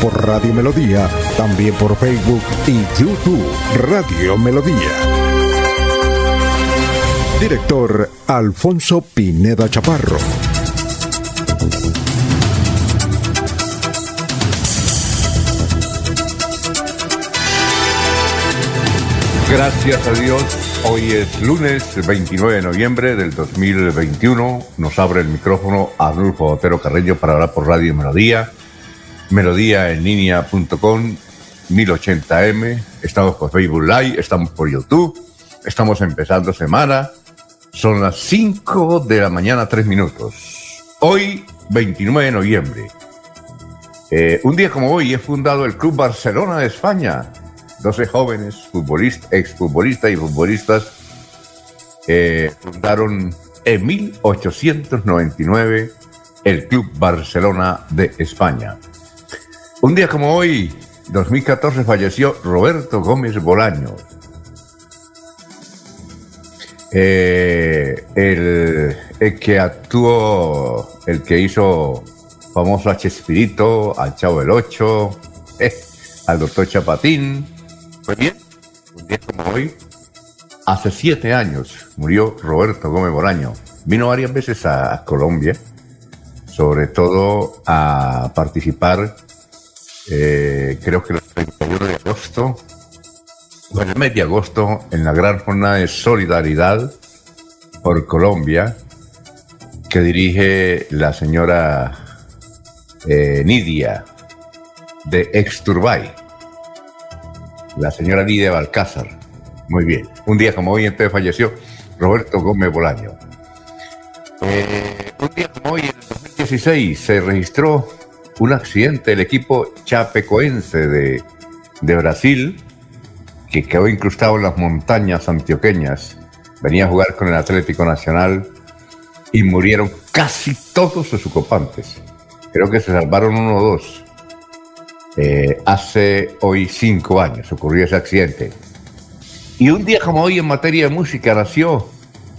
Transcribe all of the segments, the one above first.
por Radio Melodía, también por Facebook y YouTube Radio Melodía. Director Alfonso Pineda Chaparro. Gracias a Dios, hoy es lunes 29 de noviembre del 2021. Nos abre el micrófono Arnulfo Otero Carreño para hablar por Radio Melodía, melodía en línea.com, 1080m. Estamos por Facebook Live, estamos por YouTube, estamos empezando semana. Son las 5 de la mañana, 3 minutos. Hoy, 29 de noviembre. Eh, un día como hoy he fundado el Club Barcelona de España 12 jóvenes futbolistas, exfutbolistas y futbolistas eh, fundaron en 1899 el Club Barcelona de España. Un día como hoy, 2014, falleció Roberto Gómez Bolaños, eh, el, que actuó, el que hizo famoso a Chespirito, al Chavo del Ocho, eh, al doctor Chapatín, pues bien, un día como hoy, hace siete años murió Roberto Gómez Bolaño. Vino varias veces a, Colombia, sobre todo a participar, eh, creo que el 31 de agosto, o el mes de agosto, en la gran jornada de solidaridad por Colombia, que dirige la señora eh, Nidia de Exturbay la señora Lidia Balcázar. Muy bien. Un día como hoy entonces falleció Roberto Gómez Bolaño. Eh, un día como hoy, en el 2016, se registró un accidente del equipo chapecoense de, de Brasil, que quedó incrustado en las montañas antioqueñas. Venía a jugar con el Atlético Nacional y murieron casi todos sus ocupantes. Creo que se salvaron uno o dos. Eh, hace hoy cinco años ocurrió ese accidente. Y un día como hoy en materia de música nació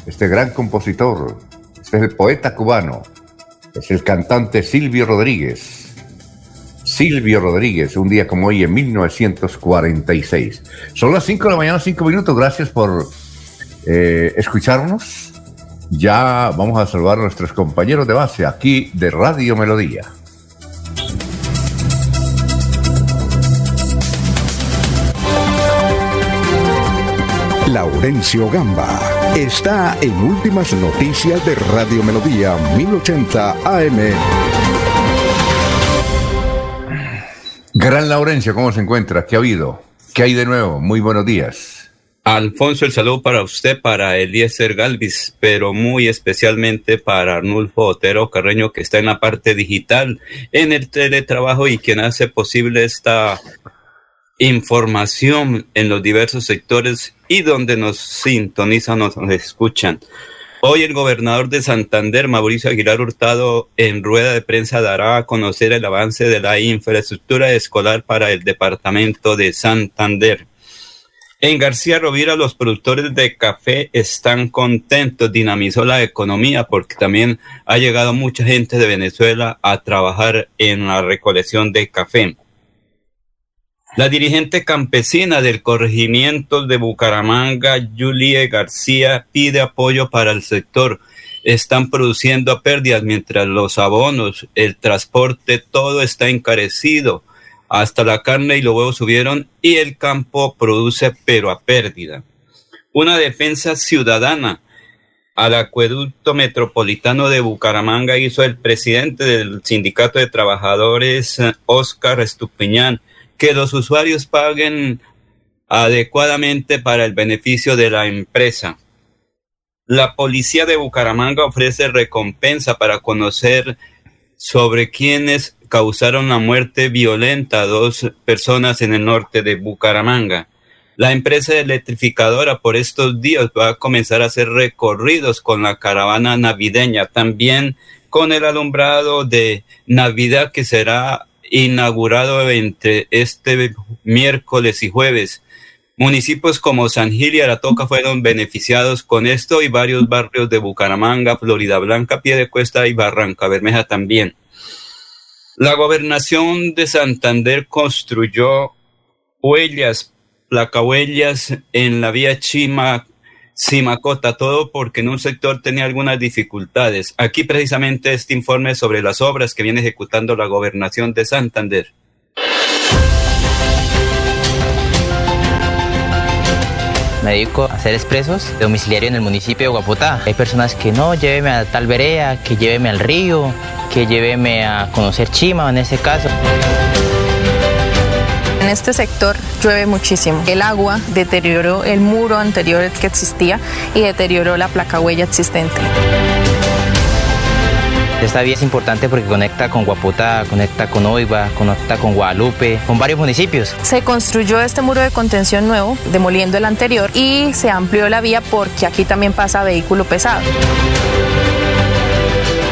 este gran compositor, este es el poeta cubano, es el cantante Silvio Rodríguez. Silvio Rodríguez, un día como hoy en 1946. Son las 5 de la mañana, 5 minutos. Gracias por eh, escucharnos. Ya vamos a saludar a nuestros compañeros de base aquí de Radio Melodía. Laurencio Gamba está en Últimas Noticias de Radio Melodía 1080 AM. Gran Laurencio, ¿cómo se encuentra? ¿Qué ha habido? ¿Qué hay de nuevo? Muy buenos días. Alfonso, el saludo para usted, para Eliezer Galvis, pero muy especialmente para Arnulfo Otero Carreño, que está en la parte digital, en el teletrabajo y quien hace posible esta información en los diversos sectores y donde nos sintonizan, nos escuchan. Hoy el gobernador de Santander, Mauricio Aguilar Hurtado, en rueda de prensa dará a conocer el avance de la infraestructura escolar para el departamento de Santander. En García Rovira los productores de café están contentos, dinamizó la economía porque también ha llegado mucha gente de Venezuela a trabajar en la recolección de café. La dirigente campesina del corregimiento de Bucaramanga, Julie García, pide apoyo para el sector. Están produciendo pérdidas mientras los abonos, el transporte, todo está encarecido. Hasta la carne y los huevos subieron y el campo produce pero a pérdida. Una defensa ciudadana al acueducto metropolitano de Bucaramanga hizo el presidente del Sindicato de Trabajadores, Oscar Estupiñán que los usuarios paguen adecuadamente para el beneficio de la empresa. La policía de Bucaramanga ofrece recompensa para conocer sobre quienes causaron la muerte violenta a dos personas en el norte de Bucaramanga. La empresa electrificadora por estos días va a comenzar a hacer recorridos con la caravana navideña, también con el alumbrado de Navidad que será inaugurado entre este miércoles y jueves. Municipios como San Gil y Aratoca fueron beneficiados con esto y varios barrios de Bucaramanga, Florida Blanca, Piedecuesta y Barranca Bermeja también. La gobernación de Santander construyó huellas, placahuellas en la vía Chima, Simacota, todo porque en un sector tenía algunas dificultades. Aquí precisamente este informe sobre las obras que viene ejecutando la gobernación de Santander. Me dedico a hacer expresos de domiciliario en el municipio de Guapotá. Hay personas que no, lléveme a tal vereda, que lléveme al río, que lléveme a conocer Chima en este caso. En este sector llueve muchísimo. El agua deterioró el muro anterior que existía y deterioró la placa huella existente. Esta vía es importante porque conecta con Guapotá, conecta con Oiva, conecta con Guadalupe, con varios municipios. Se construyó este muro de contención nuevo, demoliendo el anterior, y se amplió la vía porque aquí también pasa vehículo pesado.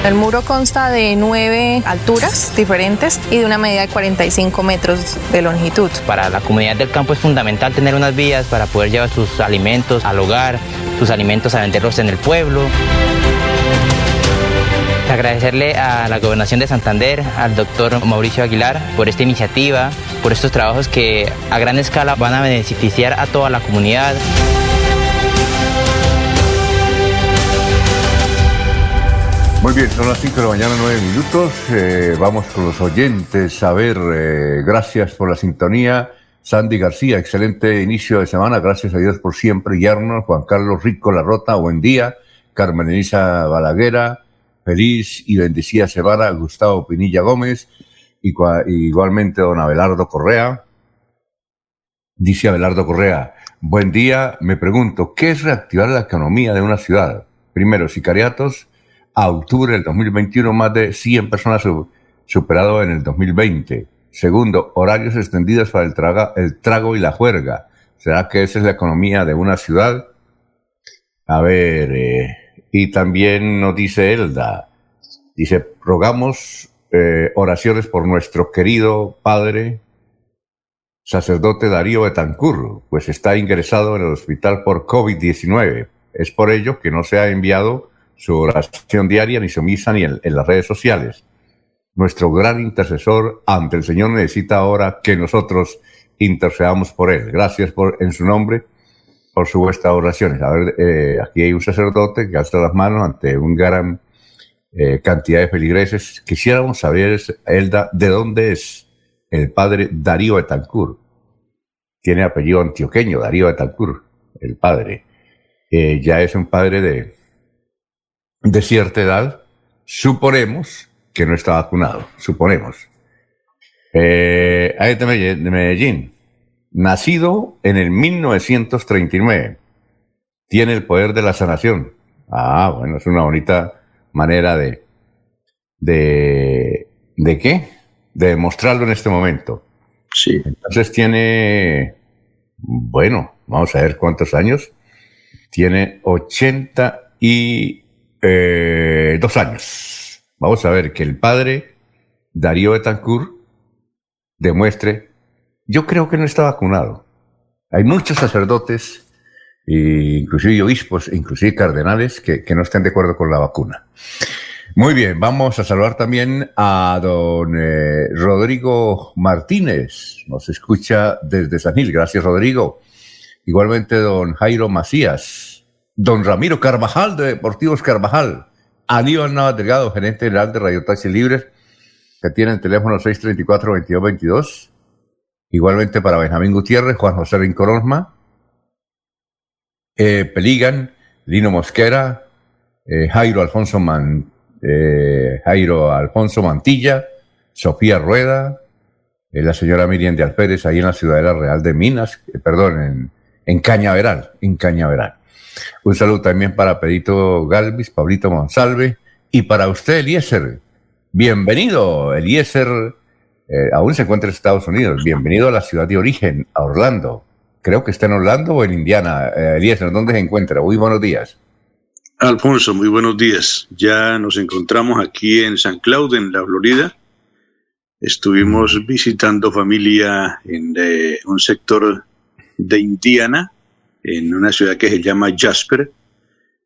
El muro consta de nueve alturas diferentes y de una medida de 45 metros de longitud. Para la comunidad del campo es fundamental tener unas vías para poder llevar sus alimentos al hogar, sus alimentos a venderlos en el pueblo. Agradecerle a la Gobernación de Santander, al doctor Mauricio Aguilar, por esta iniciativa, por estos trabajos que a gran escala van a beneficiar a toda la comunidad. Muy bien, son las 5 de la mañana, 9 minutos. Eh, vamos con los oyentes. A ver, eh, gracias por la sintonía. Sandy García, excelente inicio de semana. Gracias a Dios por siempre guiarnos. Juan Carlos Rico Larrota, buen día. Carmen Elisa Balaguera, feliz y bendecida semana, Gustavo Pinilla Gómez, y, igualmente don Abelardo Correa. Dice Abelardo Correa, buen día, me pregunto, ¿qué es reactivar la economía de una ciudad? Primero, sicariatos, a octubre del 2021 más de 100 personas superado en el 2020. Segundo, horarios extendidos para el, el trago y la juerga. ¿Será que esa es la economía de una ciudad? A ver, eh, y también nos dice Elda, dice, rogamos eh, oraciones por nuestro querido padre, sacerdote Darío Betancur, pues está ingresado en el hospital por COVID-19. Es por ello que no se ha enviado su oración diaria ni su misa ni en, las redes sociales. Nuestro gran intercesor ante el Señor necesita ahora que nosotros intercedamos por él. Gracias por en su nombre por su vuestras oraciones. A ver, eh, aquí hay un sacerdote que alza las manos ante un gran eh, cantidad de feligreses. Quisiéramos saber, Elda, de dónde es el padre Darío Betancourt. Tiene apellido antioqueño, Darío Betancourt, el padre. Eh, ya es un padre de, de cierta edad. Suponemos que no está vacunado, suponemos. Eh, de Medellín nacido en el 1939, tiene el poder de la sanación. Ah, bueno, es una bonita manera de, de, ¿de qué? De demostrarlo en este momento. Sí. Entonces tiene, bueno, vamos a ver cuántos años. Tiene 82 y eh, dos años. Vamos a ver que el padre Darío Betancourt demuestre yo creo que no está vacunado. Hay muchos sacerdotes, inclusive obispos, inclusive cardenales, que, no están de acuerdo con la vacuna. Muy bien, vamos a saludar también a don eh, Rodrigo Martínez. Nos escucha desde San Gil. Gracias, Rodrigo. Igualmente, don Jairo Macías. Don Ramiro Carvajal, de Deportivos Carvajal. Aníbal Navas Delgado, gerente general de Radio Taxi Libres, que tiene el teléfono 634-2222. Igualmente para Benjamín Gutiérrez, Juan José Rincorosma, eh, Peligan, Lino Mosquera, eh, Jairo Alfonso Man, eh, Jairo Alfonso Mantilla, Sofía Rueda, la señora Miriam de Alférez, ahí en la Ciudadela Real de Minas, perdón, en, en Cañaveral, en Cañaveral. Un saludo también para Pedito Galvis, Pablito Monsalve y para usted, Eliezer. Bienvenido, Eliezer eh, aún se encuentra en Estados Unidos. Bienvenido a la ciudad de origen, a Orlando. Creo que está en Orlando o en Indiana. Eh, Eliezer, ¿dónde se encuentra? Muy buenos días. Alfonso, muy buenos días. Ya nos encontramos aquí en San Cloud, en la Florida. Estuvimos visitando familia en eh, un sector de Indiana, en una ciudad que se llama Jasper.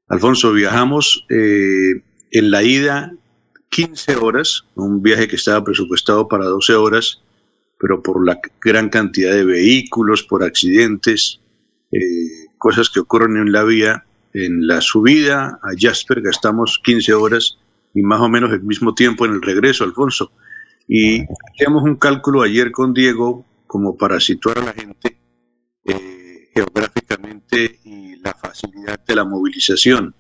Alfonso, viajamos eh, en la ida 15 horas, un viaje que estaba presupuestado para 12 horas, pero por la gran cantidad de vehículos, por accidentes, eh, cosas que ocurren en la vía, en la subida a Jasper gastamos 15 horas y más o menos el mismo tiempo en el regreso, Alfonso. Y hacíamos un cálculo ayer con Diego como para situar a la gente eh, geográficamente y la facilidad de la movilización.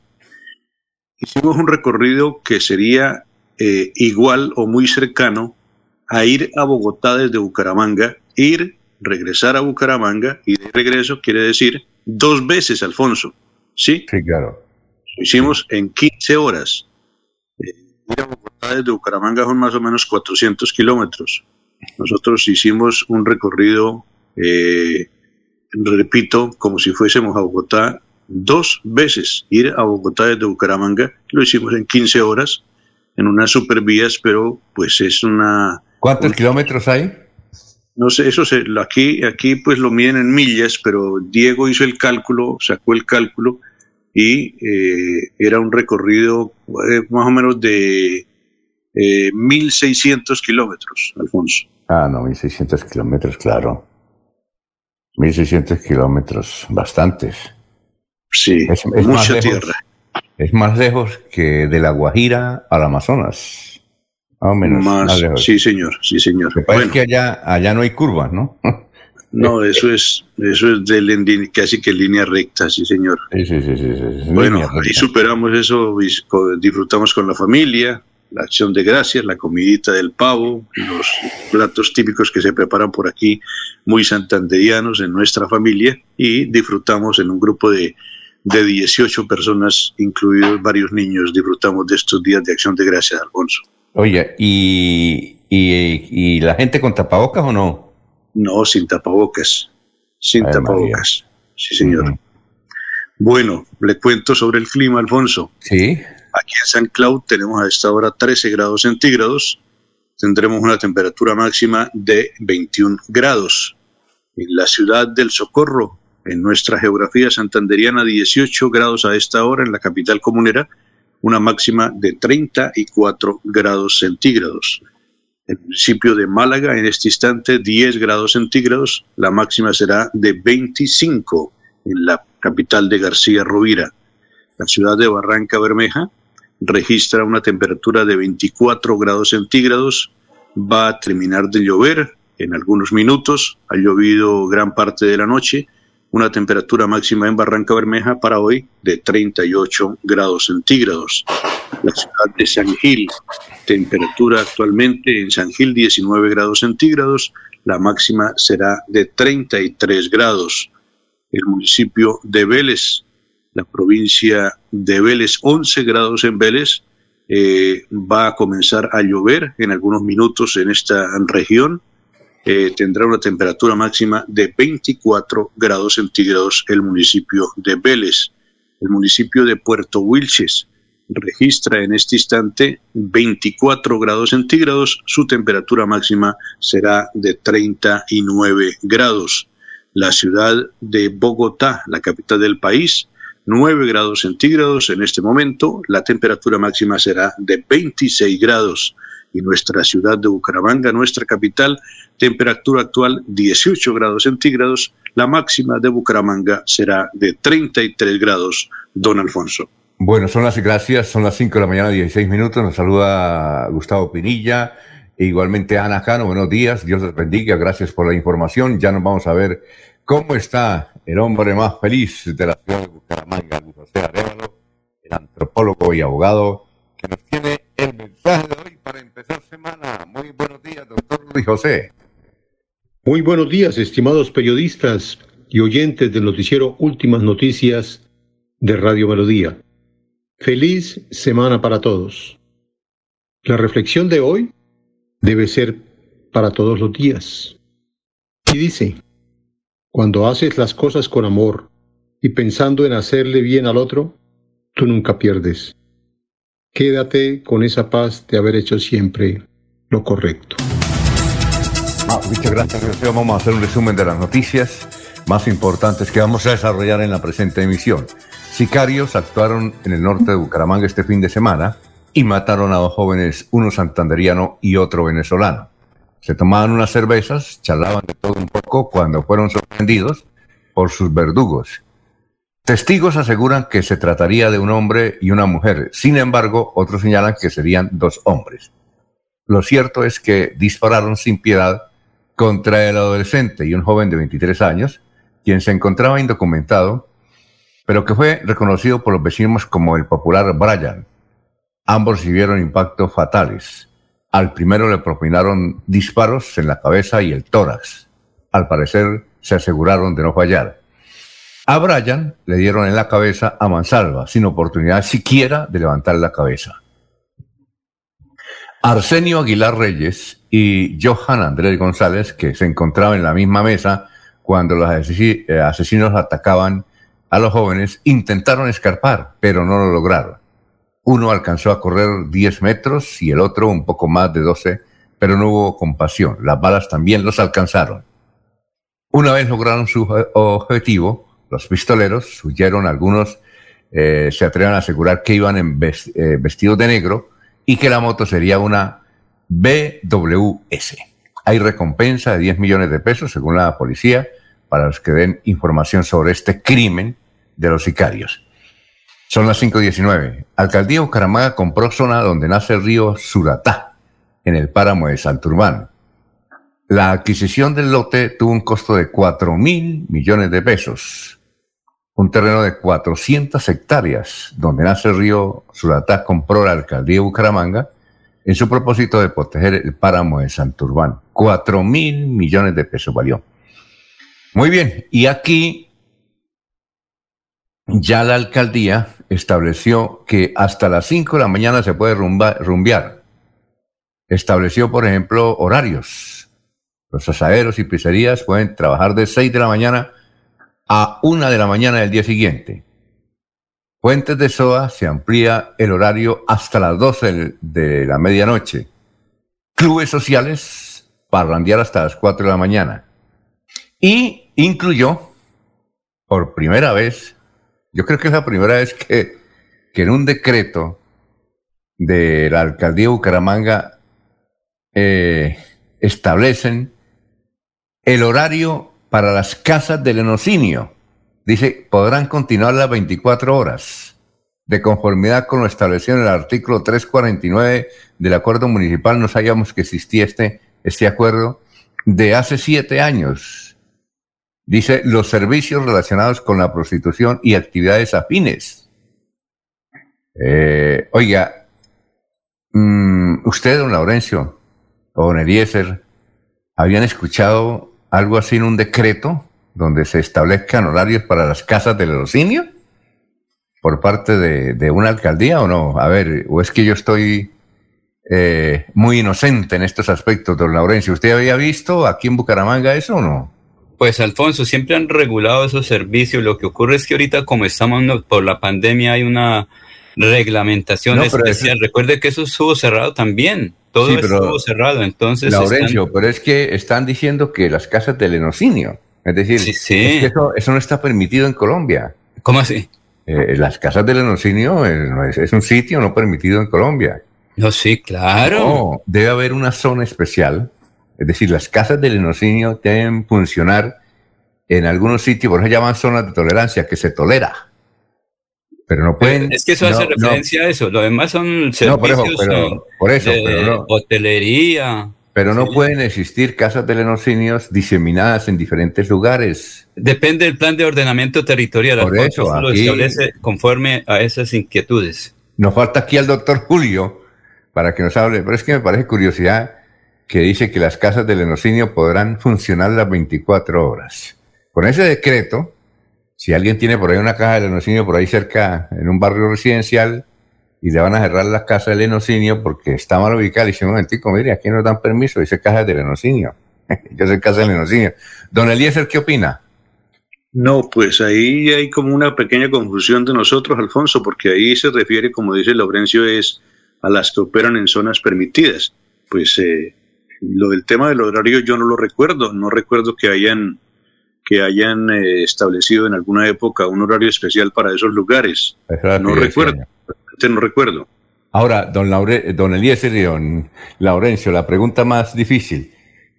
Hicimos un recorrido que sería eh, igual o muy cercano a ir a Bogotá desde Bucaramanga, ir, regresar a Bucaramanga y de regreso quiere decir dos veces, Alfonso. ¿Sí? Sí, claro. Lo hicimos en 15 horas. Eh, ir a Bogotá desde Bucaramanga son más o menos 400 kilómetros. Nosotros hicimos un recorrido, eh, repito, como si fuésemos a Bogotá dos veces. Ir a Bogotá desde Bucaramanga lo hicimos en 15 horas en unas supervías, pero pues es una... ¿Cuántos kilómetros hay? No sé, eso se, aquí, aquí pues lo miden en millas, pero Diego hizo el cálculo, sacó el cálculo y eh, era un recorrido eh, más o menos de eh, 1.600 kilómetros, Alfonso. Ah, no, 1.600 kilómetros, claro. 1.600 kilómetros, bastantes. Sí, es, mucha tierra. Es más lejos que de La Guajira al Amazonas. Más o menos. Más, lejos. Sí, señor, sí, señor. Lo que allá, allá no hay curvas, ¿no? No, eso es, eso es de casi que línea recta, sí, señor. Sí, sí, sí. sí, bueno, ahí superamos eso, disfrutamos con la familia, la acción de gracias, la comidita del pavo, los platos típicos que se preparan por aquí, muy santanderianos en nuestra familia, y disfrutamos en un grupo de de 18 personas, incluidos varios niños, disfrutamos de estos días de acción de gracias, Alfonso. Oye, ¿y, y, la gente con tapabocas o no? No, sin tapabocas. Sin tapabocas. Sí, señor. Bueno, le cuento sobre el clima, Alfonso. Sí. Aquí en San Cloud tenemos a esta hora 13 grados centígrados. Tendremos una temperatura máxima de 21 grados. En la ciudad del Socorro en nuestra geografía santanderiana 18 grados a esta hora en la capital comunera, una máxima de 34 grados centígrados. En el municipio de Málaga, en este instante, 10 grados centígrados, la máxima será de 25 en la capital de García Rovira. La ciudad de Barranca Bermeja registra una temperatura de 24 grados centígrados, va a terminar de llover en algunos minutos, ha llovido gran parte de la noche, una temperatura máxima en Barranca Bermeja para hoy de 38 grados centígrados. La ciudad de San Gil, temperatura actualmente en San Gil 19 grados centígrados, la máxima será de 33 grados. El municipio de Vélez, la provincia de Vélez, 11 grados en Vélez, eh, va a comenzar a llover en algunos minutos en esta región eh, tendrá una temperatura máxima de 24 grados centígrados el municipio de Vélez. El municipio de Puerto Wilches registra en este instante 24 grados centígrados, su temperatura máxima será de 39 grados. La ciudad de Bogotá, la capital del país, 9 grados centígrados en este momento, la temperatura máxima será de 26 grados. Y nuestra ciudad de Bucaramanga, nuestra capital, temperatura actual 18 grados centígrados, la máxima de Bucaramanga será de 33 grados, don Alfonso. Bueno, son las gracias, son las 5 de la mañana, 16 minutos, nos saluda Gustavo Pinilla, e igualmente Ana Cano, buenos días, Dios les bendiga, gracias por la información, ya nos vamos a ver cómo está el hombre más feliz de la ciudad de Bucaramanga, José Arevalo, el antropólogo y abogado, que nos tiene el mensaje de hoy para empezar semana. Muy buenos días, doctor Luis José. Muy buenos días, estimados periodistas y oyentes del noticiero Últimas Noticias de Radio Melodía. Feliz semana para todos. La reflexión de hoy debe ser para todos los días. Y dice, cuando haces las cosas con amor y pensando en hacerle bien al otro, tú nunca pierdes. Quédate con esa paz de haber hecho siempre lo correcto. Ah, muchas gracias, Vamos a hacer un resumen de las noticias más importantes que vamos a desarrollar en la presente emisión. Sicarios actuaron en el norte de Bucaramanga este fin de semana y mataron a dos jóvenes, uno santanderiano y otro venezolano. Se tomaban unas cervezas, charlaban de todo un poco cuando fueron sorprendidos por sus verdugos. Testigos aseguran que se trataría de un hombre y una mujer. Sin embargo, otros señalan que serían dos hombres. Lo cierto es que dispararon sin piedad contra el adolescente y un joven de 23 años, quien se encontraba indocumentado, pero que fue reconocido por los vecinos como el popular Brian. Ambos recibieron impactos fatales. Al primero le propinaron disparos en la cabeza y el tórax. Al parecer se aseguraron de no fallar. A Brian le dieron en la cabeza a mansalva, sin oportunidad siquiera de levantar la cabeza. Arsenio Aguilar Reyes y Johan Andrés González, que se encontraban en la misma mesa cuando los eh, asesinos atacaban a los jóvenes, intentaron escarpar, pero no lo lograron. Uno alcanzó a correr 10 metros y el otro un poco más de 12, pero no hubo compasión. Las balas también los alcanzaron. Una vez lograron su objetivo, los pistoleros huyeron, algunos eh, se atreven a asegurar que iban en eh, vestidos de negro y que la moto sería una BWS. Hay recompensa de 10 millones de pesos, según la policía, para los que den información sobre este crimen de los sicarios. Son las 5.19. Alcaldía Bucaramanga compró zona donde nace el río Suratá, en el páramo de Santurbán. La adquisición del lote tuvo un costo de 4 mil millones de pesos. Un terreno de 400 hectáreas donde nace el río Suratá compró la alcaldía Bucaramanga en su propósito de proteger el páramo de Santurbán. 4 mil millones de pesos valió. Muy bien, y aquí ya la alcaldía estableció que hasta las 5 de la mañana se puede rumbear. Estableció, por ejemplo, horarios. Los asaderos y pizzerías pueden trabajar de 6 de la mañana a 1 de la mañana del día siguiente. Fuentes de SOA se amplía el horario hasta las 12 de la medianoche. Clubes sociales parrandear hasta las 4 de la mañana. Y incluyó, por primera vez, yo creo que es la primera vez que, en un decreto de la alcaldía de Bucaramanga eh, establecen el horario para las casas del enocinio. Dice, podrán continuar las 24 horas, de conformidad con lo establecido en el artículo 349 del acuerdo municipal. No sabíamos que existía este, este acuerdo de hace siete años Dice los servicios relacionados con la prostitución y actividades afines. Eh, oiga, mm, usted, don Laurencio, o don Eliezer, ¿habían escuchado algo así en un decreto donde se establezcan horarios para las casas del erocinio? ¿Por parte de, una alcaldía o no? A ver, o es que yo estoy eh, muy inocente en estos aspectos, don Laurencio. ¿Usted había visto aquí en Bucaramanga eso o no? Pues Alfonso, siempre han regulado esos servicios. Lo que ocurre es que ahorita como estamos por la pandemia hay una reglamentación especial. Recuerde que eso estuvo cerrado también. Todo estuvo cerrado. Entonces, Laurencio, pero es que están diciendo que las casas de lenocinio, es decir, eso, no está permitido en Colombia. ¿Cómo así? Eh, las casas de lenocinio eh, es, es, un sitio no permitido en Colombia. No, sí, claro. No, debe haber una zona especial es decir, las casas de lenocinio deben funcionar en algunos sitios, por eso llaman zonas de tolerancia, que se tolera. Pero no pueden. Es que eso hace referencia a eso. Lo demás son servicios por eso, de hotelería. Pero no pueden existir casas de lenocinios diseminadas en diferentes lugares. Depende del plan de ordenamiento territorial. Por eso, lo establece conforme a esas inquietudes. Nos falta aquí al doctor Julio para que nos hable, pero es que me parece curiosidad que dice que las casas del enocinio podrán funcionar las 24 horas. Con ese decreto, si alguien tiene por ahí una caja del enocinio por ahí cerca, en un barrio residencial, y le van a cerrar la casa del lenocinio porque está mal ubicada. Y dice, un momentico, mire, aquí no dan permiso, dice casa del lenocinio. Yo soy casa del lenocinio. Don Eliezer, ¿qué opina? No, pues ahí hay como una pequeña confusión de nosotros, Alfonso, porque ahí se refiere, como dice Laurencio, es a las que operan en zonas permitidas. Pues eh, lo del tema del horario yo no lo recuerdo, no recuerdo que hayan que hayan eh, establecido en alguna época un horario especial para esos lugares. No recuerdo, no recuerdo. Ahora, don, Laure, don Eliezer y don Laurencio, la pregunta más difícil.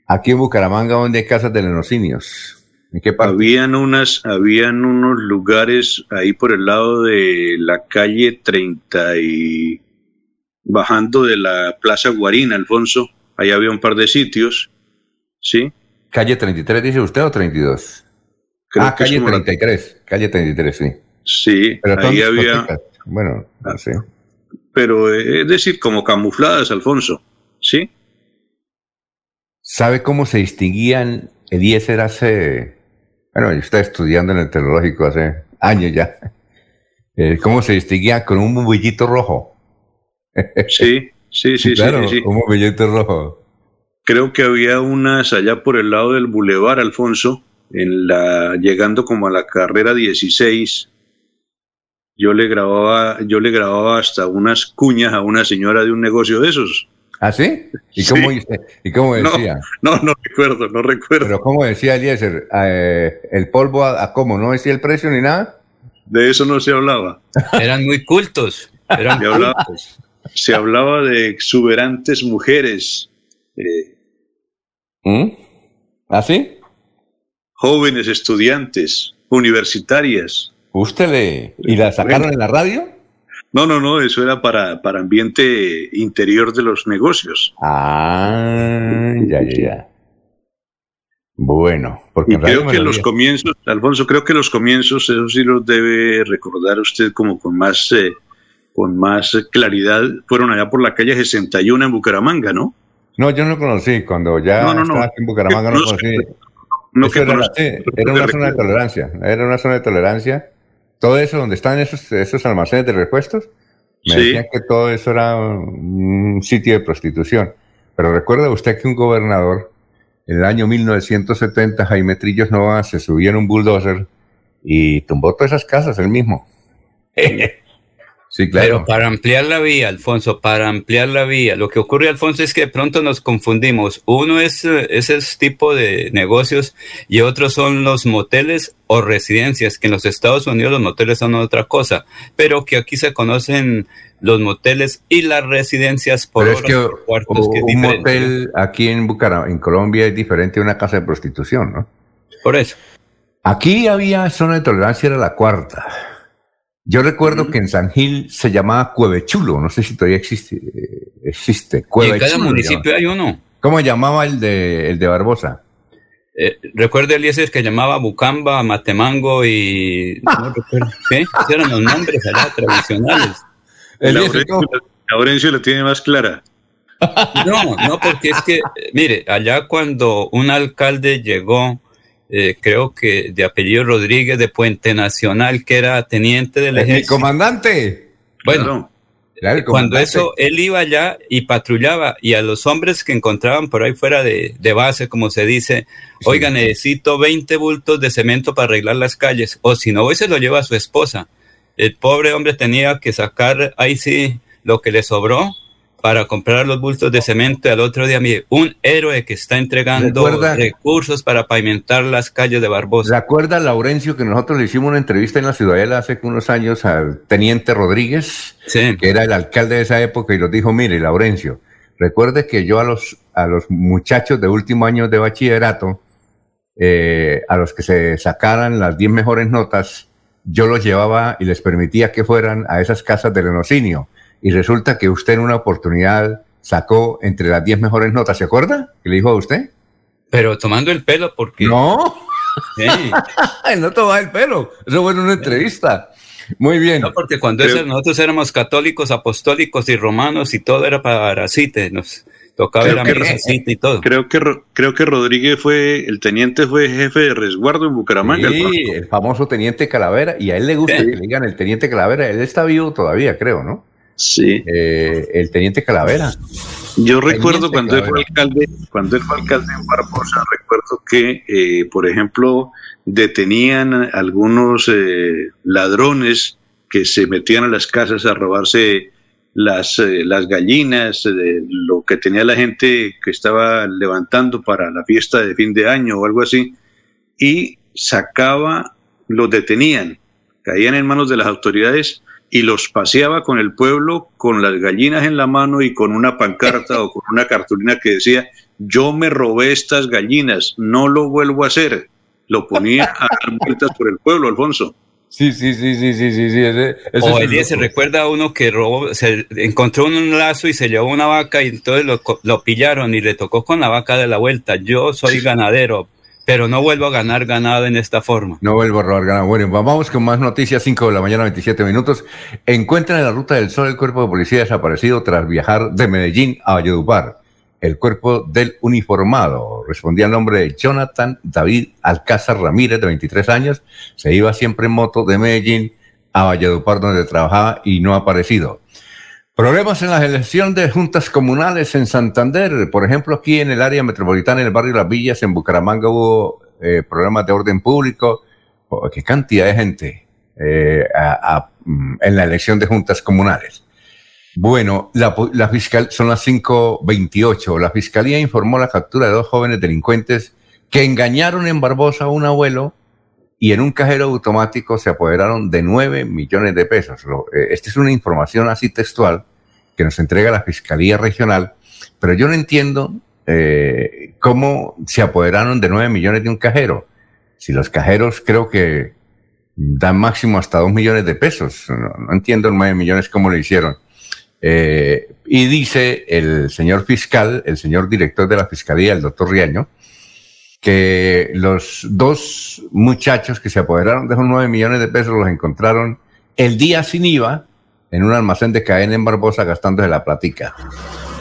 Aquí en Bucaramanga, ¿dónde hay casas de lenocinios? ¿En qué parte? Habían, unas, habían unos lugares ahí por el lado de la calle 30 y bajando de la Plaza Guarina, Alfonso. Ahí había un par de sitios, ¿sí? ¿Calle 33 dice usted o 32? ah, calle 33, calle 33, sí. Sí, Pero ahí había... Bueno, no sé. Pero eh, es decir, como camufladas, Alfonso, ¿sí? ¿Sabe cómo se distinguían? Eliezer hace... Bueno, yo estaba estudiando en el tecnológico hace años ya. Eh, ¿Cómo se distinguía con un bombillito rojo? sí, sí, sí, claro, sí, sí. Un bombillito rojo creo que había unas allá por el lado del Boulevard Alfonso, en la, llegando como a la carrera 16. Yo le grababa, yo le grababa hasta unas cuñas a una señora de un negocio de esos. ¿Ah, sí? ¿Y cómo, ¿y cómo decía? No, no, recuerdo, no recuerdo. Pero ¿cómo decía Eliezer? Eh, ¿El polvo a, cómo? ¿No decía el precio ni nada? De eso no se hablaba. Eran muy cultos. Eran se, hablaba, se hablaba de exuberantes mujeres. Eh, ¿Mm? ¿Así? ¿Ah, Jóvenes estudiantes, universitarias. ¿Usted le... ¿Y la sacaron en la radio? No, no, no, eso era para, para ambiente interior de los negocios. Ah, ya, ya, ya. Bueno, porque creo que los comienzos, Alfonso, creo que los comienzos, eso sí los debe recordar usted como con más, eh, con más claridad, fueron allá por la calle 61 en Bucaramanga, ¿no? No, yo no conocí. Cuando ya estaba en Bucaramanga no, conocí. No, era, una zona de tolerancia. Era una zona de tolerancia. Todo eso, donde están esos, esos almacenes de repuestos, me decían que todo eso era un sitio de prostitución. Pero recuerda usted que un gobernador, en el año 1970, Jaime Trillos Nova, se subió en un bulldozer y tumbó todas esas casas él mismo. Sí, claro. Pero para ampliar la vía, Alfonso, para ampliar la vía, lo que ocurre, Alfonso, es que de pronto nos confundimos. Uno es eh, ese tipo de negocios y otros son los moteles o residencias, que en los Estados Unidos los moteles son otra cosa, pero que aquí se conocen los moteles y las residencias por pero es que, cuartos, un motel aquí en Bucaramanga, en Colombia, es diferente de una casa de prostitución, ¿no? Por eso. Aquí había zona de tolerancia, era la cuarta yo recuerdo que en San Gil se llamaba Cuevechulo, no sé si todavía existe. existe en cada municipio hay uno. ¿Cómo llamaba el de, el de Barbosa? Eh, recuerdo Eliezer que llamaba Bucamba, Matemango y... No recuerdo. ¿Qué? eran los nombres allá tradicionales. Laurencio la tiene más clara. No, no, porque es que, mire, allá cuando un alcalde llegó eh, creo que de apellido Rodríguez de Puente Nacional, que era teniente del ejército. ¿El comandante? Bueno, cuando eso, él iba allá y patrullaba, y a los hombres que encontraban por ahí fuera de, base, como se dice, oiga, necesito 20 bultos de cemento para arreglar las calles, o si no, hoy se lo lleva a su esposa. El pobre hombre tenía que sacar ahí sí lo que le sobró para comprar los bultos de cemento y al otro día, mire, un héroe que está entregando recursos para pavimentar las calles de Barbosa. ¿Recuerda, Laurencio, que nosotros le hicimos una entrevista en la Ciudadela hace unos años al teniente Rodríguez, que era el alcalde de esa época, y nos dijo, mire, Laurencio, recuerde que yo a los, a los muchachos de último año de bachillerato, eh, a los que se sacaran las 10 mejores notas, yo los llevaba y les permitía que fueran a esas casas de lenocinio y resulta que usted en una oportunidad sacó entre las 10 mejores notas, ¿se acuerda? ¿Qué le dijo a usted? Pero tomando el pelo, porque... No, sí. no tomaba el pelo, eso fue en una entrevista. Muy bien. No, porque cuando nosotros éramos católicos, apostólicos y romanos y todo era para cite, nos tocaba la cite y todo. Creo que, creo que Rodríguez fue, el teniente fue jefe de resguardo en Bucaramanga. Sí, el, famoso teniente Calavera, y a él le gusta que le digan el teniente Calavera, él está vivo todavía, creo, ¿no? Sí. Eh, el teniente Calavera. Yo recuerdo cuando él fue alcalde, cuando él fue alcalde en Barbosa, recuerdo que, eh, por ejemplo, detenían algunos eh, ladrones que se metían a las casas a robarse las, las gallinas, lo que tenía la gente que estaba levantando para la fiesta de fin de año o algo así, y sacaba, los detenían, caían en manos de las autoridades y los paseaba con el pueblo con las gallinas en la mano y con una pancarta o con una cartulina que decía, yo me robé estas gallinas, no lo vuelvo a hacer. Lo ponía a dar vueltas por el pueblo, Alfonso. Sí, sí, sí, sí, sí, sí. sí o el se recuerda a uno que robó, se encontró un lazo y se llevó una vaca y entonces lo, lo pillaron y le tocó con la vaca de la vuelta. Yo soy ganadero, pero no vuelvo a ganar ganado en esta forma. No vuelvo a robar ganado. Bueno, vamos con más noticias, 5 de la mañana, 27 minutos. Encuentran en la Ruta del Sol el cuerpo de policía desaparecido tras viajar de Medellín a Valledupar. El cuerpo del uniformado respondía al nombre de Jonathan David Alcázar Ramírez, de 23 años. Se iba siempre en moto de Medellín a Valledupar, donde trabajaba y no ha aparecido. Problemas en la elección de juntas comunales en Santander. Por ejemplo, aquí en el área metropolitana, en el barrio Las Villas, en Bucaramanga, hubo eh, problemas de orden público. Oh, ¿Qué cantidad de gente eh, mm, en la elección de juntas comunales? Bueno, la, la fiscal, son las 5.28. La fiscalía informó la captura de dos jóvenes delincuentes que engañaron en Barbosa a un abuelo y en un cajero automático se apoderaron de 9 millones de pesos. Eh, esta es una información así textual que nos entrega la Fiscalía Regional, pero yo no entiendo eh, cómo se apoderaron de 9 millones de un cajero. Si los cajeros creo que dan máximo hasta 2 millones de pesos, no, entiendo 9 millones cómo lo hicieron. Eh, y dice el señor fiscal, el señor director de la Fiscalía, el doctor Riaño, que los dos muchachos que se apoderaron de esos nueve millones de pesos los encontraron el día sin IVA en un almacén de cadena en Barbosa gastándose la platica.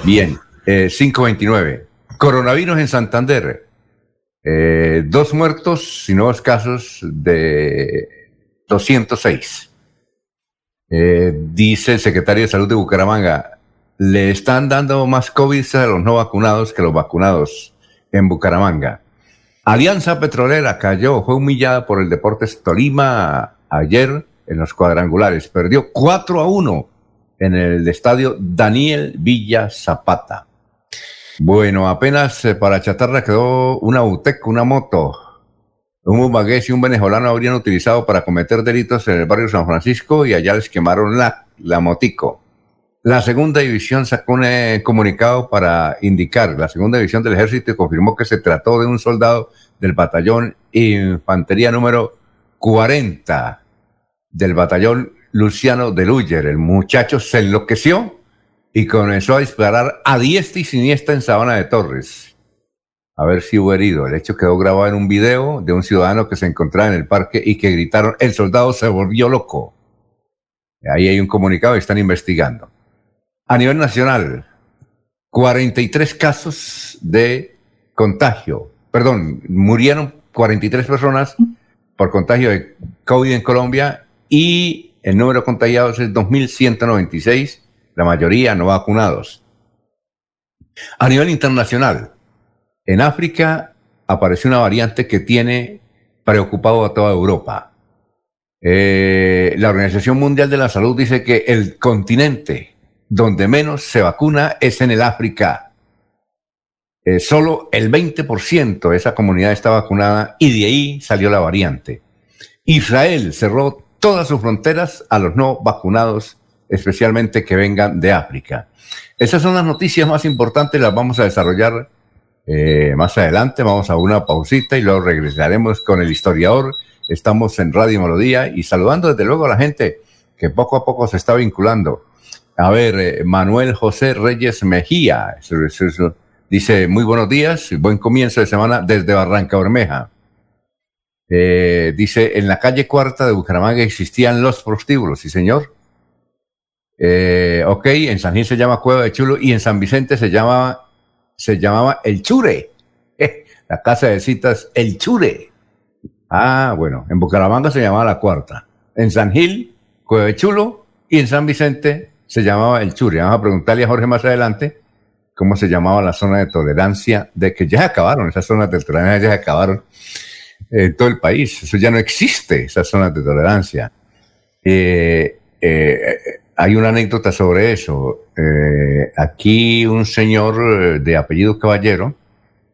Bien, eh, 529. Coronavirus en Santander. Eh, dos muertos y nuevos casos de 206. Eh, dice el secretario de Salud de Bucaramanga, le están dando más COVID a los no vacunados que los vacunados en Bucaramanga. Alianza Petrolera cayó, fue humillada por el Deportes Tolima ayer en los cuadrangulares. Perdió 4 a 1 en el estadio Daniel Villa Zapata. Bueno, apenas eh, para chatarra quedó una UTEC, una moto. Un bumagués y un venezolano habrían utilizado para cometer delitos en el barrio San Francisco y allá les quemaron la, la motico. La segunda división sacó un eh, comunicado para indicar, la segunda división del ejército confirmó que se trató de un soldado del batallón infantería número 40 del batallón Luciano de Luyer. El muchacho se enloqueció y comenzó a disparar a diestra y siniestra en Sabana de Torres. A ver si hubo herido. El hecho quedó grabado en un video de un ciudadano que se encontraba en el parque y que gritaron, el soldado se volvió loco. Ahí hay un comunicado y están investigando. A nivel nacional, 43 casos de contagio. Perdón, murieron 43 personas por contagio de COVID en Colombia y el número de contagiados es 2.196, la mayoría no vacunados. A nivel internacional, en África apareció una variante que tiene preocupado a toda Europa. Eh, la Organización Mundial de la Salud dice que el continente donde menos se vacuna es en el África. Eh, solo el 20% de esa comunidad está vacunada y de ahí salió la variante. Israel cerró todas sus fronteras a los no vacunados, especialmente que vengan de África. Esas son las noticias más importantes, las vamos a desarrollar eh, más adelante. Vamos a una pausita y luego regresaremos con el historiador. Estamos en Radio Melodía y saludando desde luego a la gente que poco a poco se está vinculando. A ver, eh, Manuel José Reyes Mejía dice, muy buenos días, buen comienzo de semana desde Barranca Bermeja. Eh, dice, en la calle cuarta de Bucaramanga existían los prostíbulos, sí señor. Eh, ok, en San Gil se llama Cueva de Chulo y en San Vicente se llamaba, se llamaba El Chure. la casa de citas El Chure. Ah, bueno, en Bucaramanga se llamaba La Cuarta. En San Gil, Cueva de Chulo y en San Vicente, se llamaba el Churi. Vamos a preguntarle a Jorge más adelante cómo se llamaba la zona de tolerancia, de que ya acabaron, esas zonas de tolerancia ya acabaron en todo el país. Eso ya no existe, esas zonas de tolerancia. Eh, eh, hay una anécdota sobre eso. Eh, aquí un señor de apellido Caballero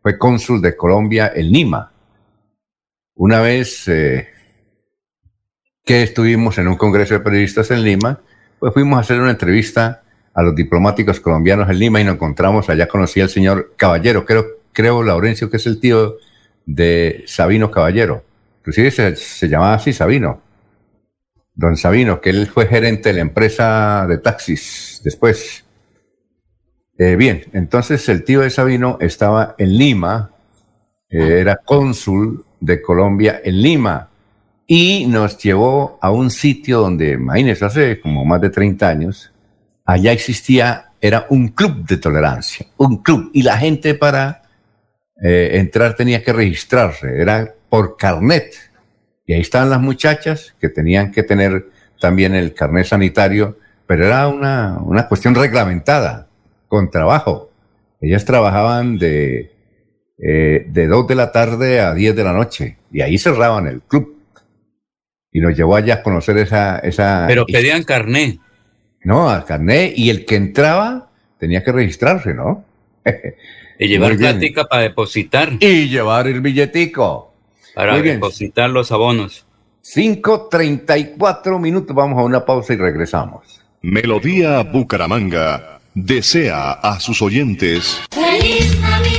fue cónsul de Colombia en Lima. Una vez que estuvimos en un congreso de periodistas en Lima, pues fuimos a hacer una entrevista a los diplomáticos colombianos en Lima y nos encontramos, allá conocí al señor Caballero, creo, creo Laurencio que es el tío de Sabino Caballero. Inclusive se, llamaba así Sabino. Don Sabino, que él fue gerente de la empresa de taxis después. Eh, bien, entonces el tío de Sabino estaba en Lima, eh, era cónsul de Colombia en Lima y nos llevó a un sitio donde, imagínense, hace como más de 30 años, allá existía, era un club de tolerancia, un club, y la gente para eh, entrar tenía que registrarse, era por carnet. Y ahí estaban las muchachas que tenían que tener también el carnet sanitario, pero era una, una cuestión reglamentada, con trabajo. Ellas trabajaban de, eh, de 2 de la tarde a 10 de la noche y ahí cerraban el club y nos llevó allá a conocer esa... esa Pero pedían carné. No, a carné y el que entraba tenía que registrarse, ¿no? y llevar plática para depositar. Y llevar el billetico. Para depositar los abonos. 5.34 minutos, vamos a una pausa y regresamos. Melodía Bucaramanga desea a sus oyentes... ¡Feliz Navidad!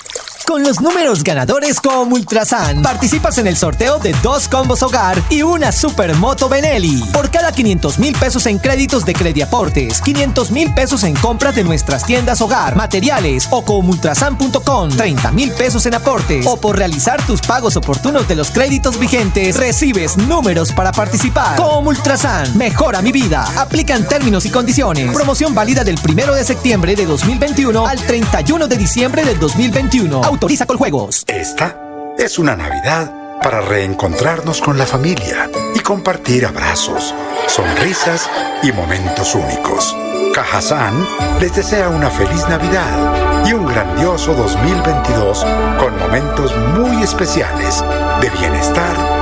Con los números ganadores con Ultrasan, participas en el sorteo de dos combos hogar y una supermoto Benelli. Por cada 500 mil pesos en créditos de Crediaportes, 500 mil pesos en compras de nuestras tiendas hogar, materiales o comultrasan.com, 30 mil pesos en aportes o por realizar tus pagos oportunos de los créditos vigentes, recibes números para participar. Comultrasan, mejora mi vida. Aplican términos y condiciones. Promoción válida del 1 de septiembre de 2021 al 31 de diciembre del 2021 autoriza con juegos. Esta es una Navidad para reencontrarnos con la familia y compartir abrazos, sonrisas y momentos únicos. Cajazán les desea una feliz Navidad y un grandioso 2022 con momentos muy especiales de bienestar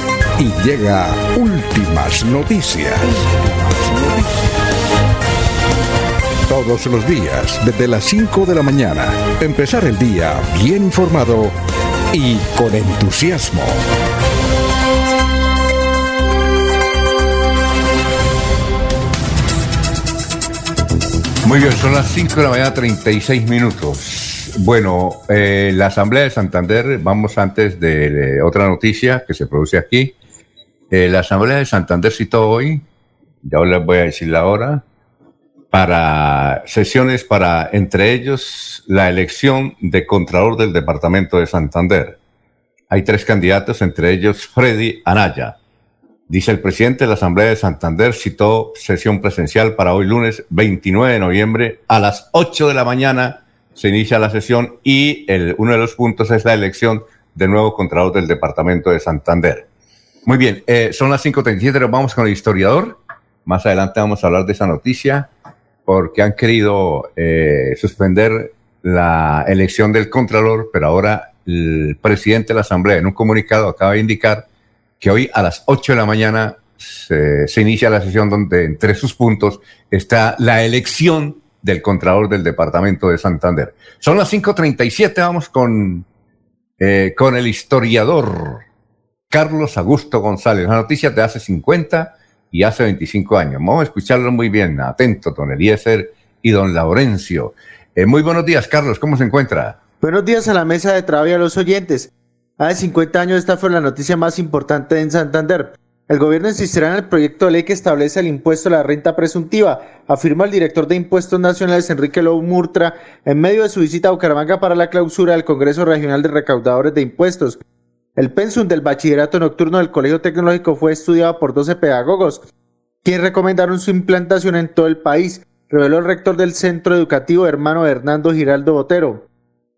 y llega últimas noticias. Todos los días, desde las 5 de la mañana, empezar el día bien informado y con entusiasmo. Muy bien, son las 5 de la mañana, 36 minutos. Bueno, eh, la Asamblea de Santander, vamos antes de, otra noticia que se produce aquí. Eh, la Asamblea de Santander citó hoy, ya les voy a decir la hora, para sesiones para, entre ellos, la elección de Contralor del Departamento de Santander. Hay tres candidatos, entre ellos Freddy Anaya. Dice el presidente de la Asamblea de Santander, citó sesión presencial para hoy lunes 29 de noviembre a las 8 de la mañana. Se inicia la sesión y uno de los puntos es la elección de nuevo Contralor del Departamento de Santander. Muy bien, eh, son las 5.37, vamos con el historiador. Más adelante vamos a hablar de esa noticia porque han querido eh, suspender la elección del Contralor, pero ahora el presidente de la Asamblea en un comunicado acaba de indicar que hoy a las 8 de la mañana se, se inicia la sesión donde entre sus puntos está la elección del Contralor del Departamento de Santander. Son las 5.37, vamos con, eh, con el historiador Carlos Augusto González. La noticia de hace 50 y hace 25 años. Vamos a escucharlo muy bien, atento, don Eliezer y don Laurencio. Eh, muy buenos días, Carlos, ¿cómo se encuentra? Buenos días a la mesa de trabajo y a los oyentes. Hace 50 años esta fue la noticia más importante en Santander. El gobierno insistirá en el proyecto de ley que establece el impuesto a la renta presuntiva, afirma el director de Impuestos Nacionales Enrique Lowe Murtra en medio de su visita a Bucaramanga para la clausura del Congreso Regional de Recaudadores de Impuestos. El pensum del bachillerato nocturno del Colegio Tecnológico fue estudiado por 12 pedagogos, quienes recomendaron su implantación en todo el país, reveló el rector del centro educativo hermano Hernando Giraldo Botero.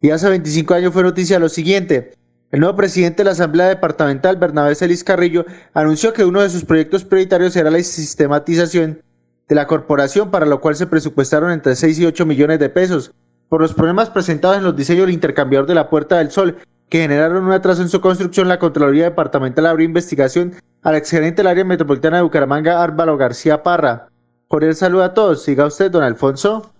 Y hace 25 años fue noticia lo siguiente. El nuevo presidente de la Asamblea Departamental, Bernabé Celis Carrillo, anunció que uno de sus proyectos prioritarios será la sistematización de la corporación, para lo cual se presupuestaron entre 6 y 8 millones de pesos. Por los problemas presentados en los diseños del intercambiador de la Puerta del Sol, que generaron un atraso en su construcción, la Contraloría Departamental abrió investigación al exgerente del área metropolitana de Bucaramanga, Álvaro García Parra. el saludo a todos. Siga usted, don Alfonso.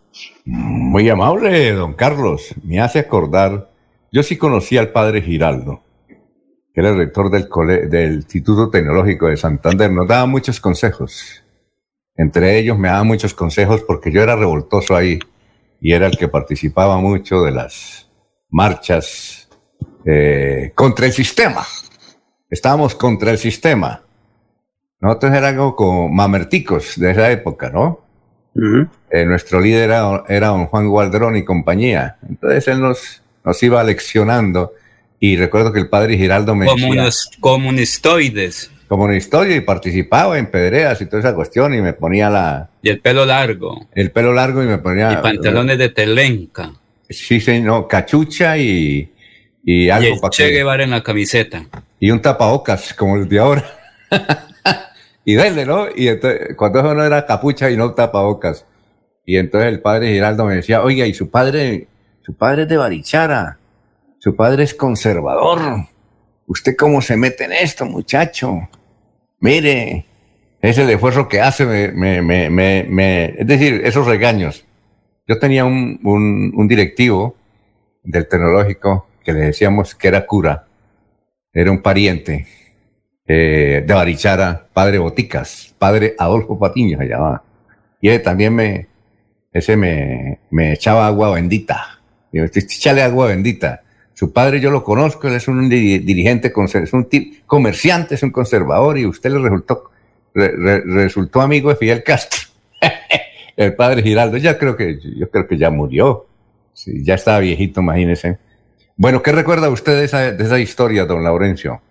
Muy amable, don Carlos. Me hace acordar yo sí conocí al padre Giraldo, que era el rector del, del Instituto Tecnológico de Santander. Nos daba muchos consejos. Entre ellos me daba muchos consejos porque yo era revoltoso ahí y era el que participaba mucho de las marchas eh, contra el sistema. Estábamos contra el sistema. Nosotros éramos como mamerticos de esa época, ¿no? Eh, nuestro líder era, era don Juan Gualdrón y compañía. Entonces él nos nos iba leccionando. Y recuerdo que el padre Giraldo me decía... Comunistoides. Comunistoides y participaba en pedreas y toda esa cuestión y me ponía la... Y el pelo largo. El pelo largo y me ponía... Y pantalones de telenca. Sí, sí, no, cachucha y, y algo y el Che Guevara en la camiseta. Y un tapabocas, como el de ahora. y dele, ¿no? Y entonces, cuando eso no era capucha y no tapabocas. Y entonces el padre Giraldo me decía, oiga, ¿y su padre su padre es de Barichara. Su padre es conservador. ¿Usted cómo se mete en esto, muchacho? Mire, es el esfuerzo que hace, me, me, me, es decir, esos regaños. Yo tenía un, un, directivo del tecnológico que le decíamos que era cura, era un pariente eh, de Barichara, padre Boticas, padre Adolfo Patiño se llamaba. Y él también me, ese me, me echaba agua bendita Digo, échale agua bendita. Su padre yo lo conozco, él es un dirigente, es un comerciante, es un conservador y usted le resultó, resultó amigo de Fidel Castro. el padre Giraldo, ya creo que, yo creo que ya murió. ya estaba viejito, imagínese. Bueno, ¿qué recuerda usted de esa, de esa historia, don Laurencio?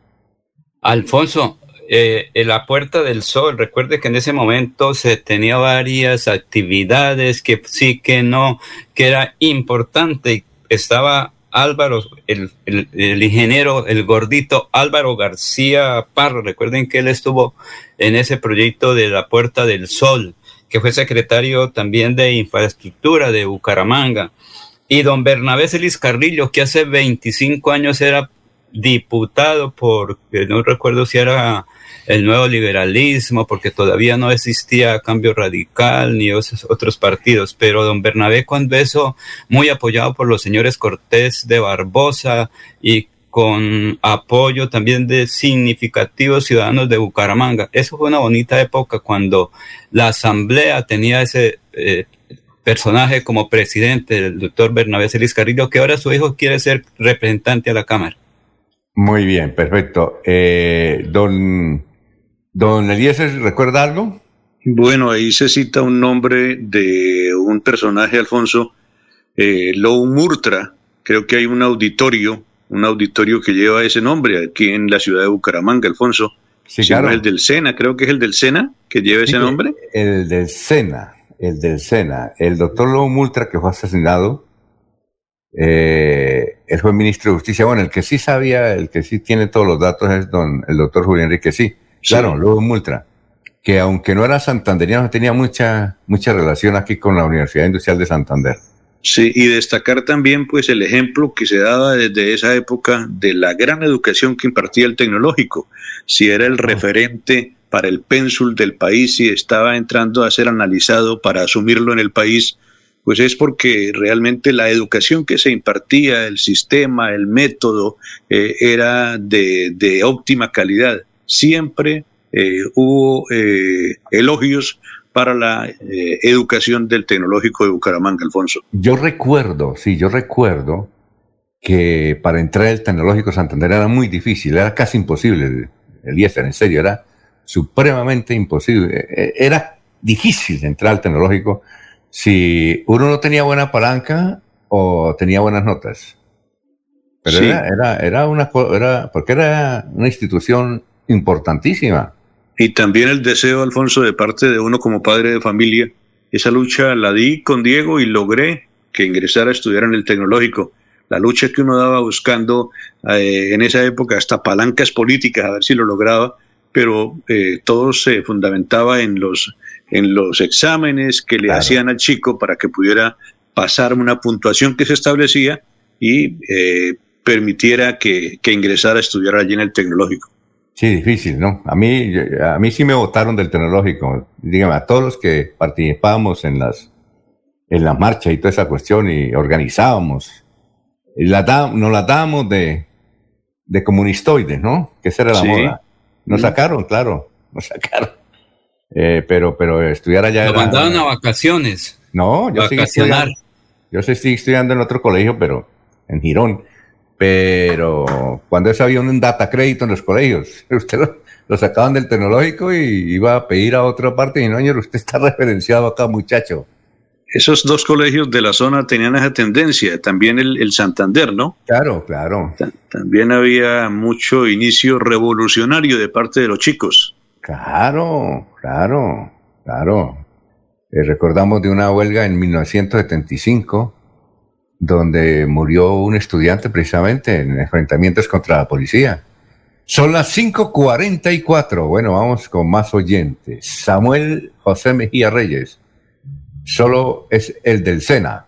Alfonso, eh, en la Puerta del Sol, recuerde que en ese momento se tenía varias actividades que sí que no, que era importante. Estaba Álvaro, el, el, ingeniero, el gordito Álvaro García Parro. Recuerden que él estuvo en ese proyecto de la Puerta del Sol, que fue secretario también de infraestructura de Bucaramanga. Y don Bernabé Celis Carrillo, que hace 25 años era diputado por, no recuerdo si era el nuevo liberalismo, porque todavía no existía cambio radical ni esos otros partidos, pero don Bernabé eso muy apoyado por los señores Cortés de Barbosa y con apoyo también de significativos ciudadanos de Bucaramanga. Eso fue una bonita época cuando la asamblea tenía ese eh, personaje como presidente, el doctor Bernabé Celis Carrillo, que ahora su hijo quiere ser representante a la Cámara. Muy bien, perfecto. Eh, don Don Eliezer, ¿recuerda algo? Bueno, ahí se cita un nombre de un personaje, Alfonso, eh, Lou Murtra. Creo que hay un auditorio, un auditorio que lleva ese nombre aquí en la ciudad de Bucaramanga, Alfonso. Sí, claro. el del Sena, creo que es el del Sena que lleva ese nombre. El del Sena, el del Sena. El doctor Lou Murtra, que fue asesinado, eh, él fue ministro de Justicia. Bueno, el que sí sabía, el que sí tiene todos los datos es don, el doctor Julián Enrique, sí Claro, luego Multra, que aunque no era santanderiano, tenía mucha, mucha relación aquí con la Universidad Industrial de Santander. Sí, y destacar también pues el ejemplo que se daba desde esa época de la gran educación que impartía el tecnológico. Si era el referente para el pénsul del país, si estaba entrando a ser analizado para asumirlo en el país, pues es porque realmente la educación que se impartía, el sistema, el método, eh, era de, de, óptima calidad. Siempre eh, hubo eh, elogios para la eh, educación del tecnológico de Bucaramanga, Alfonso. Yo recuerdo, sí, yo recuerdo que para entrar al tecnológico Santander era muy difícil, era casi imposible el, el IESER, en serio, era supremamente imposible. E, era difícil entrar al tecnológico si uno no tenía buena palanca o tenía buenas notas. Pero Sí. era, era, era una, era, porque era una institución importantísima. Y también el deseo, Alfonso, de parte de uno como padre de familia. Esa lucha la di con Diego y logré que ingresara a estudiar en el tecnológico. La lucha que uno daba buscando eh, en esa época hasta palancas políticas, a ver si lo lograba, pero eh, todo se fundamentaba en los, en los exámenes que le Claro. hacían al chico para que pudiera pasar una puntuación que se establecía y eh, permitiera que, que ingresara a estudiar allí en el tecnológico. Sí, difícil, ¿no? A mí, a mí sí me votaron del tecnológico. Dígame, a todos los que participábamos en las, en las marchas y toda esa cuestión y organizábamos, y la nos la dábamos de, de comunistoides, ¿no? Que esa era la Sí. moda. Nos sacaron, claro, nos sacaron. Eh, pero, pero estudiar allá Lo mandaban a vacaciones. No, yo sigo vacacionar. estudiando. Yo sí estoy estudiando en otro colegio, pero en Girón. Pero cuando eso había un data crédito en los colegios, usted lo, lo sacaban del tecnológico y iba a pedir a otra parte y no, señor, usted está referenciado acá, muchacho. Esos dos colegios de la zona tenían esa tendencia, también el, el Santander, ¿no? Claro, claro. También había mucho inicio revolucionario de parte de los chicos. Claro, claro, claro. Eh, recordamos de una huelga en 1975 donde murió un estudiante precisamente en enfrentamientos contra la policía. Son las 5.44. Bueno, vamos con más oyentes. Samuel José Mejía Reyes. Solo es el del SENA.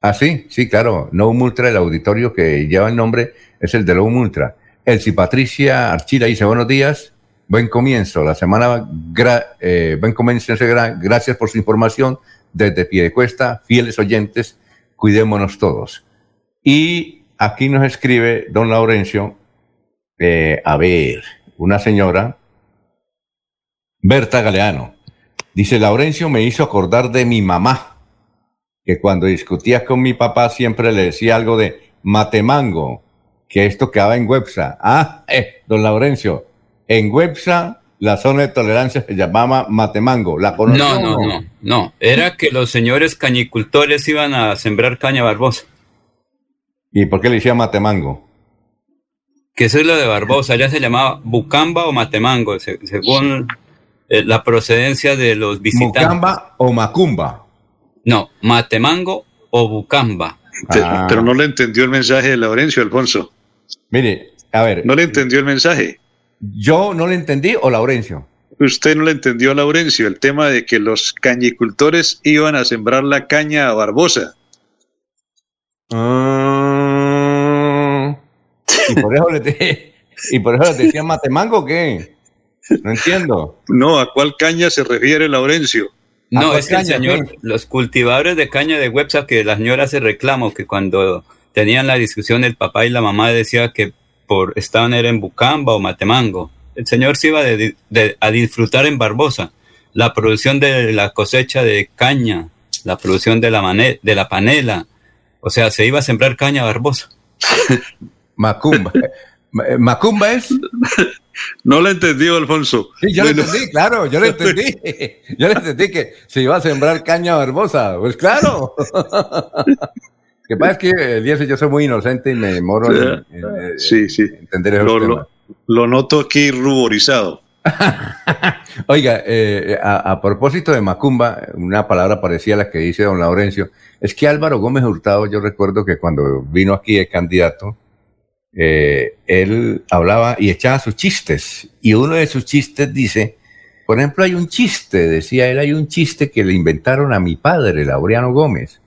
Ah, sí, sí, claro. No Multra, el auditorio que lleva el nombre, es el de No Multra. Elsie Patricia Archila dice buenos días. Buen comienzo. La semana, gra- eh, buen comienzo. gra- Gracias por su información desde Piedecuesta. Fieles oyentes, cuidémonos todos. Y aquí nos escribe don Laurencio, eh, a ver, una señora, Berta Galeano. Dice, Laurencio me hizo acordar de mi mamá, que cuando discutía con mi papá siempre le decía algo de matemango, que esto quedaba en Websa. Ah, eh, don Laurencio, en Websa la zona de tolerancia se llamaba matemango. ¿La conoció? No, no, no, no. Era que los señores cañicultores iban a sembrar caña barbosa. ¿Y por qué le decía matemango? Que eso es lo de Barbosa. Ya se llamaba Bucamba o Matemango, se- según eh, la procedencia de los visitantes. ¿Mucamba o macumba? No, Matemango o Bucamba. Pero, Ah. pero no le entendió el mensaje de Laurencio, Alfonso. Mire, a ver, No le entendió el mensaje. ¿yo no le entendí o Laurencio? Usted no le entendió a Laurencio el tema de que los cañicultores iban a sembrar la caña a Barbosa. Ah, ¿Y por eso le, de- ¿Y por eso le decían matemango o qué? No entiendo. No, ¿a cuál caña se refiere Laurencio? No, es que el caña, señor, los cultivadores de caña de Websa, que la señora hace reclamo, que cuando tenían la discusión el papá y la mamá decía que por estaban era en Bucamba o Matemango. El señor se iba de- de- a disfrutar en Barbosa. La producción de la cosecha de caña, la producción de la, de la panela. O sea, se iba a sembrar caña Barbosa. Macumba. Ma- eh, Macumba es. No le entendió, Alfonso. Sí, yo Bueno, entendí, claro, yo le entendí. Yo le entendí que se iba a sembrar caña barbosa. Pues claro. que pasa es que yo soy muy inocente y me demoro en, en- en- Sí, sí. entender esos Lo, temas. lo- lo noto aquí ruborizado. Oiga, eh, a, a propósito de Macumba, una palabra parecida a la que dice don Laurencio, es que Álvaro Gómez Hurtado, yo recuerdo que cuando vino aquí de candidato, eh, él hablaba y echaba sus chistes, y uno de sus chistes dice, por ejemplo, hay un chiste, decía él, hay un chiste que le inventaron a mi padre, Laureano Gómez,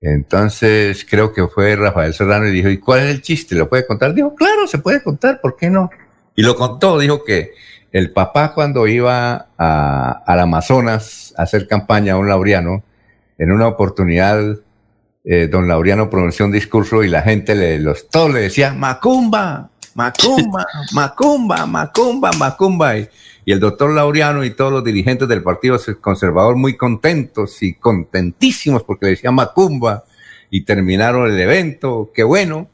Entonces creo que fue Rafael Serrano y dijo, ¿y cuál es el chiste? ¿Lo puede contar? Dijo, claro, se puede contar, ¿por qué no? Y lo contó, dijo que el papá cuando iba al Amazonas a hacer campaña a un laureano, en una oportunidad, eh, don Laureano pronunció un discurso y la gente, le, los, todos le decía, Macumba, Macumba, Macumba, Macumba, Macumba. Y, y el doctor Laureano y todos los dirigentes del Partido Conservador muy contentos y contentísimos porque le decían Macumba y terminaron el evento, qué bueno.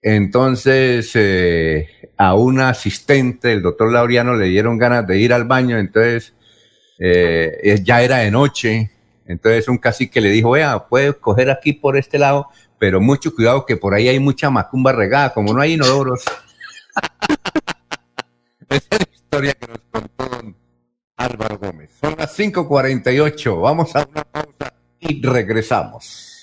Entonces eh, a un asistente, el doctor Laureano, le dieron ganas de ir al baño, entonces eh, ya era de noche, entonces un cacique le dijo, vea, puede coger aquí por este lado, pero mucho cuidado que por ahí hay mucha macumba regada, como no hay inodoros. que nos contó Álvaro Gómez. Son las 5:48. Vamos a una pausa y regresamos.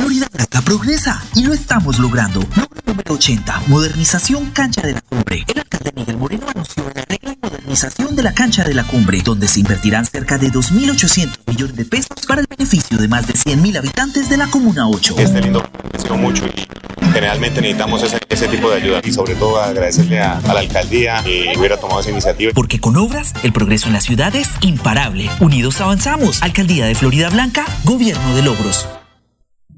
Florida Blanca progresa y lo estamos logrando. Logro número 80, modernización cancha de la cumbre. El alcalde Miguel Moreno anunció la regla modernización de la cancha de la cumbre, donde se invertirán cerca de 2.800 millones de pesos para el beneficio de más de 100.000 habitantes de la Comuna 8. Este lindo creció mucho y generalmente necesitamos ese, ese, tipo de ayuda y sobre todo agradecerle a, a la alcaldía que hubiera tomado esa iniciativa. Porque con obras, el progreso en la ciudad es imparable. Unidos avanzamos. Alcaldía de Florida Blanca, Gobierno de Logros.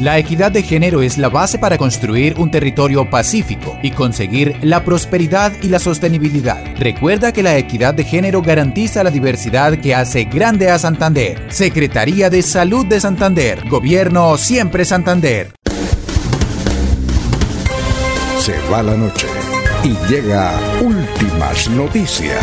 La equidad de género es la base para construir un territorio pacífico y conseguir la prosperidad y la sostenibilidad. Recuerda que la equidad de género garantiza la diversidad que hace grande a Santander. Secretaría de Salud de Santander. Gobierno siempre Santander. Se va la noche y llega últimas noticias.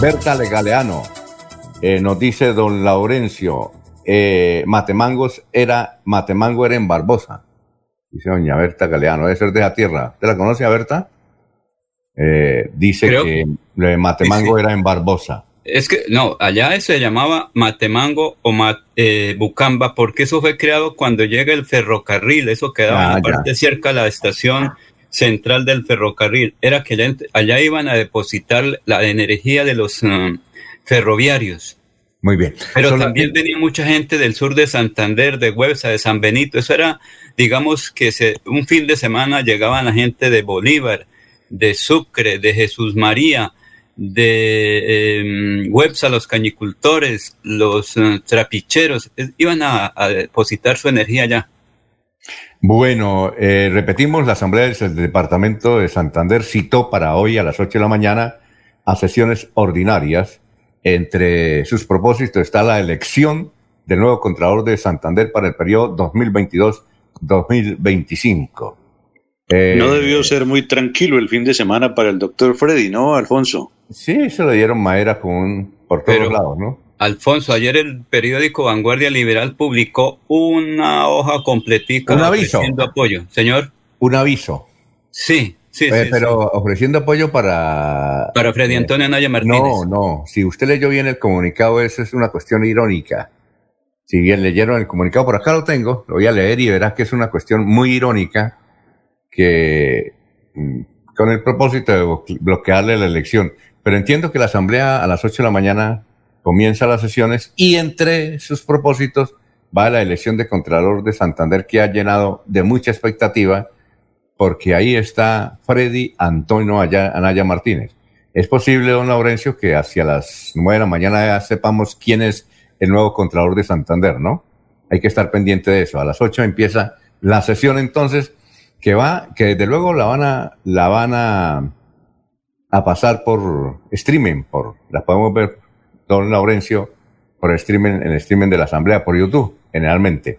Berta Legaleano, eh, nos dice don Laurencio, eh, Matemangos era, Matemango era en Barbosa. Dice doña Berta Galeano, debe ser de la tierra. ¿Usted la conoce a Berta? Eh, dice Creo- que eh, Matemango era en Barbosa. Es que, no, allá se llamaba Matemango o Ma- eh, Bucamba, porque eso fue creado cuando llega el ferrocarril, eso quedaba en Ah, la ya. parte cerca de la estación central del ferrocarril. Era que allá, allá iban a depositar la energía de los um, ferroviarios. Muy bien. Pero también venía mucha gente del sur de Santander, de Huebsa, de San Benito. Eso era, digamos que se, un fin de semana llegaban la gente de Bolívar, de Sucre, de Jesús María, de eh, los cañicultores, los eh, trapicheros. eh, iban a, a depositar su energía allá. Bueno, eh, repetimos, la Asamblea del Departamento de Santander citó para hoy a las 8 de la mañana a sesiones ordinarias. Entre sus propósitos está la elección del nuevo Contralor de Santander para el periodo 2022-2025. Eh, No debió ser muy tranquilo el fin de semana para el doctor Freddy, ¿no, Alfonso? Sí, se le dieron madera con, por todos Pero- lados, ¿no? Alfonso, ayer el periódico Vanguardia Liberal publicó una hoja completica Un aviso. ofreciendo apoyo. Señor. Un aviso. Sí, sí, Eh, sí. pero sí. ofreciendo apoyo para... Para Freddy Antonio Anaya Martínez. No, no. Si usted leyó bien el comunicado, eso es una cuestión irónica. Si bien leyeron el comunicado, por acá lo tengo, lo voy a leer y verás que es una cuestión muy irónica que mm, con el propósito de blo- bloquearle la elección. Pero entiendo que la asamblea a las 8 de la mañana comienza las sesiones y entre sus propósitos va la elección de Contralor de Santander que ha llenado de mucha expectativa porque ahí está Freddy Antonio Aya- Anaya Martínez. Es posible, don Laurencio, que hacia las 9 de la mañana ya sepamos quién es el nuevo Contralor de Santander, ¿no? Hay que estar pendiente de eso. A las 8 empieza la sesión entonces que va, que desde luego la van a, la van a, a pasar por streaming, por, la podemos ver, don Laurencio, por streaming, en el streaming de la Asamblea, por YouTube, generalmente.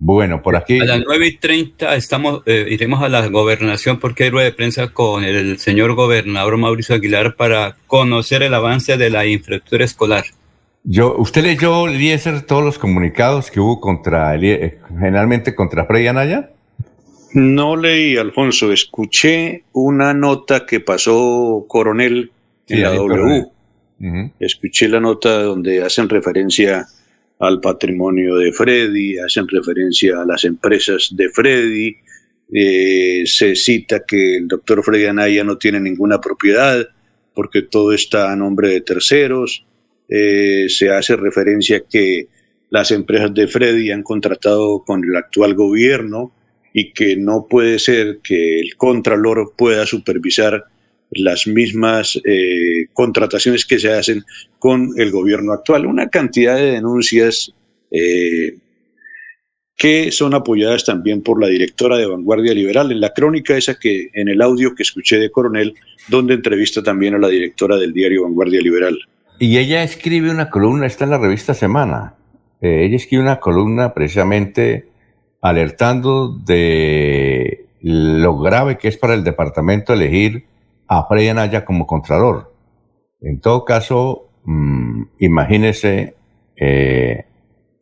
Bueno, por aquí. A las 9 y 30 estamos, eh, iremos a la gobernación porque hay rueda de prensa con el señor gobernador Mauricio Aguilar para conocer el avance de la infraestructura escolar. Yo, ¿Usted leyó, Eliezer, todos los comunicados que hubo contra, eh, generalmente contra Freddy Anaya? No leí, Alfonso, escuché una nota que pasó Coronel en Sí, la W. Coronel. Escuché la nota donde hacen referencia al patrimonio de Freddy, hacen referencia a las empresas de Freddy, eh, se cita que el doctor Freddy Anaya no tiene ninguna propiedad porque todo está a nombre de terceros, eh, se hace referencia que las empresas de Freddy han contratado con el actual gobierno y que no puede ser que el Contralor pueda supervisar las mismas eh, contrataciones que se hacen con el gobierno actual. Una cantidad de denuncias eh, que son apoyadas también por la directora de Vanguardia Liberal en la crónica esa que en el audio que escuché de Coronel, donde entrevista también a la directora del diario Vanguardia Liberal. Y ella escribe una columna, está en la revista Semana. Eh, ella escribe una columna precisamente alertando de lo grave que es para el departamento elegir a Freddy Anaya como contralor. En todo caso, mm, imagínese, eh,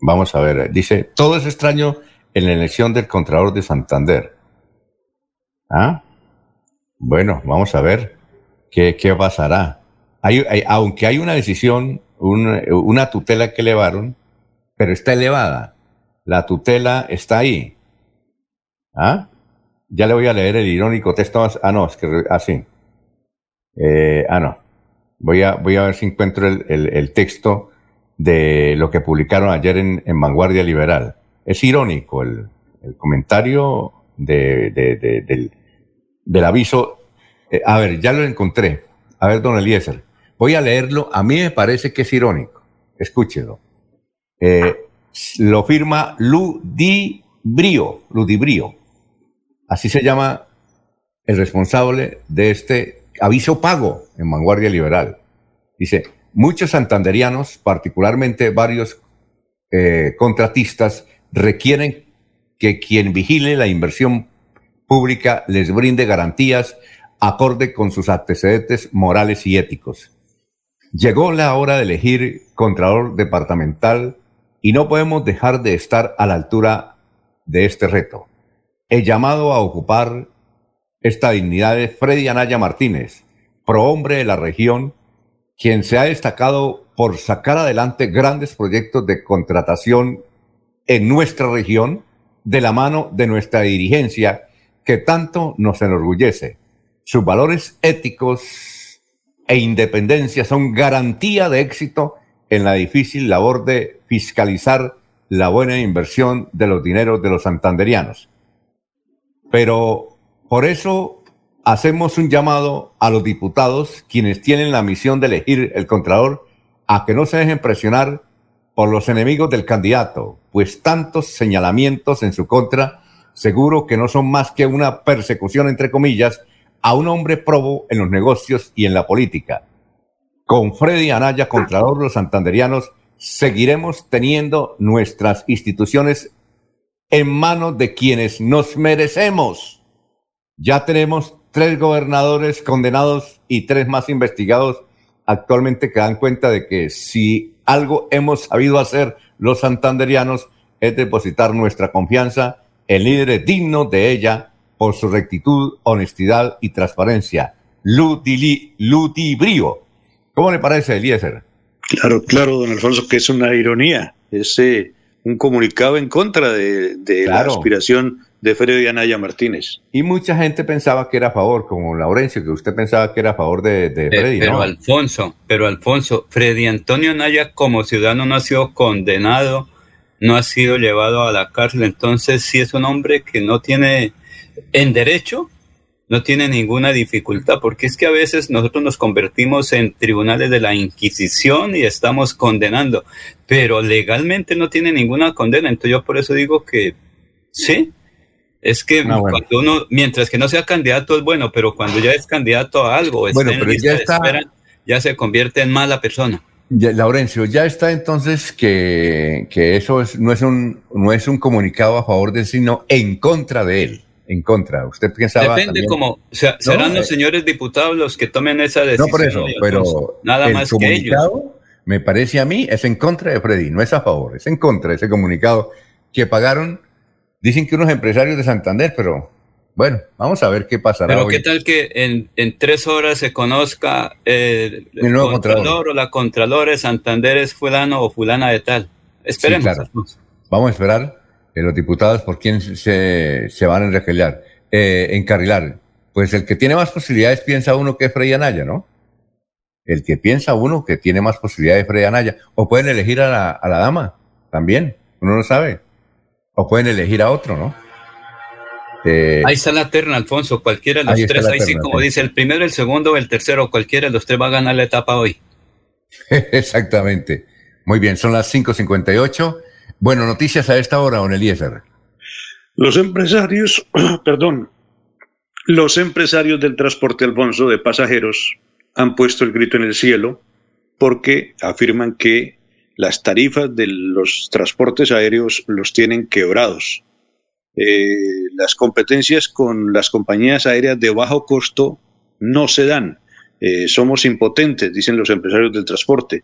vamos a ver, dice, todo es extraño en la elección del contralor de Santander. ¿Ah? Bueno, vamos a ver qué, qué pasará. Hay, aunque hay una decisión, un- una tutela que elevaron, pero está elevada. La tutela está ahí. ¿Ah? Ya le voy a leer el irónico texto. Ah, no, es que así. ah, no. Voy a, voy a ver si encuentro el, el- texto de lo que publicaron ayer en, Vanguardia Liberal. Es irónico el, el comentario de- del, del aviso. Eh, a ver, ya lo encontré. A ver, don Eliezer. Voy a leerlo. A mí me parece que es irónico. Escúchelo. Eh, lo firma Ludibrio. Ludibrio. Así se llama el responsable de este aviso pago en Vanguardia Liberal. Dice, muchos santanderianos, particularmente varios eh, contratistas, requieren que quien vigile la inversión pública les brinde garantías acorde con sus antecedentes morales y éticos. Llegó la hora de elegir Contralor Departamental y no podemos dejar de estar a la altura de este reto. El llamado a ocupar esta dignidad es Freddy Anaya Martínez, prohombre de la región, quien se ha destacado por sacar adelante grandes proyectos de contratación en nuestra región de la mano de nuestra dirigencia que tanto nos enorgullece. Sus valores éticos e independencia son garantía de éxito en la difícil labor de fiscalizar la buena inversión de los dineros de los santanderianos. Pero por eso hacemos un llamado a los diputados, quienes tienen la misión de elegir el Contralor, a que no se dejen presionar por los enemigos del candidato, pues tantos señalamientos en su contra seguro que no son más que una persecución, entre comillas, a un hombre probo en los negocios y en la política. Con Freddy Anaya, Contralor los Santanderianos, seguiremos teniendo nuestras instituciones en manos de quienes nos merecemos. Ya tenemos tres gobernadores condenados y tres más investigados actualmente que dan cuenta de que si algo hemos sabido hacer los santanderianos es depositar nuestra confianza en líderes dignos de ella por su rectitud, honestidad y transparencia. Ludibrio. ¿Cómo le parece, Eliezer? Claro, claro, don Alfonso, que es una ironía. Es eh, un comunicado en contra de, la aspiración de Freddy Anaya Martínez. Y mucha gente pensaba que era a favor, como Laurencio, que usted pensaba que era a favor de, de Freddy. Pero Alfonso, pero Alfonso, Freddy Antonio Anaya como ciudadano no ha sido condenado, no ha sido llevado a la cárcel, entonces sí es un hombre que no tiene en derecho no tiene ninguna dificultad, porque es que a veces nosotros nos convertimos en tribunales de la Inquisición y estamos condenando, pero legalmente no tiene ninguna condena. Entonces yo por eso digo que sí, es que ah, cuando uno, mientras que no sea candidato es bueno, pero cuando ya es candidato a algo, bueno, pero ya, está, ya se convierte en mala persona. Ya, Laurencio, ya está entonces que, que eso es, no, es un, no es un comunicado a favor de él, sino en contra de él en contra. ¿Usted pensaba Depende como, o sea, serán los eh, señores diputados los que tomen esa decisión. No por eso, pero nada más que ellos. Me parece a mí es en contra de Freddy, no es a favor, es en contra de ese comunicado que pagaron, dicen que unos empresarios de Santander, pero bueno, vamos a ver qué pasará. Pero qué tal que en, en tres horas se conozca el, nuevo contralor. o la contralora de Santander es fulano o fulana de tal. Esperemos. Vamos a esperar los diputados por quién se, se van a encarrilar, eh, encarrilar. Pues el que tiene más posibilidades piensa uno que es Frey Anaya, ¿no? El que piensa uno que tiene más posibilidades es Frey Anaya. O pueden elegir a la, a la dama, también, uno no sabe. O pueden elegir a otro, ¿no? Eh, ahí está la terna, Alfonso. Cualquiera de los tres, ahí sí, como dice, el primero, el segundo, el tercero, cualquiera de los tres va a ganar la etapa hoy. Exactamente. Muy bien, son las 5.58. Bueno, noticias a esta hora, don Eliezer. Los empresarios, perdón, los empresarios del transporte Alfonso de pasajeros han puesto el grito en el cielo porque afirman que las tarifas de los transportes aéreos los tienen quebrados. Eh, las competencias con las compañías aéreas de bajo costo no se dan. Eh, somos impotentes, dicen los empresarios del transporte.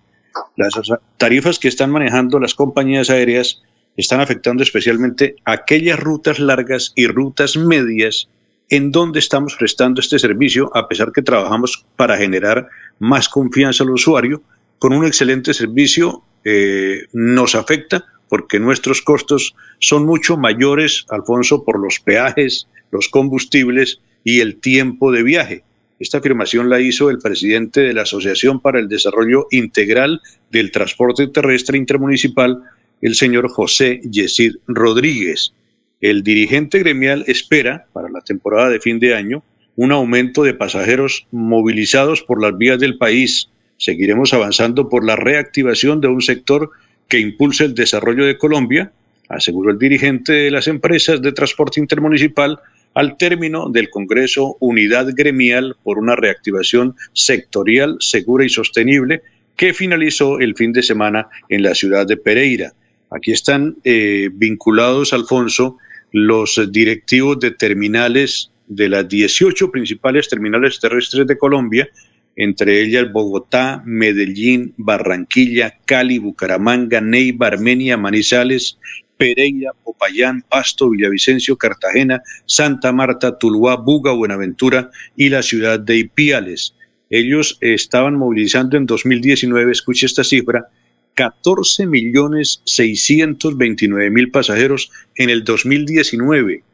Las tarifas que están manejando las compañías aéreas están afectando especialmente aquellas rutas largas y rutas medias en donde estamos prestando este servicio, a pesar que trabajamos para generar más confianza al usuario, con un excelente servicio eh, nos afecta porque nuestros costos son mucho mayores, Alfonso, por los peajes, los combustibles y el tiempo de viaje. Esta afirmación la hizo el presidente de la Asociación para el Desarrollo Integral del Transporte Terrestre Intermunicipal, el señor José Yesid Rodríguez. El dirigente gremial espera, para la temporada de fin de año, un aumento de pasajeros movilizados por las vías del país. Seguiremos avanzando por la reactivación de un sector que impulse el desarrollo de Colombia, aseguró el dirigente de las empresas de transporte intermunicipal, al término del Congreso Unidad Gremial por una reactivación sectorial segura y sostenible que finalizó el fin de semana en la ciudad de Pereira. Aquí están eh, vinculados, Alfonso, los directivos de terminales de las 18 principales terminales terrestres de Colombia, entre ellas Bogotá, Medellín, Barranquilla, Cali, Bucaramanga, Neiva, Armenia, Manizales, Pereira, Popayán, Pasto, Villavicencio, Cartagena, Santa Marta, Tuluá, Buga, Buenaventura y la ciudad de Ipiales. Ellos estaban movilizando en 2019, escuche esta cifra, 14 millones 629 mil pasajeros en el 2019.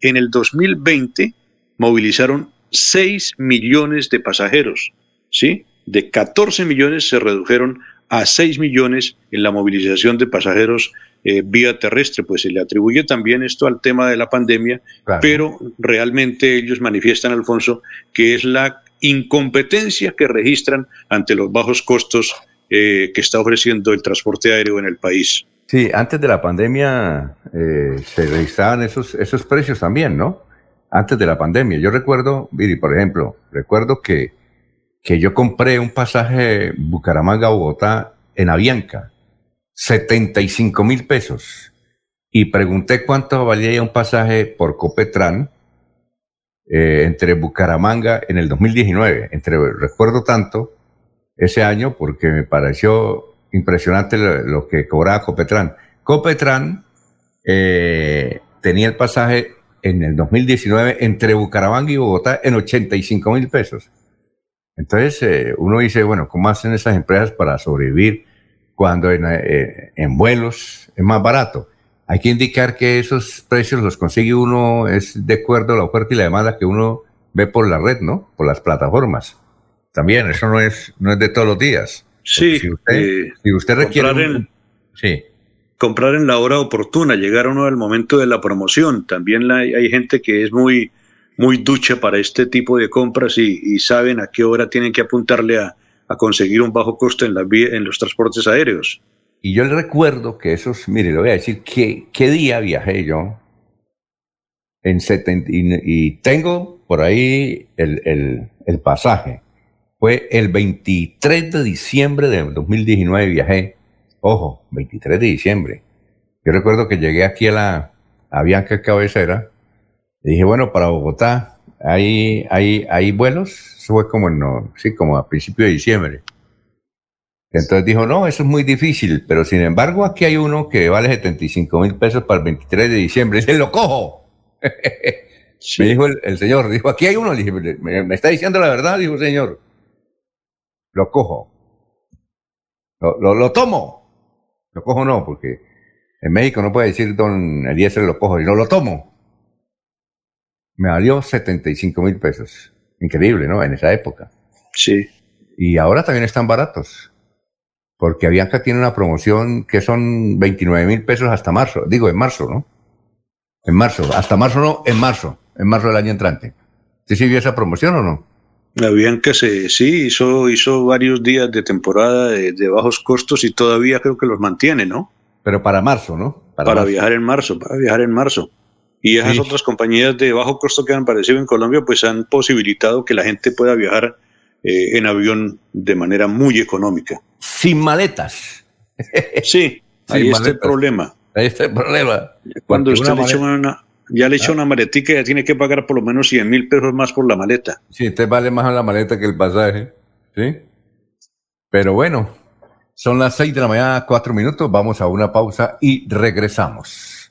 En el 2020 movilizaron 6 millones de pasajeros, ¿sí? De 14 millones se redujeron a 6 millones en la movilización de pasajeros eh, vía terrestre, pues se le atribuye también esto al tema de la pandemia, pero realmente ellos manifiestan, Alfonso, que es la incompetencia que registran ante los bajos costos eh, que está ofreciendo el transporte aéreo en el país. Sí, antes de la pandemia eh, se registraban esos, esos precios también, ¿no? Antes de la pandemia. Yo recuerdo, Viri, por ejemplo, recuerdo que, que yo compré un pasaje Bucaramanga-Bogotá en Avianca 75 mil pesos. Y pregunté cuánto valía un pasaje por Copetran eh, entre Bucaramanga en el 2019. Entre, recuerdo tanto ese año porque me pareció impresionante lo, que cobraba Copetran. Copetran eh, tenía el pasaje en el 2019 entre Bucaramanga y Bogotá en 85 mil pesos. Entonces eh, uno dice, bueno, ¿cómo hacen esas empresas para sobrevivir cuando en, eh, en, vuelos es más barato? Hay que indicar que esos precios los consigue uno, es de acuerdo a la oferta y la demanda que uno ve por la red, ¿no? Por las plataformas. También, eso no es, no es de todos los días. Sí. Si usted, eh, si usted requiere... sí comprar en la hora oportuna, llegar uno del momento de la promoción. También hay gente que es muy, muy ducha para este tipo de compras y, saben a qué hora tienen que apuntarle a, conseguir un bajo costo en, la, en los transportes aéreos. Y yo le recuerdo que esos, mire, le voy a decir que, qué día viajé yo en 70, y, tengo por ahí el, el, el pasaje. Fue el 23 de diciembre de 2019 viajé Ojo, 23 de diciembre. Yo recuerdo que llegué aquí a la a Bianca Cabecera y dije, bueno, para Bogotá hay, hay, hay vuelos. Eso fue como, no, sí, como a principios de diciembre. Entonces dijo, no, eso es muy difícil, pero sin embargo aquí hay uno que vale 75 mil pesos para el 23 de diciembre. Y lo cojo. Me dijo el, señor, dijo, aquí hay uno. Le dije, ¿Me, está diciendo la verdad? Dijo el señor. Lo cojo. Lo, lo, lo tomo. Lo cojo no, porque en México no puede decir don Eliezer lo cojo y no lo tomo. Me valió 75 mil pesos. Increíble, ¿no? En esa época. Sí. Y ahora también están baratos. Porque Avianca tiene una promoción que son 29 mil pesos hasta marzo. Digo, en marzo, ¿no? En marzo. Hasta marzo no, en marzo. En marzo del año entrante. ¿Sí siguió esa promoción o no? La Bianca se, sí hizo, hizo varios días de temporada de, bajos costos y todavía creo que los mantiene, ¿no? Pero para marzo, ¿no? Para, viajar en marzo, para viajar en marzo. Y esas otras compañías de bajo costo que han aparecido en Colombia, pues han posibilitado que la gente pueda viajar eh, en avión de manera muy económica. Sin maletas. Sí, ahí está el problema. Ahí está el problema. Cuando usted le echa una, ya le ah. una maletica ya tiene que pagar por lo menos 100 mil pesos más por la maleta. Sí, te vale más la maleta que el pasaje. ¿Sí? Pero bueno, son las 6 de la mañana, 4 minutos. Vamos a una pausa y regresamos.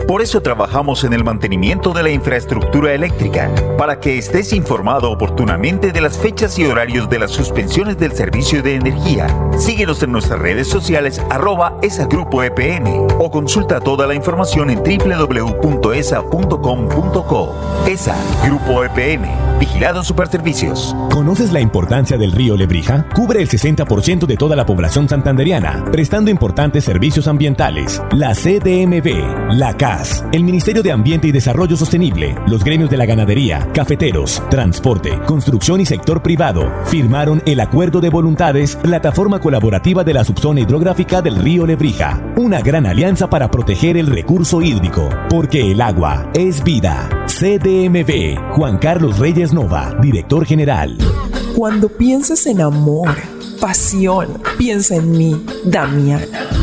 Por eso trabajamos en el mantenimiento de la infraestructura eléctrica, para que estés informado oportunamente de las fechas y horarios de las suspensiones del servicio de energía. Síguenos en nuestras redes sociales arroba grupo EPN o consulta toda la información en www.esa.com.co. ESA Grupo EPN, Vigilado Superservicios. ¿Conoces la importancia del río Lebrija? Cubre el 60% de toda la población santanderiana prestando importantes servicios ambientales. La CDMV, la CAS, el Ministerio de Ambiente y Desarrollo Sostenible, los gremios de la ganadería, cafeteros, transporte, construcción y sector privado firmaron el Acuerdo de Voluntades, plataforma colaborativa de la subzona hidrográfica del río Lebrija. Una gran alianza para proteger el recurso hídrico, porque el agua es vida. CDMV, Juan Carlos Reyes Nova, director general. Cuando piensas en amor, pasión. Piensa en mí, Damiana.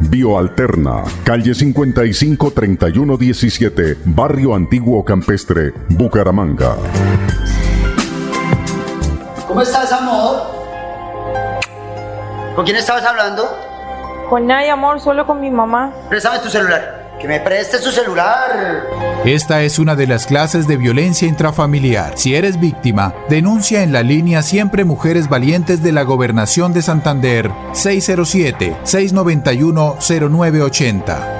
Bioalterna, calle 55 31 17, Barrio Antiguo Campestre, Bucaramanga. ¿Cómo estás, amor? ¿Con quién estabas hablando? Con nadie, amor, solo con mi mamá. Préstame tu celular. Que me preste su celular. Esta es una de las clases de violencia intrafamiliar. Si eres víctima, denuncia en la línea Siempre Mujeres Valientes de la Gobernación de Santander 607-691-0980.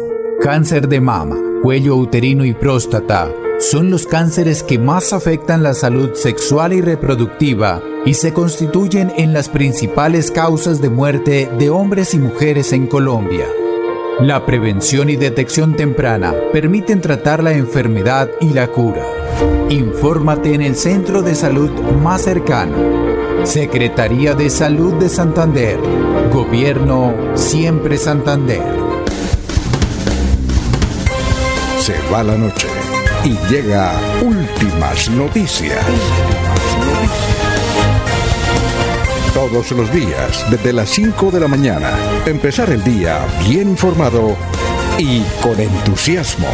Cáncer de mama, cuello uterino y próstata son los cánceres que más afectan la salud sexual y reproductiva y se constituyen en las principales causas de muerte de hombres y mujeres en Colombia. La prevención y detección temprana permiten tratar la enfermedad y la cura. Infórmate en el centro de salud más cercano. Secretaría de Salud de Santander. Gobierno Siempre Santander. Se va la noche y llega últimas noticias. Todos los días, desde las 5 de la mañana, empezar el día bien informado y con entusiasmo.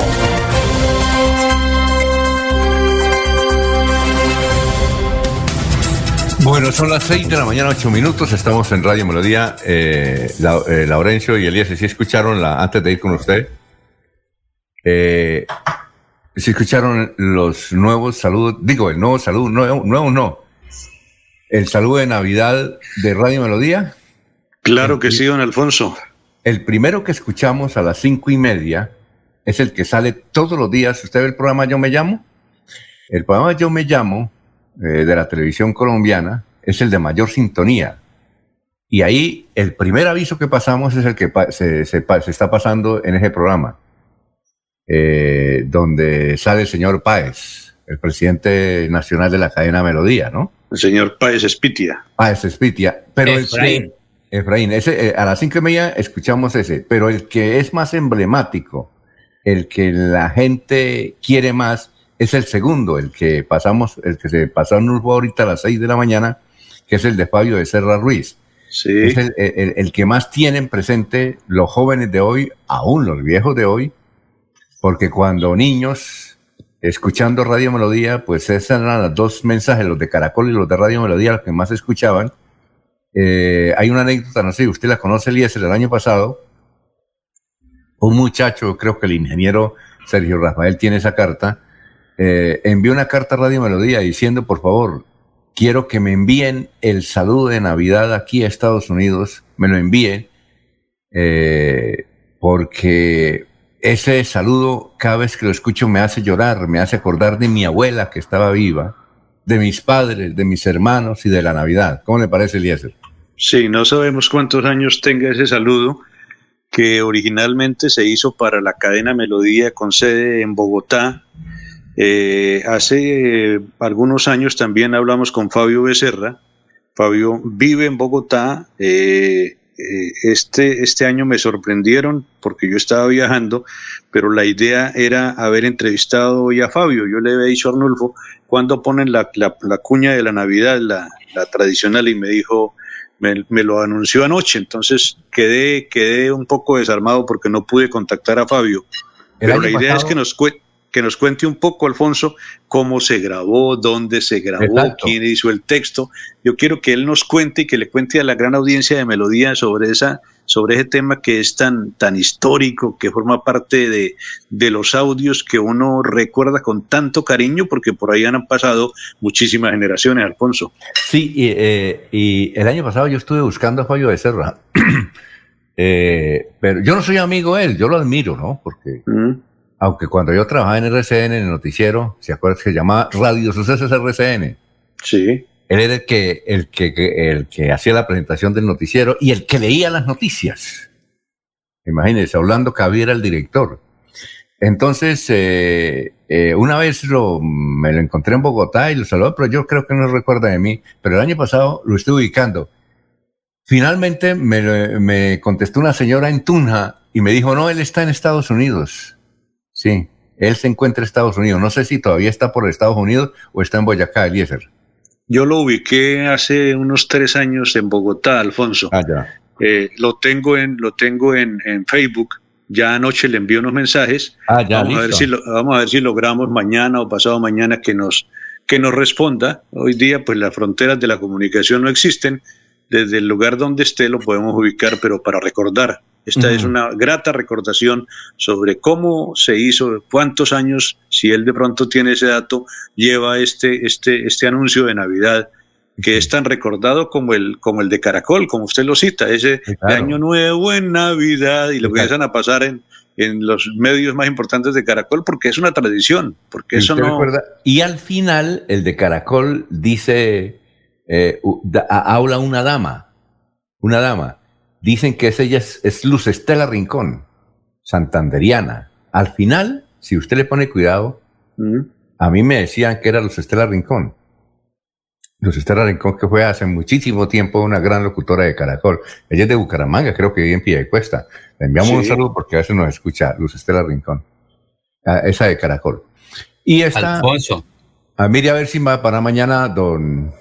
Bueno, son las 6 de la mañana, 8 minutos. Estamos en Radio Melodía. Eh, la, eh, Laurencio y Elías, ¿sí escucharon la, antes de ir con usted? Eh, ¿Sí escucharon los nuevos saludos? Digo, el nuevo saludo, nuevo, nuevo no. El saludo de Navidad de Radio Melodía. Claro que sí, don Alfonso. El primero que escuchamos a las cinco y media es el que sale todos los días. ¿Usted ve el programa Yo Me Llamo? El programa Yo Me Llamo eh, de la televisión colombiana es el de mayor sintonía. Y ahí el primer aviso que pasamos es el que pa- se, se pa- se está pasando en ese programa, eh, donde sale el señor Páez, el presidente nacional de la cadena Melodía, ¿no? El señor Páez Espitia. Páez Espitia. Pero el Efraín. que- Efraín, ese, eh, a las cinco y media escuchamos ese, pero el que es más emblemático, el que la gente quiere más, es el segundo, el que pasamos, el que se pasó ahorita a las seis de la mañana, que es el de Fabio de Serra Ruiz. Sí. Es el, el- el que más tienen presente los jóvenes de hoy, aún los viejos de hoy, porque cuando niños, escuchando Radio Melodía, pues esos eran los dos mensajes, los de Caracol y los de Radio Melodía, los que más escuchaban. Eh, hay una anécdota, no sé, usted la conoce, Eliezer, el año pasado, un muchacho, creo que el ingeniero Sergio Rafael tiene esa carta, eh, envió una carta a Radio Melodía diciendo, por favor, quiero que me envíen el saludo de Navidad aquí a Estados Unidos, me lo envíen, eh, porque ese saludo cada vez que lo escucho me hace llorar, me hace acordar de mi abuela que estaba viva, de mis padres, de mis hermanos y de la Navidad. ¿Cómo le parece, Eliezer? Sí, no sabemos cuántos años tenga ese saludo que originalmente se hizo para la cadena Melodía con sede en Bogotá. Eh, hace eh, algunos años también hablamos con Fabio Becerra. Fabio vive en Bogotá. eh, eh, este, este año me sorprendieron porque yo estaba viajando, pero la idea era haber entrevistado hoy a Fabio. Yo le había dicho a Arnulfo, ¿cuándo ponen la, la- la cuña de la Navidad, la, la tradicional? Y me dijo, me, me lo anunció anoche, entonces quedé, quedé un poco desarmado porque no pude contactar a Fabio. Pero la idea es que nos, cue- que nos cuente un poco, Alfonso, cómo se grabó, dónde se grabó, Exacto. quién hizo el texto. Yo quiero que él nos cuente y que le cuente a la gran audiencia de Melodía sobre esa sobre ese tema que es tan, tan histórico, que forma parte de, de los audios que uno recuerda con tanto cariño, porque por ahí han pasado muchísimas generaciones, Alfonso. Sí, y, eh, y el año pasado yo estuve buscando a Fabio Becerra. Eh, pero yo no soy amigo de él, yo lo admiro, ¿no? Porque, aunque cuando yo trabajaba en RCN, en el noticiero, ¿se acuerdan que se llamaba Radio Sucesos RCN? Sí. Él era el que, el que, el que hacía la presentación del noticiero y el que leía las noticias. Imagínense, Orlando Cavier era el director. Entonces, eh, eh, una vez lo, me lo encontré en Bogotá y lo saludé, pero yo creo que no recuerda de mí. Pero el año pasado lo estuve ubicando. Finalmente me, me contestó una señora en Tunja y me dijo, no, él está en Estados Unidos. Sí. él se encuentra en Estados Unidos. No sé si todavía está por Estados Unidos o está en Boyacá, Eliezer. Yo lo ubiqué hace unos tres años en Bogotá, Alfonso. Ah, ya. Eh, lo tengo en, lo tengo en, en, Facebook. Ya anoche le envío unos mensajes. Ah, ya, vamos, a ver si lo, vamos a ver si logramos mañana o pasado mañana que nos, que nos responda. Hoy día, pues las fronteras de la comunicación no existen. Desde el lugar donde esté lo podemos ubicar, pero para recordar. Esta uh -huh. es una grata recordación sobre cómo se hizo, cuántos años, si él de pronto tiene ese dato, lleva este, este, este anuncio de Navidad que es tan recordado como el, como el de Caracol, como usted lo cita, ese claro. de Año Nuevo en Navidad, y lo comienzan a pasar en, en los medios más importantes de Caracol, porque es una tradición, porque eso no... Recuerda? Y al final, el de Caracol dice, eh, habla una dama, una dama, dicen que es ella es, es Luz Estela Rincón, santanderiana. Al final, si usted le pone cuidado, mm. a mí me decían que era Luz Estela Rincón. Luz Estela Rincón, que fue hace muchísimo tiempo una gran locutora de Caracol. Ella es de Bucaramanga, creo que vive en Piedecuesta. Le enviamos sí. un saludo porque a veces nos escucha Luz Estela Rincón. Ah, esa de Caracol. Y esta. Alfonso. A mire a ver si va para mañana, don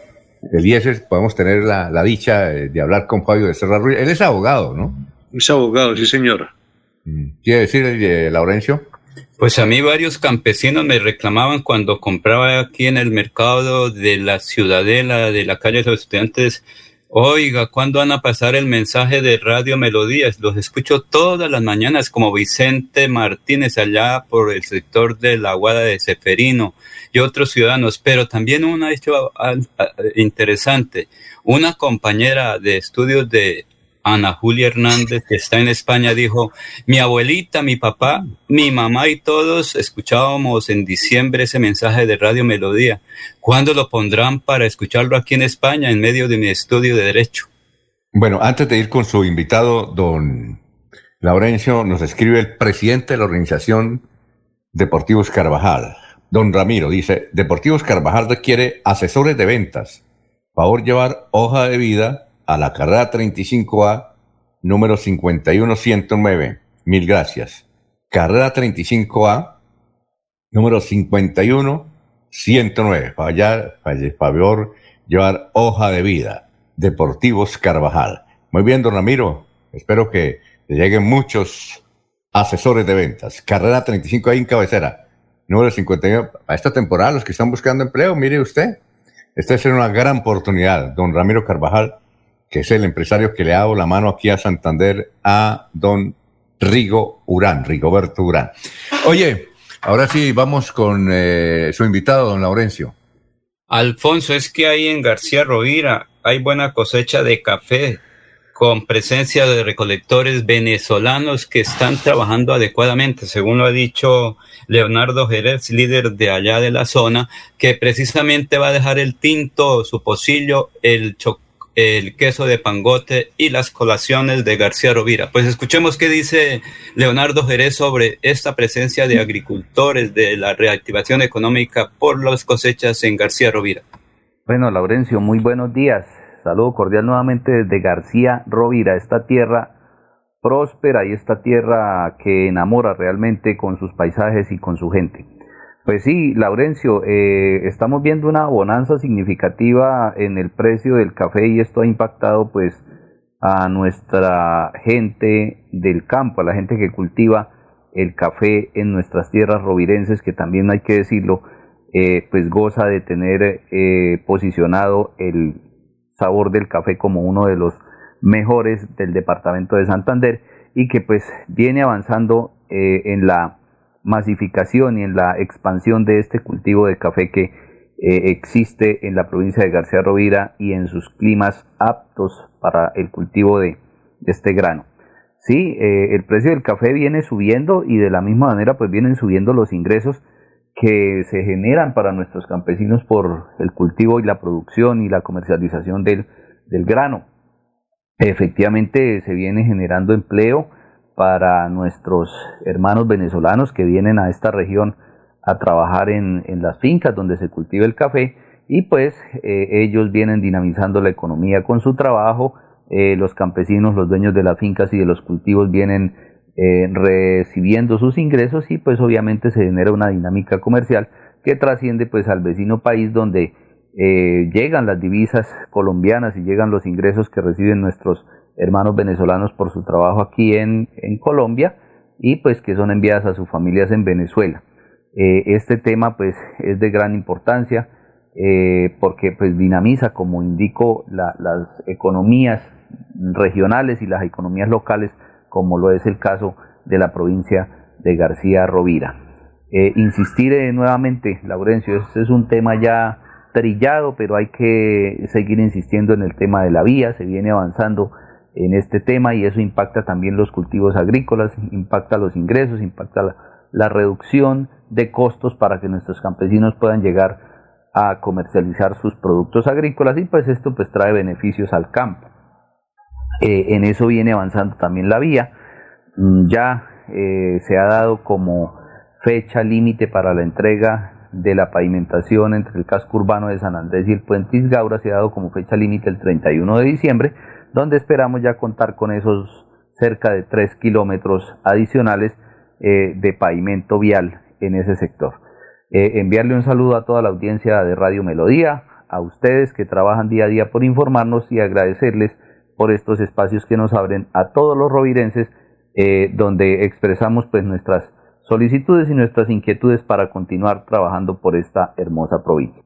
Eliezer, podemos tener la, la dicha de, de, hablar con Fabio de Serra Ruiz. Él es abogado, ¿no? Es abogado, sí, señor. ¿Quiere decir, eh, Laurencio? Pues a mí varios campesinos me reclamaban cuando compraba aquí en el mercado de la Ciudadela, de la calle de los estudiantes, oiga, ¿cuándo van a pasar el mensaje de Radio Melodías? Los escucho todas las mañanas como Vicente Martínez allá por el sector de la Guada de Seferino y otros ciudadanos, pero también un hecho interesante. Una compañera de estudios de Ana Julia Hernández, que está en España, dijo, mi abuelita, mi papá, mi mamá y todos escuchábamos en diciembre ese mensaje de Radio Melodía. ¿Cuándo lo pondrán para escucharlo aquí en España en medio de mi estudio de Derecho? Bueno, antes de ir con su invitado, don Laurencio, nos escribe el presidente de la organización Deportivos Carvajal, don Ramiro, dice, Deportivos Carvajal requiere asesores de ventas. Favor llevar hoja de vida a la carrera 35A, número 51109. Mil gracias. Carrera 35A, número 51109. Para favor, llevar hoja de vida. Deportivos Carvajal. Muy bien, don Ramiro. Espero que le lleguen muchos asesores de ventas. Carrera 35 ahí en cabecera. Número 51. A esta temporada, los que están buscando empleo, mire usted. Esta es una gran oportunidad. Don Ramiro Carvajal es el empresario que le ha dado la mano aquí a Santander a don Rigo Urán, Rigoberto Urán. Oye, ahora sí, vamos con eh, su invitado, don Laurencio. Alfonso, es que ahí en García Rovira hay buena cosecha de café con presencia de recolectores venezolanos que están trabajando adecuadamente, según lo ha dicho Leonardo Jerez, líder de allá de la zona, que precisamente va a dejar el tinto, su pocillo, el chocolate el queso de pangote y las colaciones de García Rovira. Pues escuchemos qué dice Leonardo Jerez sobre esta presencia de agricultores, de la reactivación económica por las cosechas en García Rovira. Bueno, Laurencio, muy buenos días. Saludo cordial nuevamente desde García Rovira, esta tierra próspera y esta tierra que enamora realmente con sus paisajes y con su gente. Pues sí, Laurencio, eh, estamos viendo una bonanza significativa en el precio del café y esto ha impactado pues a nuestra gente del campo, a la gente que cultiva el café en nuestras tierras rovirenses, que también hay que decirlo, eh, pues goza de tener eh, posicionado el sabor del café como uno de los mejores del departamento de Santander y que pues viene avanzando en la masificación y en la expansión de este cultivo de café que eh, existe en la provincia de García Rovira y en sus climas aptos para el cultivo de, este grano. Sí, eh, el precio del café viene subiendo y de la misma manera pues vienen subiendo los ingresos que se generan para nuestros campesinos por el cultivo y la producción y la comercialización del grano. Efectivamente se viene generando empleo, para nuestros hermanos venezolanos que vienen a esta región a trabajar en, las fincas donde se cultiva el café y pues eh, ellos vienen dinamizando la economía con su trabajo, eh, los campesinos, los dueños de las fincas y de los cultivos vienen eh, recibiendo sus ingresos y pues obviamente se genera una dinámica comercial que trasciende pues al vecino país donde llegan las divisas colombianas y llegan los ingresos que reciben nuestros hermanos venezolanos por su trabajo aquí en, en Colombia y pues que son enviadas a sus familias en Venezuela. Eh, este tema pues es de gran importancia eh, porque pues dinamiza, como indico, las economías regionales y las economías locales, como lo es el caso de la provincia de García Rovira. Eh, insistir nuevamente, Laurencio, este es un tema ya trillado, pero hay que seguir insistiendo en el tema de la vía, se viene avanzando en este tema y eso impacta también los cultivos agrícolas, impacta los ingresos, impacta la, reducción de costos para que nuestros campesinos puedan llegar a comercializar sus productos agrícolas y pues esto pues trae beneficios al campo. Eh, en eso viene avanzando también la vía. Mm, ya eh, se ha dado como fecha límite para la entrega de la pavimentación entre el casco urbano de San Andrés y el puente Isgaura, se ha dado como fecha límite el 31 de diciembre, donde esperamos ya contar con esos cerca de 3 kilómetros adicionales eh, de pavimento vial en ese sector. Eh, enviarle un saludo a toda la audiencia de Radio Melodía, a ustedes que trabajan día a día por informarnos y agradecerles por estos espacios que nos abren a todos los rovirenses, eh, donde expresamos pues nuestras solicitudes y nuestras inquietudes para continuar trabajando por esta hermosa provincia.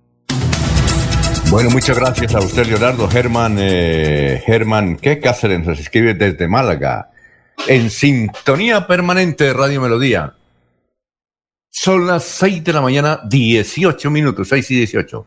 Bueno, muchas gracias a usted, Leonardo. Germán, Germán, ¿qué Cáceres nos escribe desde Málaga? en sintonía permanente de Radio Melodía. Son las 6 de la mañana, 18 minutos, 6 y 18.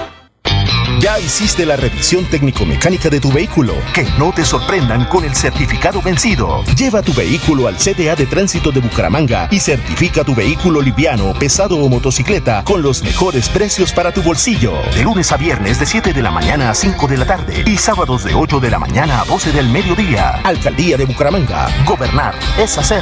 Ya hiciste la revisión técnico-mecánica de tu vehículo. Que no te sorprendan con el certificado vencido. Lleva tu vehículo al CTA de Tránsito de Bucaramanga y certifica tu vehículo liviano, pesado o motocicleta con los mejores precios para tu bolsillo. De lunes a viernes de 7 de la mañana a 5 de la tarde y sábados de 8 de la mañana a 12 del mediodía. Alcaldía de Bucaramanga. Gobernar es hacer.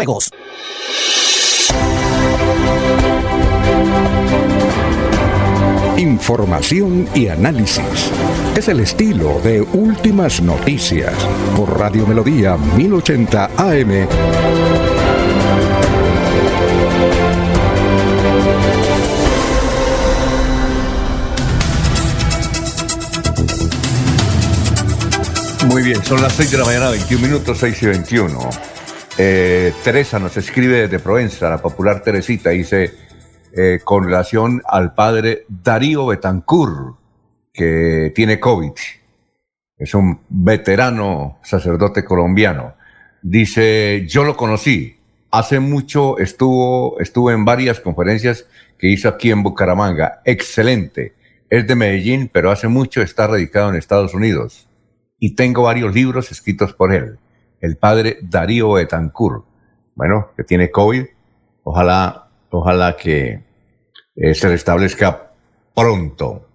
juegos. Información y análisis. Es el estilo de Últimas Noticias por Radio Melodía 1080 AM. Muy bien, son las 6 de la mañana, 21 minutos, 6 y 21. Eh, Teresa nos escribe desde Provenza, la popular Teresita, dice, eh, con relación al padre Darío Betancur, que tiene COVID. Es un veterano sacerdote colombiano. Dice, yo lo conocí. Hace mucho estuvo, estuvo en varias conferencias que hizo aquí en Bucaramanga. Excelente. Es de Medellín, pero hace mucho está radicado en Estados Unidos. y tengo varios libros escritos por él. El padre Darío Betancourt, bueno, que tiene COVID. Ojalá, ojalá que eh, se restablezca pronto.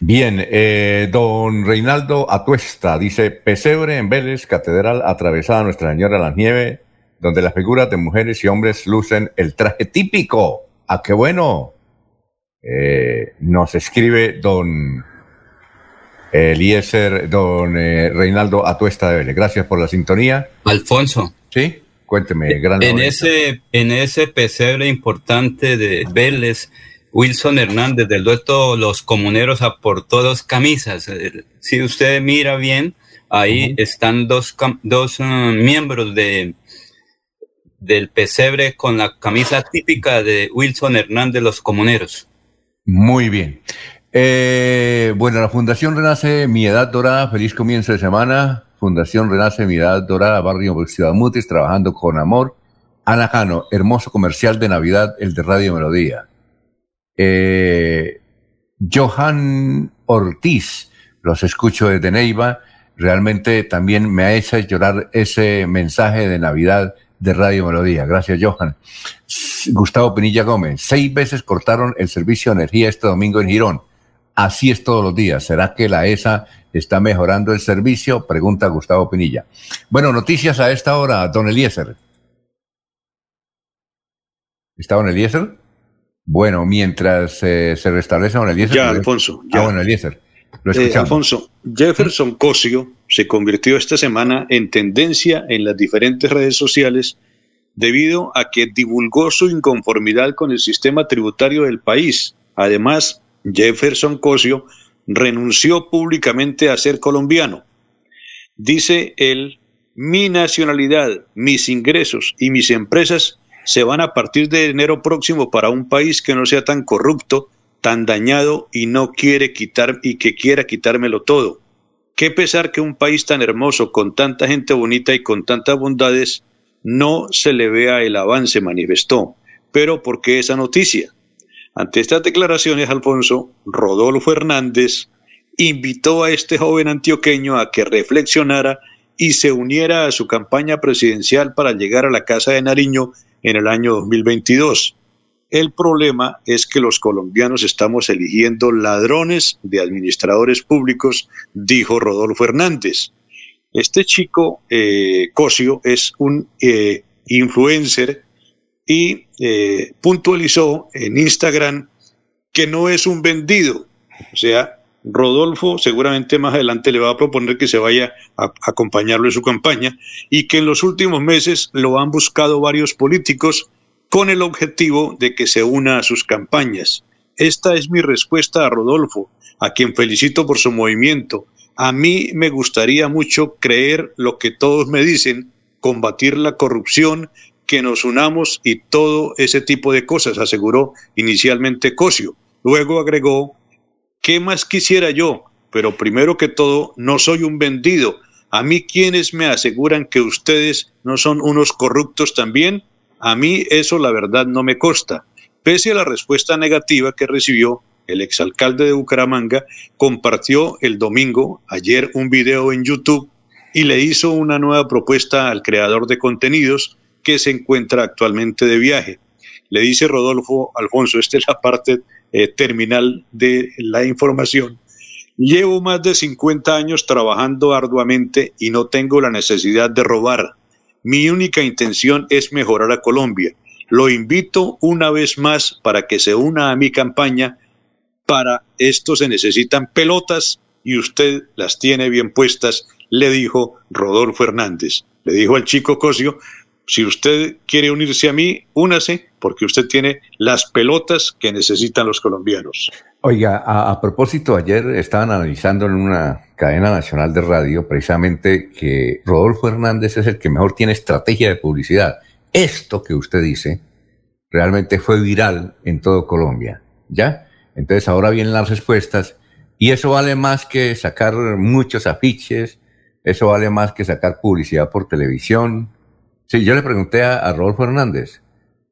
Bien, eh, don Reinaldo Atuesta dice, pesebre en Vélez, catedral atravesada Nuestra Señora de la Nieve, donde las figuras de mujeres y hombres lucen el traje típico. ¡Ah, qué bueno! Eh, nos escribe don Eliezer, don eh, Reinaldo Atuesta de Vélez. Gracias por la sintonía. Alfonso. Sí, cuénteme. Gran en, ese, en ese pesebre importante de Vélez, Wilson Hernández del dueto Los Comuneros aportó dos camisas. Eh, si usted mira bien, ahí están dos, dos uh, miembros de, del pesebre con la camisa típica de Wilson Hernández Los Comuneros. Muy bien. Eh, bueno, la Fundación Renace Mi Edad Dorada, feliz comienzo de semana. Fundación Renace Mi Edad Dorada, barrio Ciudad Mutis, trabajando con amor. Ana Jano, hermoso comercial de Navidad, el de Radio Melodía. Eh, Johan Ortiz, los escucho desde Neiva. Realmente también me ha hecho llorar ese mensaje de Navidad de Radio Melodía. Gracias, Johan. Gustavo Pinilla Gómez, seis veces cortaron el servicio de energía este domingo en Girón. Así es todos los días. ¿Será que la ESA está mejorando el servicio? Pregunta Gustavo Pinilla. Bueno, noticias a esta hora, don Eliezer. ¿Está don Eliezer? Bueno, mientras eh, se restablece don Eliezer. Ya, Alfonso. Ya. Ah, bueno, Eliezer. Lo eh, Alfonso, Jefferson Cosio se convirtió esta semana en tendencia en las diferentes redes sociales debido a que divulgó su inconformidad con el sistema tributario del país. Además, Jefferson Cosio renunció públicamente a ser colombiano. Dice él, mi nacionalidad, mis ingresos y mis empresas se van a partir de enero próximo para un país que no sea tan corrupto, tan dañado y no quiere quitar y que quiera quitármelo todo. Qué pesar que un país tan hermoso, con tanta gente bonita y con tantas bondades, no se le vea el avance, manifestó. Pero ¿por qué esa noticia? Ante estas declaraciones, Alfonso, Rodolfo Hernández invitó a este joven antioqueño a que reflexionara y se uniera a su campaña presidencial para llegar a la Casa de Nariño en el año 2022. El problema es que los colombianos estamos eligiendo ladrones de administradores públicos, dijo Rodolfo Hernández. Este chico, eh, Cosio, es un eh, influencer y eh, puntualizó en Instagram que no es un vendido. O sea, Rodolfo seguramente más adelante le va a proponer que se vaya a acompañarlo en su campaña y que en los últimos meses lo han buscado varios políticos con el objetivo de que se una a sus campañas. Esta es mi respuesta a Rodolfo, a quien felicito por su movimiento a mí me gustaría mucho creer lo que todos me dicen, combatir la corrupción, que nos unamos y todo ese tipo de cosas, aseguró inicialmente Cosio. Luego agregó, ¿qué más quisiera yo? Pero primero que todo, no soy un vendido. A mí quienes me aseguran que ustedes no son unos corruptos también, a mí eso la verdad no me consta. Pese a la respuesta negativa que recibió, el exalcalde de Bucaramanga, compartió el domingo, ayer, un video en YouTube y le hizo una nueva propuesta al creador de contenidos que se encuentra actualmente de viaje. Le dice Rodolfo Alfonso, esta es la parte eh, terminal de la información. Llevo más de 50 años trabajando arduamente y no tengo la necesidad de robar. Mi única intención es mejorar a Colombia. Lo invito una vez más para que se una a mi campaña para esto se necesitan pelotas y usted las tiene bien puestas, le dijo Rodolfo Hernández. Le dijo al chico Cosio, si usted quiere unirse a mí, únase, porque usted tiene las pelotas que necesitan los colombianos. Oiga, a, propósito, ayer estaban analizando en una cadena nacional de radio precisamente que Rodolfo Hernández es el que mejor tiene estrategia de publicidad. Esto que usted dice realmente fue viral en todo Colombia, ¿ya? Entonces ahora vienen las respuestas y eso vale más que sacar muchos afiches, eso vale más que sacar publicidad por televisión. Sí, yo le pregunté a, Rodolfo Hernández,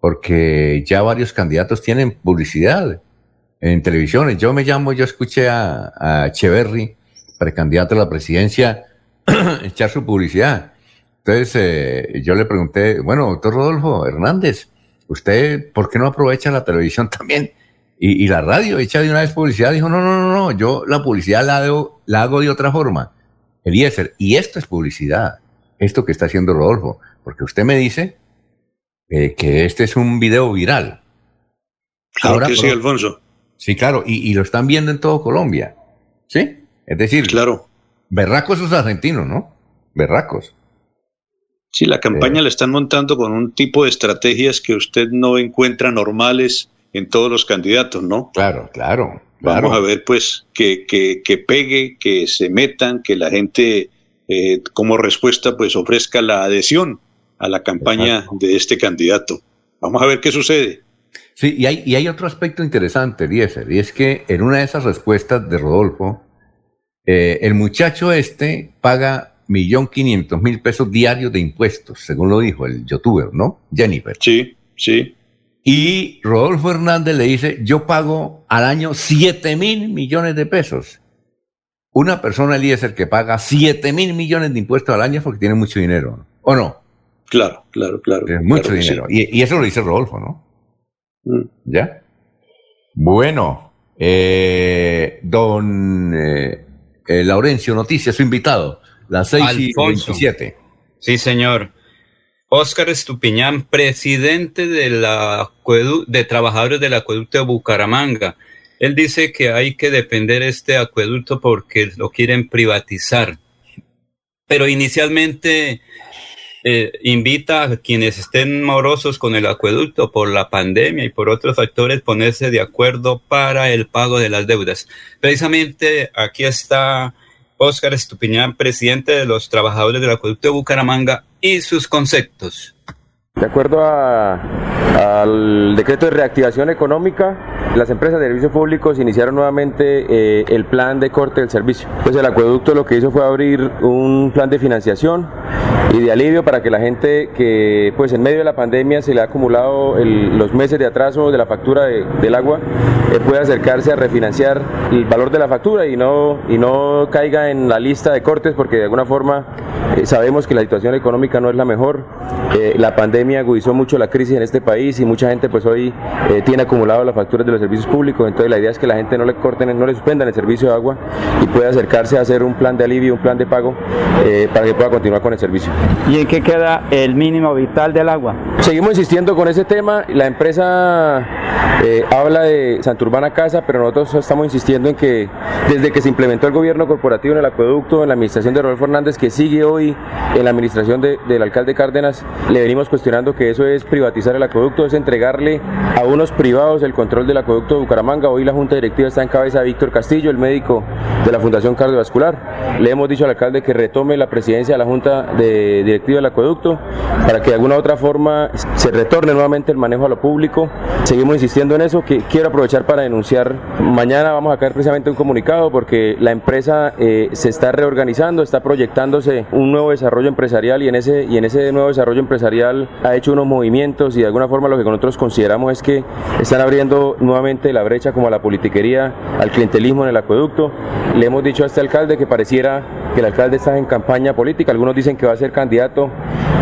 porque ya varios candidatos tienen publicidad en televisiones. Yo me llamo, yo escuché a, a Echeverry precandidato a la presidencia, echar su publicidad. Entonces eh, yo le pregunté, bueno, doctor Rodolfo Hernández, ¿usted por qué no aprovecha la televisión también? Y, la radio, echa de una vez publicidad, dijo, no, no, no, no, yo la publicidad la hago, la hago de otra forma. Eliezer, y esto es publicidad, esto que está haciendo Rodolfo, porque usted me dice eh, que este es un video viral. Claro Ahora, que sí, Alfonso. Sí, claro, y, y, lo están viendo en todo Colombia. ¿Sí? Es decir, claro. berracos esos argentinos, ¿no? Berracos. Sí, la campaña la están montando con un tipo de estrategias que usted no encuentra normales en todos los candidatos, ¿no? Claro, claro. Vamos a ver, pues, que, que, que, pegue, que se metan, que la gente, eh, como respuesta, pues, ofrezca la adhesión a la campaña de este candidato. Vamos a ver qué sucede. Sí, y hay, y hay otro aspecto interesante, Eliezer, y es que en una de esas respuestas de Rodolfo, eh, el muchacho este paga millón quinientos mil pesos diarios de impuestos, según lo dijo el youtuber, ¿no? Jennifer. Sí, sí. Y Rodolfo Hernández le dice, yo pago al año siete mil millones de pesos. Una persona, Eliezer, que paga siete mil millones de impuestos al año porque tiene mucho dinero, ¿o no? Claro, claro, claro. Tiene mucho dinero. Y, eso lo dice Rodolfo, ¿no? Mm. ¿Ya? Bueno, eh, don eh, eh, Laurencio Noticias, su invitado. Las 6 y 27. Sí, señor. Óscar Estupiñán, presidente de, la de trabajadores del acueducto de Bucaramanga. Él dice que hay que defender este acueducto porque lo quieren privatizar. Pero inicialmente eh, invita a quienes estén morosos con el acueducto por la pandemia y por otros factores ponerse de acuerdo para el pago de las deudas. Precisamente aquí está Óscar Estupiñán, presidente de los trabajadores del acueducto de Bucaramanga, y sus conceptos. De acuerdo al decreto de reactivación económica, las empresas de servicios públicos iniciaron nuevamente eh, el plan de corte del servicio. Pues el acueducto lo que hizo fue abrir un plan de financiación y de alivio para que la gente que pues en medio de la pandemia se le ha acumulado los meses de atraso de la factura del agua eh, pueda acercarse a refinanciar el valor de la factura y no, y no caiga en la lista de cortes porque de alguna forma eh, sabemos que la situación económica no es la mejor. Eh, la pandemia agudizó mucho la crisis en este país y mucha gente pues hoy tiene acumulado las facturas de los servicios públicos, entonces la idea es que la gente no le corten, no le suspendan el servicio de agua y pueda acercarse a hacer un plan de alivio, un plan de pago para que pueda continuar con el servicio. ¿Y en qué queda el mínimo vital del agua? Seguimos insistiendo con ese tema. La empresa eh, habla de Santurbana Casa, pero nosotros estamos insistiendo en que desde que se implementó el gobierno corporativo en el acueducto, en la administración de Rodolfo Hernández, que sigue hoy en la administración del alcalde Cárdenas, le venimos cuestionando que eso es privatizar el acueducto, es entregarle a unos privados el control del acueducto de Bucaramanga. Hoy la junta directiva está en cabeza de Víctor Castillo, el médico de la Fundación Cardiovascular. Le hemos dicho al alcalde que retome la presidencia de la junta de directiva del acueducto para que de alguna otra forma se retorne nuevamente el manejo a lo público. Seguimos insistiendo en eso, que quiero aprovechar para denunciar. Mañana vamos a caer precisamente un comunicado porque la empresa eh, se está reorganizando, está proyectándose un nuevo desarrollo empresarial y en ese y en ese nuevo desarrollo empresarial ha hecho unos movimientos y de alguna forma lo que nosotros consideramos es que están abriendo nuevamente la brecha como a la politiquería, al clientelismo en el acueducto. Le hemos dicho a este alcalde que pareciera que el alcalde está en campaña política, algunos dicen que va a ser candidato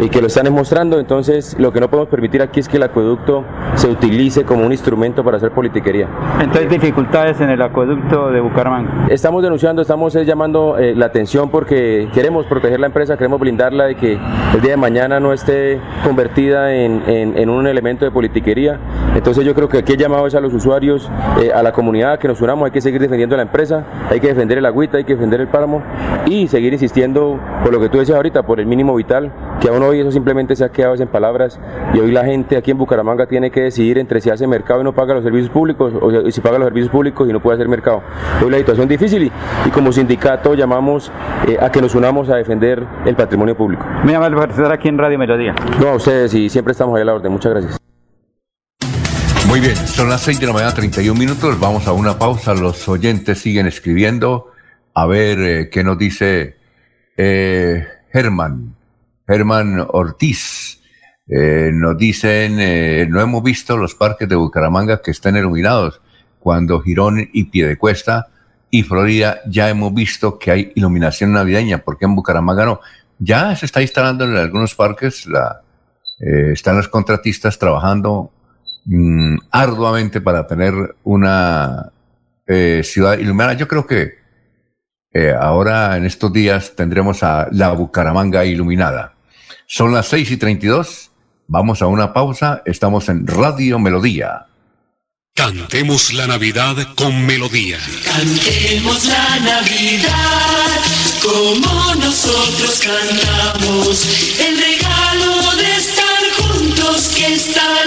y que lo están demostrando, entonces lo que no podemos permitir aquí es que el acueducto se utilice como un instrumento para hacer politiquería. Entonces, dificultades en el acueducto de Bucaramanga. Estamos denunciando, estamos eh, llamando eh, la atención porque queremos proteger la empresa, queremos blindarla de que el día de mañana no esté convertida en, en, un elemento de politiquería. Entonces yo creo que aquí el llamado es a los usuarios, eh, a la comunidad, que nos unamos, hay que seguir defendiendo la empresa, hay que defender el agüita, hay que defender el páramo y seguir insistiendo por lo que tú decías ahorita, por el mínimo vital, que aún hoy eso simplemente se ha quedado en palabras y hoy la gente aquí en Bucaramanga tiene que decidir entre si hace mercado y no paga los servicios públicos o si paga los servicios públicos y no puede hacer mercado. Hoy la situación es difícil y, como sindicato llamamos eh, a que nos unamos a defender el patrimonio público. Me llama el estar aquí en Radio Melodía. No, a ustedes y siempre estamos ahí a la orden. Muchas gracias. Muy bien, son las 6 de la mañana, 31 minutos. Vamos a una pausa. Los oyentes siguen escribiendo. A ver eh, qué nos dice eh, Germán. Germán Ortiz. Eh, nos dicen, eh, no hemos visto los parques de Bucaramanga que están iluminados cuando Girón y Piedecuesta y Florida ya hemos visto que hay iluminación navideña, porque en Bucaramanga no. Ya se está instalando en algunos parques, la, eh, están los contratistas trabajando mm, arduamente para tener una eh, ciudad iluminada. Yo creo que eh, ahora en estos días tendremos a la Bucaramanga iluminada. Son las 6 y 32. Vamos a una pausa. Estamos en Radio Melodía. Cantemos la Navidad con melodía. Cantemos la Navidad como nosotros cantamos. El regalo de estar juntos que esta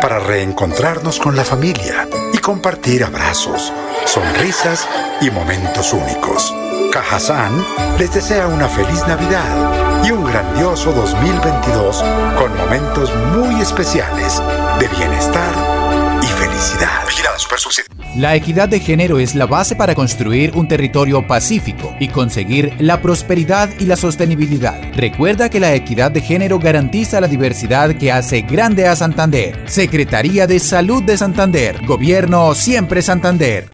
para reencontrarnos con la familia y compartir abrazos, sonrisas y momentos únicos. Cajazán les desea una feliz Navidad y un grandioso 2022 con momentos muy especiales de bienestar y felicidad. La equidad de género es la base para construir un territorio pacífico y conseguir la prosperidad y la sostenibilidad. Recuerda que la equidad de género garantiza la diversidad que hace grande a Santander. Secretaría de Salud de Santander. Gobierno siempre Santander.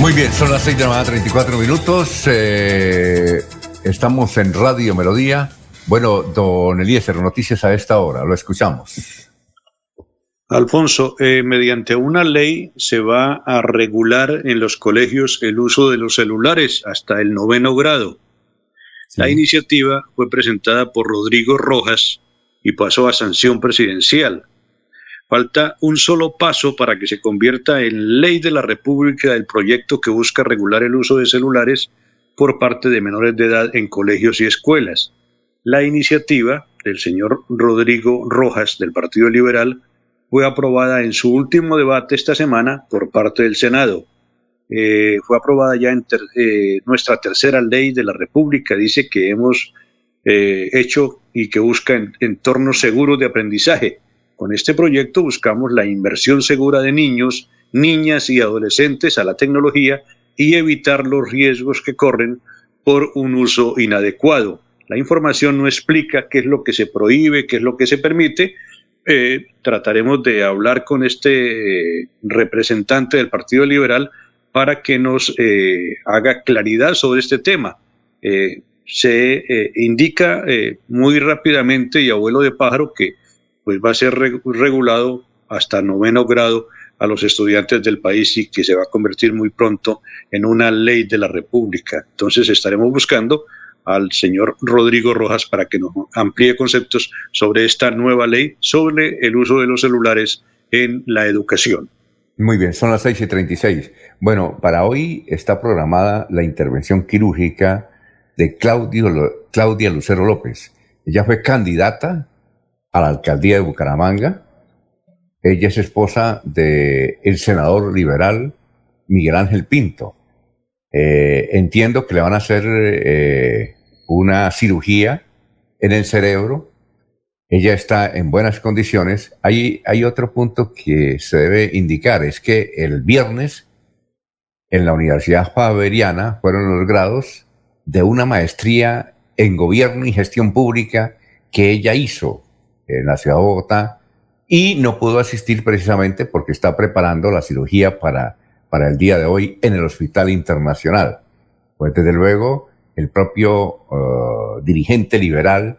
Muy bien, son las 6 de la mañana, 34 minutos. Eh, estamos en Radio Melodía. Bueno, don Eliezer, noticias a esta hora, lo escuchamos. Alfonso, eh, mediante una ley se va a regular en los colegios el uso de los celulares hasta el noveno grado. La iniciativa fue presentada por Rodrigo Rojas y pasó a sanción presidencial. Falta un solo paso para que se convierta en ley de la República el proyecto que busca regular el uso de celulares por parte de menores de edad en colegios y escuelas. La iniciativa del señor Rodrigo Rojas del Partido Liberal fue aprobada en su último debate esta semana por parte del Senado. Eh, fue aprobada ya en eh, nuestra tercera ley de la República. Dice que hemos eh, hecho y que busca entornos seguros de aprendizaje con este proyecto buscamos la inversión segura de niños, niñas y adolescentes a la tecnología y evitar los riesgos que corren por un uso inadecuado. La información no explica qué es lo que se prohíbe, qué es lo que se permite. Eh, trataremos de hablar con este eh, representante del Partido Liberal para que nos eh, haga claridad sobre este tema. se indica muy rápidamente y abuelo de pájaro que pues va a ser regulado hasta noveno grado a los estudiantes del país y que se va a convertir muy pronto en una ley de la República. Entonces estaremos buscando al señor Rodrigo Rojas para que nos amplíe conceptos sobre esta nueva ley sobre el uso de los celulares en la educación. Muy bien, son las 6 y 36. Bueno, para hoy está programada la intervención quirúrgica de Claudia Lucero López. Ella fue candidata a la alcaldía de Bucaramanga. Ella es esposa del el senador liberal Miguel Ángel Pinto. Eh, entiendo que le van a hacer eh, una cirugía en el cerebro. Ella está en buenas condiciones. Hay, otro punto que se debe indicar, es que el viernes en la Universidad Javeriana fueron los grados de una maestría en gobierno y gestión pública que ella hizo en la ciudad de Bogotá y no pudo asistir precisamente porque está preparando la cirugía para, para el día de hoy en el Hospital Internacional. Pues desde luego el propio uh, dirigente liberal,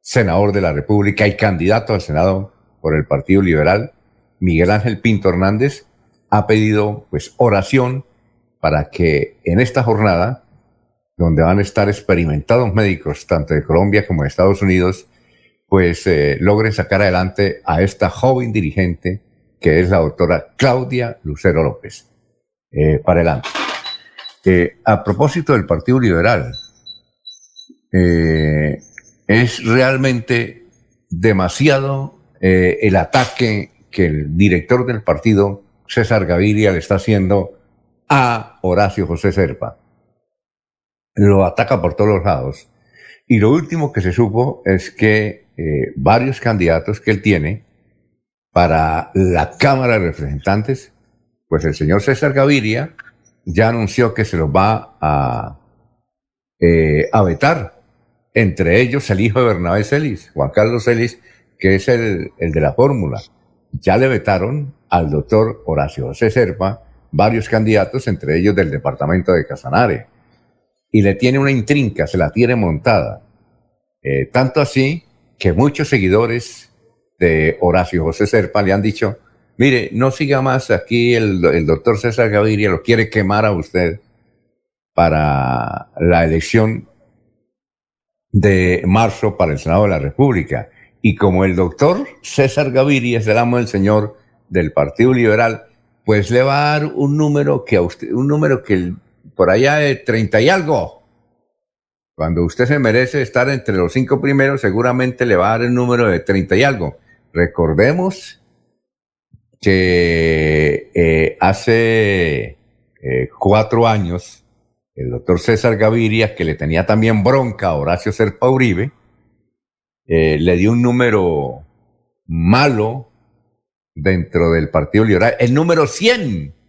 senador de la República y candidato al Senado por el Partido Liberal, Miguel Ángel Pinto Hernández, ha pedido pues oración para que en esta jornada, donde van a estar experimentados médicos tanto de Colombia como de Estados Unidos, pues eh, logren sacar adelante a esta joven dirigente que es la doctora Claudia Lucero López. Eh, para adelante. Eh, a propósito del Partido Liberal, eh, es realmente demasiado eh, el ataque que el director del partido, César Gaviria, le está haciendo a Horacio José Serpa. Lo ataca por todos los lados. Y lo último que se supo es que varios candidatos que él tiene para la Cámara de Representantes, pues el señor César Gaviria ya anunció que se los va a, eh, vetar. Entre ellos el hijo de Bernabé Celis, Juan Carlos Celis, que es el, el de la fórmula. Ya le vetaron al doctor Horacio José Serpa varios candidatos, entre ellos del departamento de Casanare. Y le tiene una intrinca, se la tiene montada. Eh, tanto así que muchos seguidores de Horacio José Serpa le han dicho, Mire, no siga más aquí el, doctor César Gaviria, lo quiere quemar a usted para la elección de marzo para el Senado de la República. Y como el doctor César Gaviria es el amo del señor del Partido Liberal, pues le va a dar un número que a usted, un número que por allá de 30 y algo. Cuando usted se merece estar entre los cinco primeros, seguramente le va a dar el número de 30 y algo. Recordemos que eh, hace eh, cuatro años el doctor César Gaviria, que le tenía también bronca a Horacio Serpa Uribe, eh, le dio un número malo dentro del Partido Liberal, el número 100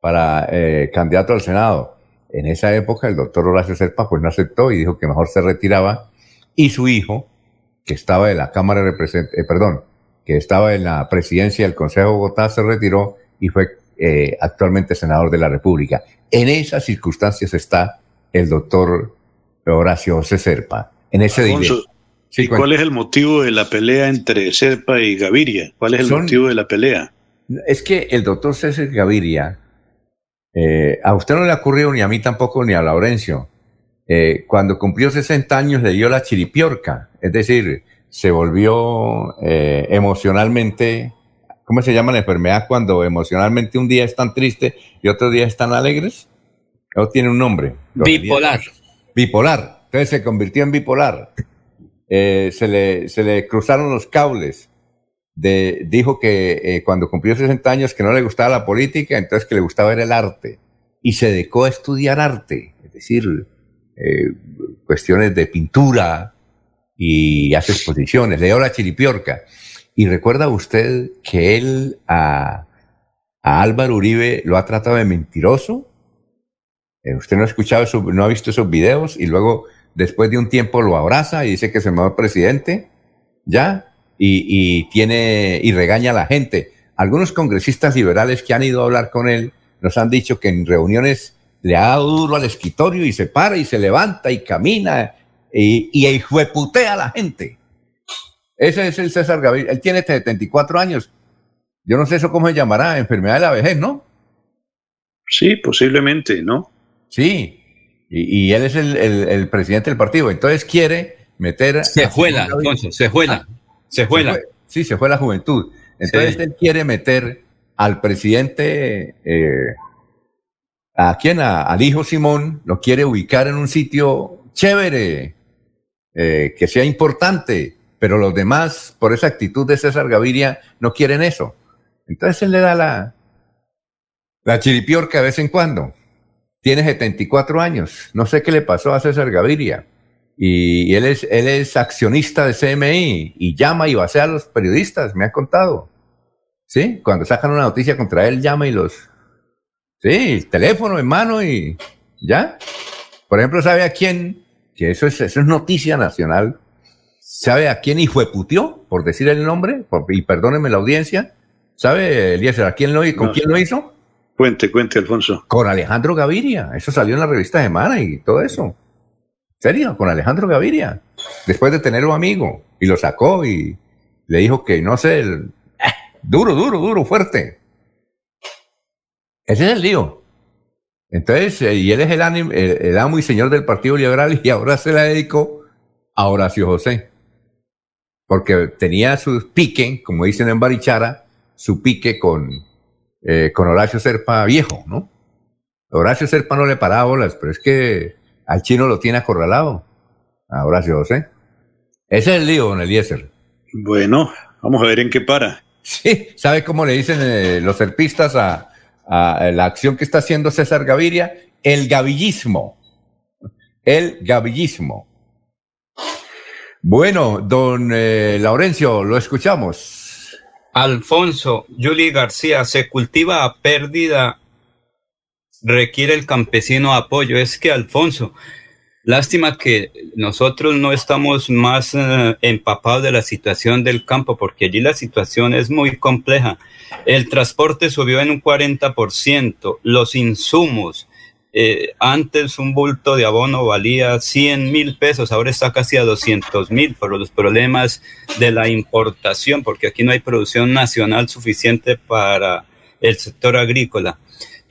para candidato al Senado. En esa época el doctor Horacio Serpa pues no aceptó y dijo que mejor se retiraba y su hijo, que estaba en la Cámara de Representantes, perdón, que estaba en la presidencia del Consejo de Bogotá, se retiró y fue eh, actualmente senador de la República. En esas circunstancias está el doctor Horacio José Serpa. En ese Alfonso, ¿Y cuál es el motivo de la pelea entre Serpa y Gaviria? ¿Cuál es el motivo de la pelea? Es que el doctor César Gaviria, eh, a usted no le ha ocurrido ni a mí tampoco ni a Laurencio. Eh, cuando cumplió 60 años le dio la chiripiorca, es decir, se volvió eh, emocionalmente, ¿cómo se llama la enfermedad cuando emocionalmente un día es tan triste y otro día están alegres? No tiene un nombre. Bipolar. bipolar. Entonces se convirtió en bipolar. Eh, se, le, se le cruzaron los cables. De, dijo que eh, cuando cumplió 60 años que no le gustaba la política, entonces que le gustaba ver el arte. Y se dedicó a estudiar arte, es decir, cuestiones de pintura, y hace exposiciones. Le dio la chiripiorca. Y recuerda usted que él a, Álvaro Uribe lo ha tratado de mentiroso. Eh, usted no ha escuchado, no ha visto esos videos y luego después de un tiempo lo abraza y dice que es el mejor presidente, ¿ya? Y, y, tiene, y regaña a la gente. Algunos congresistas liberales que han ido a hablar con él nos han dicho que en reuniones le ha dado duro al escritorio y se para y se levanta y camina y, y a la gente. Ese es el César Gaviria. Él tiene 74 años. Yo no sé eso cómo se llamará, enfermedad de la vejez, ¿no? Sí, posiblemente, ¿no? Sí, y, él es el, presidente del partido. Entonces quiere meter... Se juela, Alfonso, se juela, se juela. sí, se fue la juventud. Entonces él quiere meter al presidente, eh, a quien, al hijo Simón, lo quiere ubicar en un sitio chévere, eh, que sea importante, pero los demás, por esa actitud de César Gaviria, no quieren eso. Entonces él le da la, la chiripiorca de vez en cuando. Tiene 74 años. No sé qué le pasó a César Gaviria. Y él es, él es accionista de CMI y llama y basea a los periodistas, me ha contado. ¿Sí? Cuando sacan una noticia contra él, llama y los... Sí, teléfono en mano y ya. Por ejemplo, ¿sabe a quién? Que eso es, eso es noticia nacional. ¿Sabe a quién putió? Por decir el nombre, y perdónenme la audiencia. ¿Sabe, Eliezer, a quién lo, con quién lo hizo? Cuente, cuente, Alfonso. Con Alejandro Gaviria. Eso salió en la revista Semana y todo eso. ¿Serio? Con Alejandro Gaviria. Después de tenerlo amigo. Y lo sacó y le dijo que, no sé, eh, duro, duro, duro, fuerte. Ese es el lío. Entonces, eh, y él es el, el, amo y señor del Partido Liberal y ahora se la dedicó a Horacio José. Porque tenía su pique, como dicen en Barichara, su pique con, eh, con Horacio Serpa viejo, ¿no? Horacio Serpa no le paraba bolas, pero es que al chino lo tiene acorralado. A Horacio José. Ese es el lío, don Eliezer. Bueno, vamos a ver en qué para. Sí, ¿sabe cómo le dicen eh, los serpistas a, la acción que está haciendo César Gaviria? El gavillismo. El gavillismo. Bueno, don eh, Laurencio, lo escuchamos. Alfonso, Juli García, se cultiva a pérdida requiere el campesino apoyo. Es que, Alfonso, lástima que nosotros no estamos más eh, empapados de la situación del campo, porque allí la situación es muy compleja. El transporte subió en un 40%, los insumos. Eh, antes un bulto de abono valía 100 mil pesos, ahora está casi a 200 mil por los problemas de la importación, porque aquí no hay producción nacional suficiente para el sector agrícola.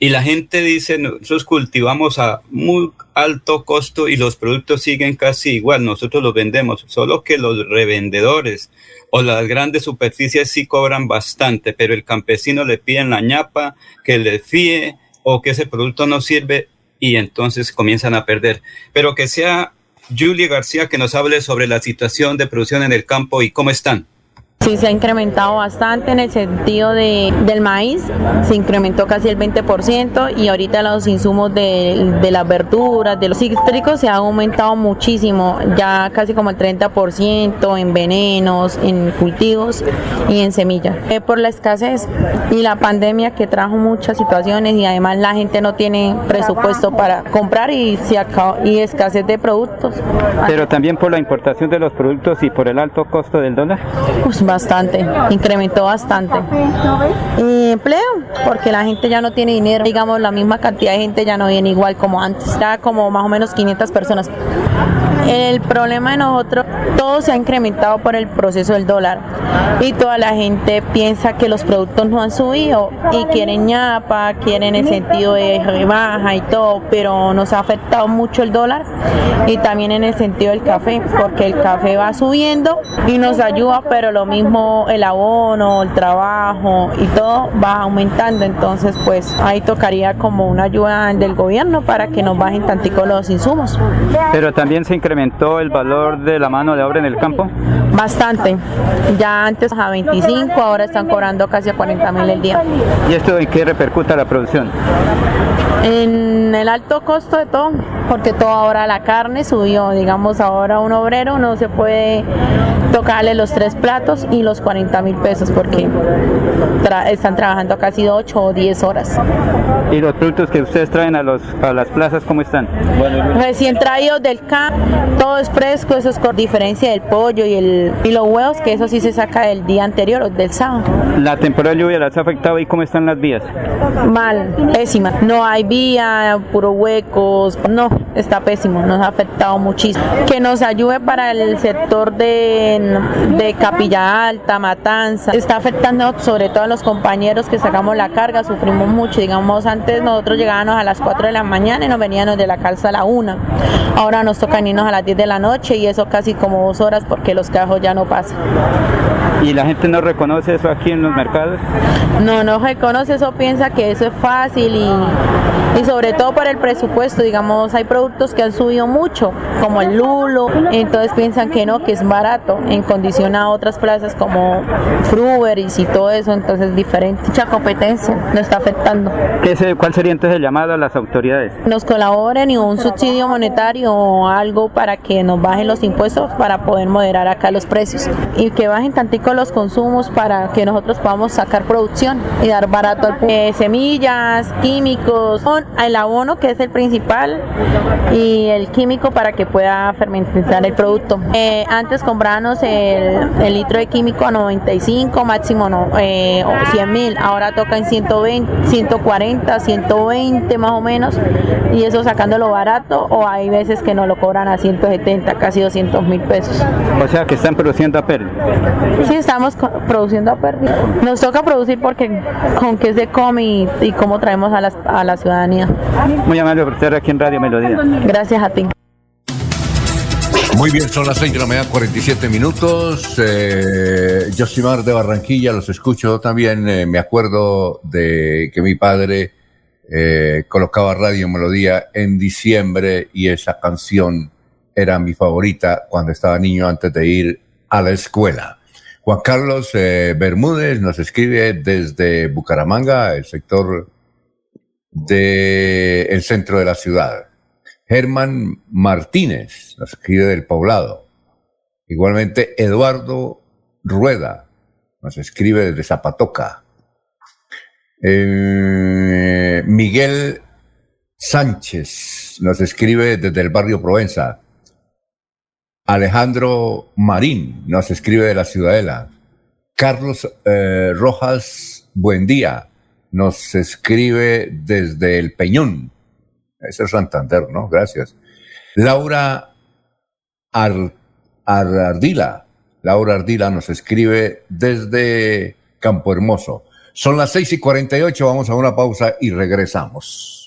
Y la gente dice, nosotros cultivamos a muy alto costo y los productos siguen casi igual, nosotros los vendemos, solo que los revendedores o las grandes superficies sí cobran bastante, pero el campesino le pide la ñapa que le fíe o que ese producto no sirve y entonces comienzan a perder. Pero que sea Julia García que nos hable sobre la situación de producción en el campo y cómo están. Sí, se ha incrementado bastante en el sentido de, del maíz, se incrementó casi el 20% y ahorita los insumos de, de, las verduras, de los cítricos se han aumentado muchísimo, ya casi como el 30% en venenos, en cultivos y en semillas. Eh, por la escasez y la pandemia que trajo muchas situaciones y además la gente no tiene presupuesto para comprar y, se y escasez de productos. Pero también por la importación de los productos y por el alto costo del dólar. Pues bastante, incrementó bastante. Y empleo, porque la gente ya no tiene dinero, digamos, la misma cantidad de gente ya no viene igual como antes, ya como más o menos 500 personas. El problema de nosotros, todo se ha incrementado por el proceso del dólar y toda la gente piensa que los productos no han subido y quieren ñapa, quieren el sentido de rebaja y todo, pero nos ha afectado mucho el dólar y también en el sentido del café, porque el café va subiendo y nos ayuda, pero lo mismo el abono, el trabajo y todo va aumentando, entonces pues ahí tocaría como una ayuda del gobierno para que nos bajen tantico los insumos. Se incrementa aumentó el valor de la mano de obra en el campo? Bastante. Ya antes a 25, ahora están cobrando casi a 40 mil el día. ¿Y esto en qué repercuta la producción? En el alto costo de todo, porque todo ahora la carne subió. Digamos, ahora un obrero no se puede tocarle los tres platos y los 40 mil pesos porque están trabajando casi 8 o 10 horas. ¿Y los productos que ustedes traen a, los, a las plazas cómo están? Recién traídos del campo, todo es fresco, eso es con diferencia del pollo y, el, y los huevos, que eso sí se saca del día anterior o del sábado. ¿La temporada de lluvia las ha afectado y cómo están las vías? Mal, pésima. No hay vía, puro huecos, no, está pésimo, nos ha afectado muchísimo. Que nos ayude para el sector de, de Capilla Alta, Matanza, está afectando sobre todo a los compañeros que sacamos la carga, sufrimos mucho, digamos, antes nosotros llegábamos a las 4 de la mañana y nos veníamos de la calza a la 1, ahora nos toca irnos a las 10 de la noche y eso casi como dos horas porque los cajos ya no pasan. ¿Y la gente no reconoce eso aquí en los mercados? No, no reconoce eso, piensa que eso es fácil y, y sobre todo por el presupuesto, digamos, hay productos que han subido mucho, como el lulo, entonces piensan que no, que es barato en condición a otras plazas como Fruberis y todo eso, entonces es diferente. Mucha competencia nos está afectando. ¿Qué se- ¿Cuál sería entonces el llamado a las autoridades? Nos colaboren y un subsidio monetario o algo para que nos bajen los impuestos para poder moderar acá los precios y que bajen tantico los consumos para que nosotros podamos sacar producción y dar barato al eh, semillas, químicos, el abono que es el principal y el químico para que pueda fermentar el producto. Eh, antes comprábamos el, el litro de químico a 95, máximo no, eh, o 100 mil, ahora toca en 120, 140, 120 más o menos y eso sacándolo barato o hay veces que nos lo cobran a 170, casi 200 mil pesos. O sea, que están produciendo a pérdida. Sí, estamos produciendo a pérdida. Nos toca producir porque con qué se come y, y cómo traemos a, las- a la ciudadanía. Muy amable por estar aquí en Radio Melodía. Gracias a ti. Muy bien, son las 6 de la mañana, 47 minutos. Eh, Josimar de Barranquilla, los escucho también. eh, me acuerdo de que mi padre eh, colocaba Radio Melodía en diciembre y esa canción era mi favorita cuando estaba niño antes de ir a la escuela. Juan Carlos eh, Bermúdez nos escribe desde Bucaramanga, el sector del centro de la ciudad. Germán Martínez nos escribe del poblado. Igualmente Eduardo Rueda nos escribe desde Zapatoca. Eh, Miguel Sánchez nos escribe desde el barrio Provenza. Alejandro Marín nos escribe de la Ciudadela. Carlos eh, Rojas Buendía nos escribe desde el Peñón. Ese es Santander, ¿no? Gracias. Laura Ar- Ar- Ardila. Laura Ardila nos escribe desde Campo Hermoso. Son las 6 y 48, vamos a una pausa y regresamos.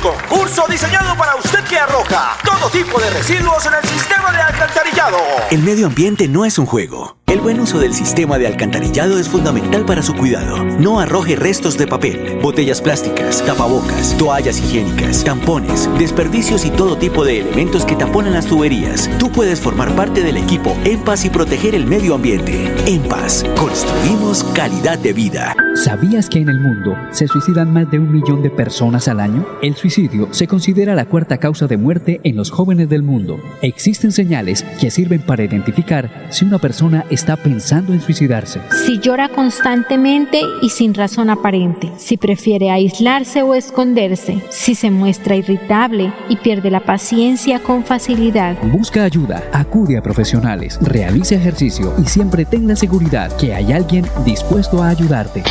concurso diseñado para usted que arroja todo tipo de residuos en el sistema de alcantarillado. El medio ambiente no es un juego. El buen uso del sistema de alcantarillado es fundamental para su cuidado. No arroje restos de papel, botellas plásticas, tapabocas, toallas higiénicas, tampones, desperdicios y todo tipo de elementos que taponan las tuberías. Tú puedes formar parte del equipo En Paz y proteger el medio ambiente. En Paz, construimos calidad de vida. ¿Sabías que en el mundo se suicidan más de un millón de personas al año? El suicidio se considera la cuarta causa de muerte en los jóvenes del mundo. Existen señales que sirven para identificar si una persona está pensando en suicidarse. Si llora constantemente y sin razón aparente, si prefiere aislarse o esconderse, si se muestra irritable y pierde la paciencia con facilidad. Busca ayuda, acude a profesionales, realice ejercicio y siempre ten la seguridad que hay alguien dispuesto a ayudarte.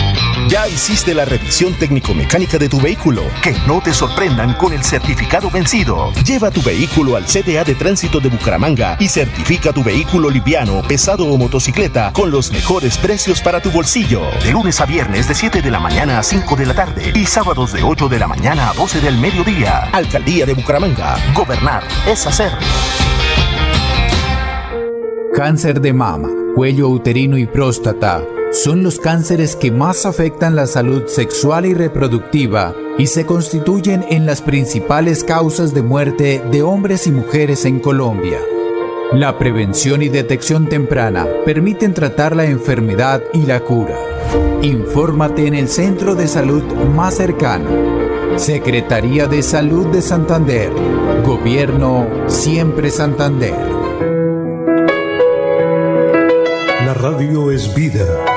Ya hiciste la revisión técnico-mecánica de tu vehículo. Que no te sorprendan con el certificado vencido. Lleva tu vehículo al CDA de Tránsito de Bucaramanga y certifica tu vehículo liviano, pesado o motocicleta con los mejores precios para tu bolsillo. De lunes a viernes de 7 de la mañana a 5 de la tarde y sábados de 8 de la mañana a 12 del mediodía. Alcaldía de Bucaramanga. Gobernar es hacer. Cáncer de mama, cuello uterino y próstata son los cánceres que más afectan la salud sexual y reproductiva y se constituyen en las principales causas de muerte de hombres y mujeres en Colombia. La prevención y detección temprana permiten tratar la enfermedad y la cura. Infórmate en el centro de salud más cercano. Secretaría de Salud de Santander. Gobierno Siempre Santander. La radio es vida.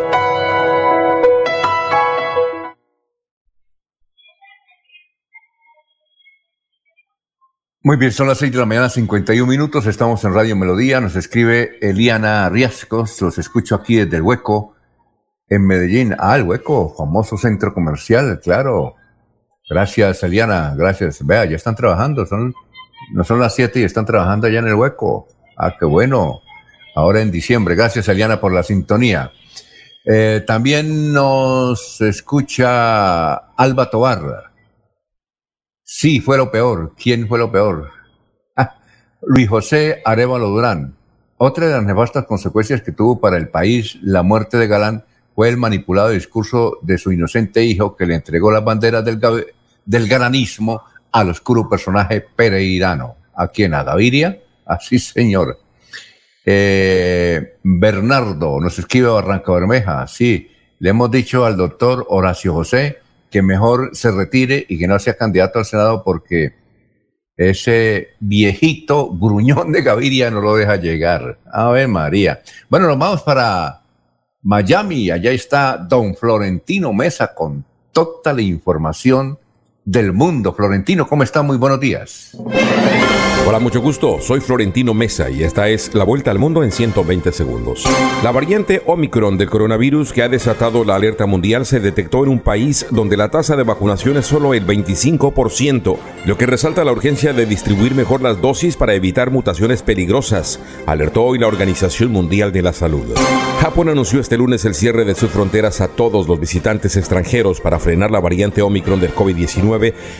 Muy bien, son las 6 de la mañana, 51 minutos. Estamos en Radio Melodía. Nos escribe Eliana Riascos. Los escucho aquí desde el Hueco, en Medellín. Ah, el Hueco, famoso centro comercial, claro. Gracias, Eliana. Gracias. Vea, ya están trabajando. Son, no son las 7 y están trabajando allá en el Hueco. Ah, qué bueno. Ahora en diciembre. Gracias, Eliana, por la sintonía. Eh, también nos escucha Alba Tobar. Sí, fue lo peor. ¿Quién fue lo peor? Ah, Luis José Arevalo Durán. Otra de las nefastas consecuencias que tuvo para el país la muerte de Galán fue el manipulado discurso de su inocente hijo que le entregó las banderas del, galanismo al oscuro personaje pereirano. ¿A quién? ¿A Gaviria? Así, señor. Eh, Bernardo nos escribe Barranca Bermeja. Sí, le hemos dicho al doctor Horacio José que mejor se retire y que no sea candidato al Senado porque ese viejito gruñón de Gaviria no lo deja llegar. A ver, María. Bueno, nos vamos para Miami. Allá está don Florentino Mesa con toda la información del mundo. Florentino, ¿cómo está? Muy buenos días. Hola, mucho gusto. Soy Florentino Mesa y esta es la vuelta al mundo en 120 segundos. La variante Omicron del coronavirus que ha desatado la alerta mundial se detectó en un país donde la tasa de vacunación es solo el 25%, lo que resalta la urgencia de distribuir mejor las dosis para evitar mutaciones peligrosas, alertó hoy la Organización Mundial de la Salud. Japón anunció este lunes el cierre de sus fronteras a todos los visitantes extranjeros para frenar la variante Omicron del COVID-19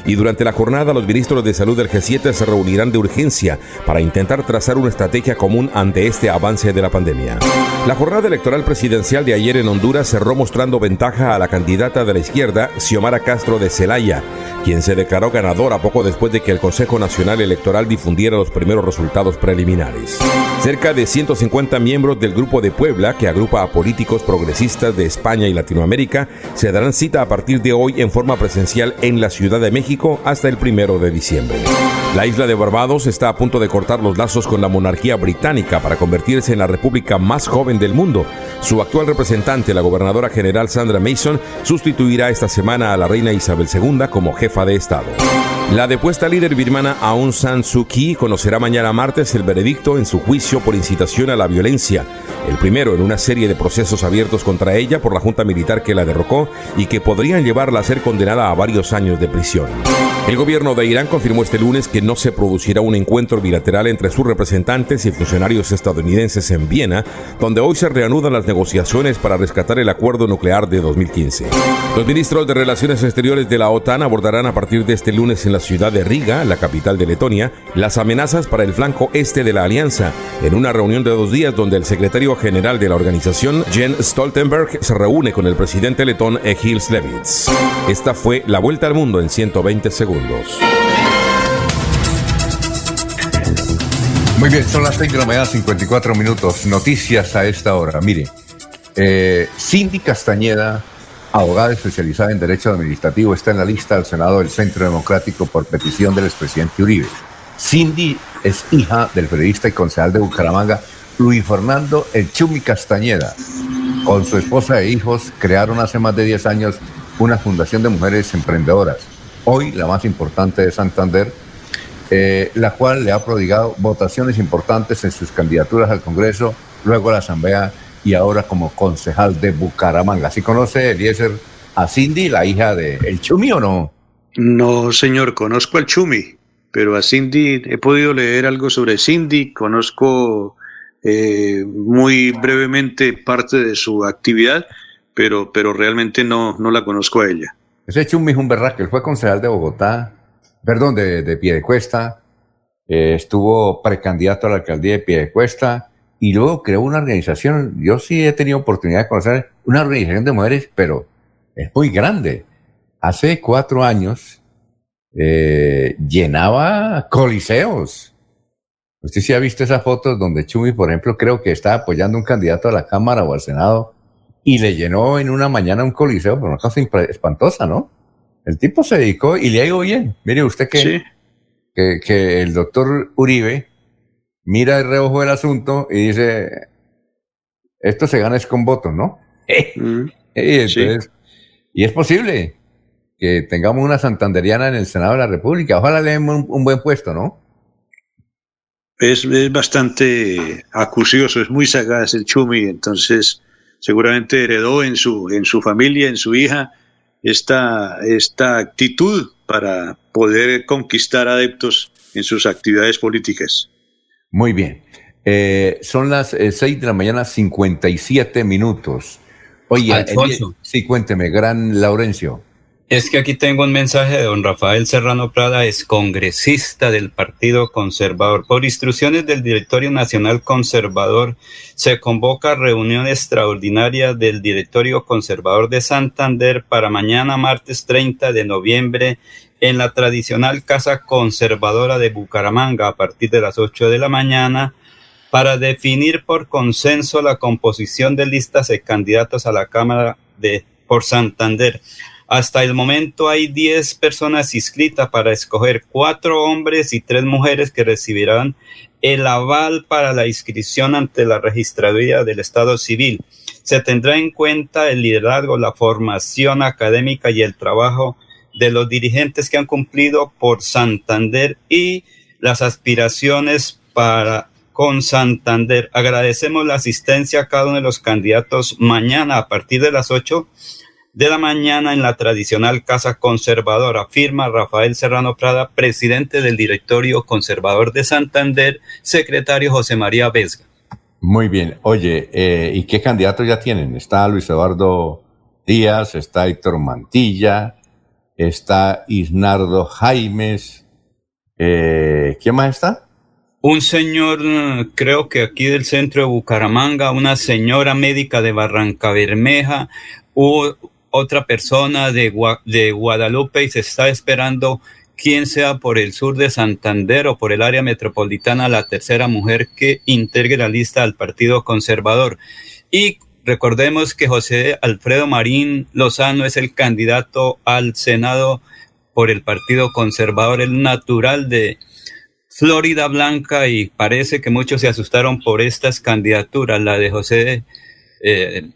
y durante la jornada los ministros de salud del G7 se reunirán de urgencia para intentar trazar una estrategia común ante este avance de la pandemia. La jornada electoral presidencial de ayer en Honduras cerró mostrando ventaja a la candidata de la izquierda, Xiomara Castro de Celaya, quien se declaró ganadora poco después de que el Consejo Nacional Electoral difundiera los primeros resultados preliminares. Cerca de 150 miembros del Grupo de Puebla, que agrupa a políticos progresistas de España y Latinoamérica, se darán cita a partir de hoy en forma presencial en la Ciudad de México hasta el primero de diciembre. La isla de Barbados está a punto de cortar los lazos con la monarquía británica para convertirse en la república más joven del mundo. Su actual representante, la gobernadora general Sandra Mason, sustituirá esta semana a la reina Isabel II como jefa de Estado. La depuesta líder birmana Aung San Suu Kyi conocerá mañana martes el veredicto en su juicio por incitación a la violencia, el primero en una serie de procesos abiertos contra ella por la junta militar que la derrocó y que podrían llevarla a ser condenada a varios años de prisión. El gobierno de Irán confirmó este lunes que no se producirá un encuentro bilateral entre sus representantes y funcionarios estadounidenses en Viena, donde hoy se reanudan las negociaciones para rescatar el acuerdo nuclear de 2015. Los ministros de Relaciones Exteriores de la OTAN abordarán a partir de este lunes en la ciudad de Riga, la capital de Letonia, las amenazas para el flanco este de la alianza, en una reunión de dos días donde el secretario general de la organización, Jens Stoltenberg, se reúne con el presidente letón Egil Levits. Esta fue la vuelta al mundo en 120 segundos. Muy bien, son las 6 de la mañana, 54 minutos. Noticias a esta hora. Mire, eh, Cindy Castañeda abogada especializada en Derecho Administrativo, está en la lista del Senado del Centro Democrático por petición del expresidente Uribe. Cindy es hija del periodista y concejal de Bucaramanga, Luis Fernando El Chumi Castañeda. Con su esposa e hijos crearon hace más de 10 años una fundación de mujeres emprendedoras, hoy la más importante de Santander, eh, la cual le ha prodigado votaciones importantes en sus candidaturas al Congreso, luego a la Asamblea y ahora como concejal de Bucaramanga. ¿Sí conoce Eliezer a Cindy, la hija de El Chumi o no? No, señor, conozco al Chumi, pero a Cindy he podido leer algo sobre Cindy, conozco eh, muy brevemente parte de su actividad, pero, pero realmente no, no la conozco a ella. Ese Chumi es un él fue concejal de Bogotá, perdón, de, de Piedecuesta, eh, estuvo precandidato a la alcaldía de Piedecuesta, y luego creó una organización, yo sí he tenido oportunidad de conocer una organización de mujeres, pero es muy grande. Hace cuatro años eh, llenaba coliseos. Usted sí ha visto esas fotos donde Chumi, por ejemplo, creo que está apoyando un candidato a la Cámara o al Senado y le llenó en una mañana un coliseo, pero una cosa espantosa, ¿no? El tipo se dedicó y le ha ido bien. Mire usted que, que, que, el doctor Uribe mira el reojo del asunto y dice, esto se gana es con votos, ¿no? Mm. y, entonces, y es posible que tengamos una santanderiana en el Senado de la República. Ojalá le demos un, buen puesto, ¿no? Es, es, bastante acucioso, es muy sagaz el Chumi, entonces seguramente heredó en su, en su familia, en su hija, esta, esta actitud para poder conquistar adeptos en sus actividades políticas. Muy bien. Eh, son las eh, seis de la mañana, 57 minutos. Oye, Alfonso. sí, cuénteme, gran Laurencio. Es que aquí tengo un mensaje de don Rafael Serrano Prada, es congresista del Partido Conservador. Por instrucciones del Directorio Nacional Conservador, se convoca reunión extraordinaria del Directorio Conservador de Santander para mañana, martes 30 de noviembre, en la tradicional Casa Conservadora de Bucaramanga, a partir de las 8 de la mañana, para definir por consenso la composición de listas de candidatos a la Cámara de por Santander. Hasta el momento hay 10 personas inscritas para escoger cuatro hombres y tres mujeres que recibirán el aval para la inscripción ante la registraduría del Estado civil. Se tendrá en cuenta el liderazgo, la formación académica y el trabajo de los dirigentes que han cumplido por Santander y las aspiraciones para con Santander. Agradecemos la asistencia a cada uno de los candidatos mañana a partir de las 8 de la mañana en la tradicional Casa Conservadora, firma Rafael Serrano Prada, presidente del Directorio Conservador de Santander, secretario José María Vesga. Muy bien. Oye, eh, ¿y qué candidatos ya tienen? Está Luis Eduardo Díaz, está Héctor Mantilla, está Isnardo Jaimes. Eh, ¿Quién más está? Un señor, creo que aquí del centro de Bucaramanga, una señora médica de Barranca Bermeja, otra persona de, Guadalupe y se está esperando quién sea por el sur de Santander o por el área metropolitana la tercera mujer que integre la lista al Partido Conservador. Y recordemos que José Alfredo Marín Lozano es el candidato al Senado por el Partido Conservador, el natural de Florida Blanca y parece que muchos se asustaron por estas candidaturas, la de José eh,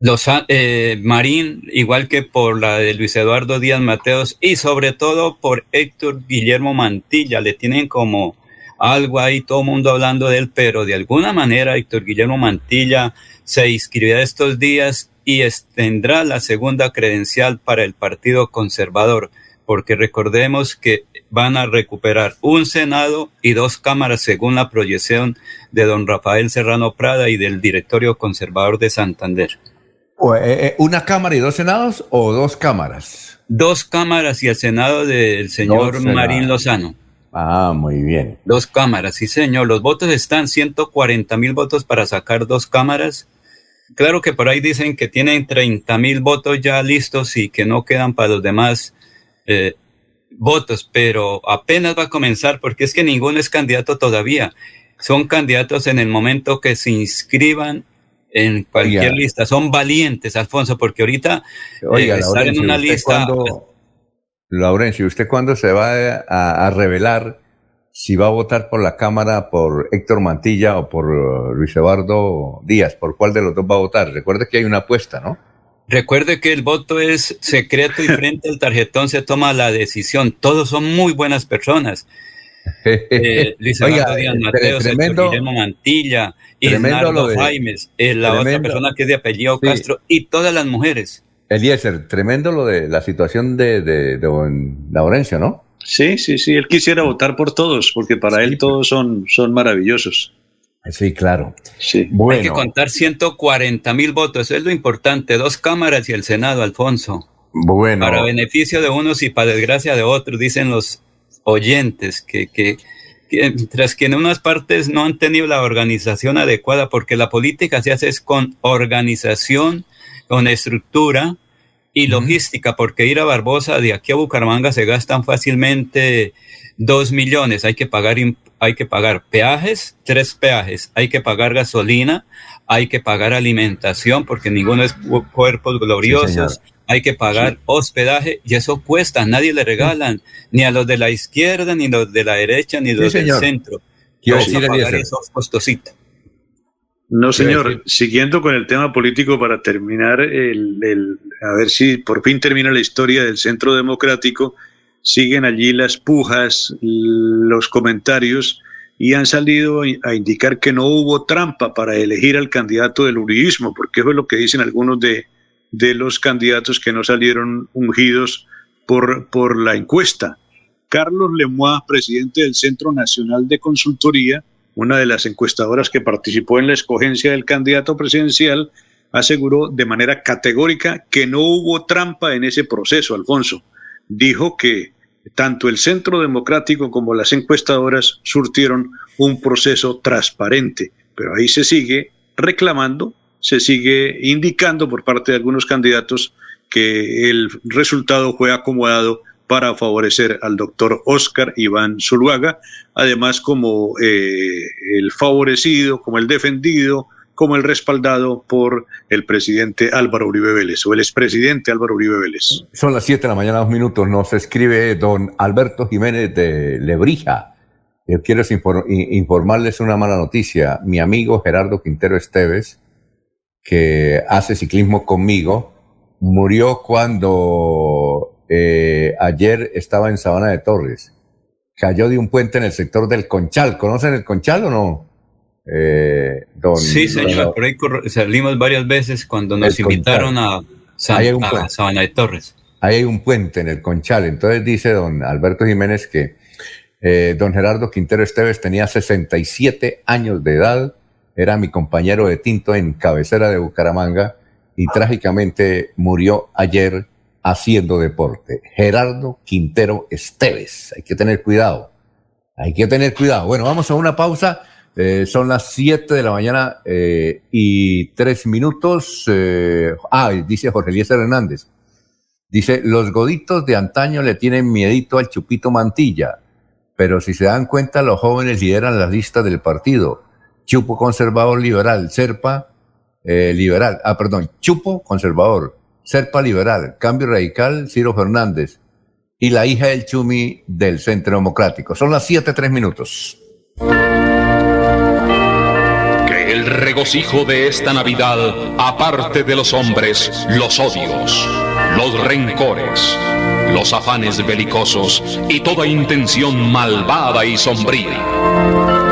los, eh, Marín, igual que por la de Luis Eduardo Díaz Mateos y sobre todo por Héctor Guillermo Mantilla. Le tienen como algo ahí, todo el mundo hablando de él, pero de alguna manera Héctor Guillermo Mantilla se inscribirá estos días y tendrá la segunda credencial para el Partido Conservador, porque recordemos que van a recuperar un Senado y dos cámaras según la proyección de don Rafael Serrano Prada y del Directorio Conservador de Santander. Eh, eh, ¿Una cámara y dos senados o dos cámaras? Dos cámaras y el senado del señor Marín Lozano. Ah, muy bien. Dos cámaras, sí señor. Los votos están 140 mil votos para sacar dos cámaras. Claro que por ahí dicen que tienen 30 mil votos ya listos y que no quedan para los demás eh, votos, pero apenas va a comenzar porque es que ninguno es candidato todavía. Son candidatos en el momento que se inscriban en cualquier lista. Son valientes, Alfonso, porque ahorita Oiga, eh, estar en una lista. Cuando, Laurencio, ¿usted cuándo se va a, revelar si va a votar por la Cámara por Héctor Mantilla o por uh, Luis Eduardo Díaz? ¿Por cuál de los dos va a votar? Recuerde que hay una apuesta, ¿no? Recuerde que el voto es secreto y frente al tarjetón se toma la decisión. Todos son muy buenas personas. Eh, Luis Eduardo Díaz Mateos, Guillermo Mantilla, Isnardo Jaimes, eh, la otra persona que es de apellido Castro y todas las mujeres. Eliezer, tremendo lo de la situación de, de, don Laurencio, ¿no? Sí, sí, sí, él quisiera votar por todos, porque para él todos son, son maravillosos. Sí, claro. Sí. Hay que contar 140 mil votos, eso es lo importante, dos cámaras y el Senado, Alfonso. Bueno. Para beneficio de unos y para desgracia de otros, dicen los oyentes que, que mientras que en unas partes no han tenido la organización adecuada, porque la política se hace con organización, con estructura y logística, porque ir a Barbosa de aquí a Bucaramanga se gastan fácilmente dos millones, hay que pagar, hay que pagar peajes, tres peajes, hay que pagar gasolina, hay que pagar alimentación porque ninguno es cuerpos gloriosos, hay que pagar hospedaje y eso cuesta, nadie le regalan, ni a los de la izquierda, ni los de la derecha, ni los del centro. Quiero decir, pagar eso costosito. No, señor. Siguiendo con el tema político para terminar, el, a ver si por fin termina la historia del Centro Democrático. Siguen allí las pujas, los comentarios y han salido a indicar que no hubo trampa para elegir al candidato del uribismo, porque eso es lo que dicen algunos de, de los candidatos que no salieron ungidos por, por la encuesta. Carlos Lemois, presidente del Centro Nacional de Consultoría, una de las encuestadoras que participó en la escogencia del candidato presidencial, aseguró de manera categórica que no hubo trampa en ese proceso, Alfonso. Dijo que tanto el Centro Democrático como las encuestadoras surtieron un proceso transparente, pero ahí se sigue reclamando, se sigue indicando por parte de algunos candidatos que el resultado fue acomodado para favorecer al doctor Oscar Iván Zuluaga, además como eh, el favorecido, como el defendido, como el respaldado por el presidente Álvaro Uribe Vélez o el expresidente Álvaro Uribe Vélez. Son las 7 de la mañana, dos minutos. Nos escribe don Alberto Jiménez de Lebrija. Yo quiero informarles una mala noticia. Mi amigo Gerardo Quintero Esteves, que hace ciclismo conmigo, murió cuando eh, ayer estaba en Sabana de Torres. Cayó de un puente en el sector del Conchal. ¿Conocen el Conchal o no? Eh, sí, señor, por ahí salimos varias veces cuando nos invitaron a, Sabana de Torres. Ahí hay un puente en el Conchal. Entonces dice don Alberto Jiménez que eh, don Gerardo Quintero Esteves tenía 67 años de edad, era mi compañero de tinto en cabecera de Bucaramanga y trágicamente murió ayer haciendo deporte. Gerardo Quintero Esteves. Hay que tener cuidado. Hay que tener cuidado. Bueno, vamos a una pausa. Eh, son las 7 de la mañana eh, y 3 minutos. Eh, ah, dice Jorge Eliezer Hernández. Dice, los goditos de antaño le tienen miedito al chupito mantilla, pero si se dan cuenta, los jóvenes lideran las listas del partido. Chupo conservador liberal, Serpa liberal, ah, perdón, Chupo conservador, Serpa Liberal, Cambio Radical, Ciro Fernández y la hija del Chumi del Centro Democrático. Son las 7, tres minutos. Que el regocijo de esta Navidad aparte de los hombres los odios, los rencores, los afanes belicosos y toda intención malvada y sombría.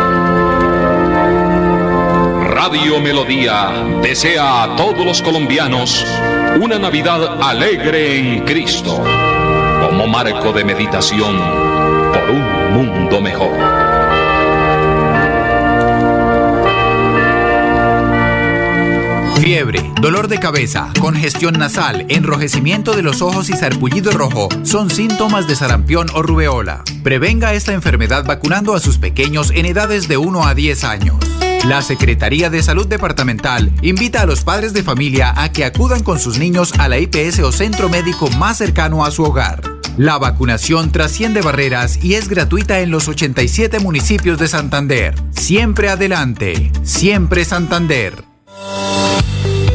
Radio Melodía desea a todos los colombianos una Navidad alegre en Cristo, como marco de meditación por un mundo mejor. Fiebre, dolor de cabeza, congestión nasal, enrojecimiento de los ojos y sarpullido rojo son síntomas de sarampión o rubeola. Prevenga esta enfermedad vacunando a sus pequeños en edades de 1 a 10 años. La Secretaría de Salud Departamental invita a los padres de familia a que acudan con sus niños a la IPS o centro médico más cercano a su hogar. La vacunación trasciende barreras y es gratuita en los 87 municipios de Santander. Siempre adelante, siempre Santander.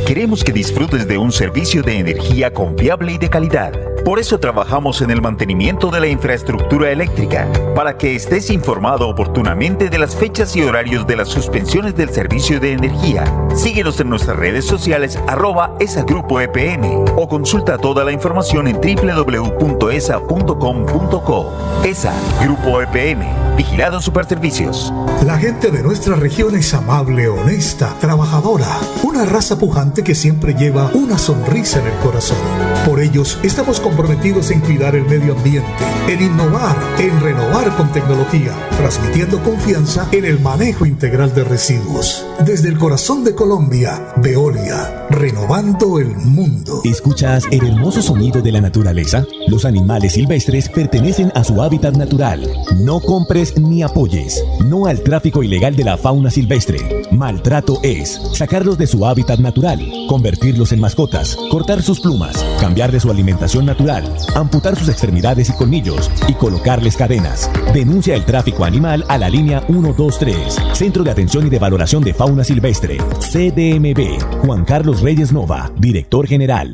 Queremos que disfrutes de un servicio de energía confiable y de calidad. Por eso trabajamos en el mantenimiento de la infraestructura eléctrica, para que estés informado oportunamente de las fechas y horarios de las suspensiones del servicio de energía. Síguenos en nuestras redes sociales arroba esagrupo EPN o consulta toda la información en www.esa.com.co. ESA, Grupo EPN, Vigilado Superservicios. La gente de nuestra región es amable, honesta, trabajadora, una raza pujante que siempre lleva una sonrisa en el corazón. Por ellos estamos con comprometidos en cuidar el medio ambiente, en innovar, en renovar con tecnología, transmitiendo confianza en el manejo integral de residuos. Desde el corazón de Colombia, Veolia, renovando el mundo. ¿Escuchas el hermoso sonido de la naturaleza? Los animales silvestres pertenecen a su hábitat natural. No compres ni apoyes. No al tráfico ilegal de la fauna silvestre. Maltrato es sacarlos de su hábitat natural, convertirlos en mascotas, cortar sus plumas, cambiar de su alimentación natural, amputar sus extremidades y colmillos y colocarles cadenas. Denuncia el tráfico animal a la línea 123, Centro de Atención y de Valoración de Fauna Silvestre, CDMB. Juan Carlos Reyes Nova, Director General.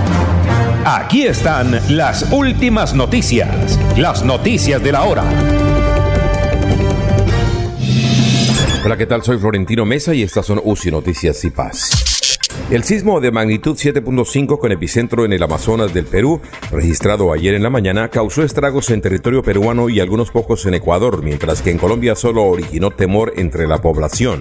Aquí están las últimas noticias, las noticias de la hora. Hola, ¿qué tal? Soy Florentino Mesa y estas son UCI Noticias y Paz. El sismo de magnitud 7.5 con epicentro en el Amazonas del Perú, registrado ayer en la mañana, causó estragos en territorio peruano y algunos pocos en Ecuador, mientras que en Colombia solo originó temor entre la población.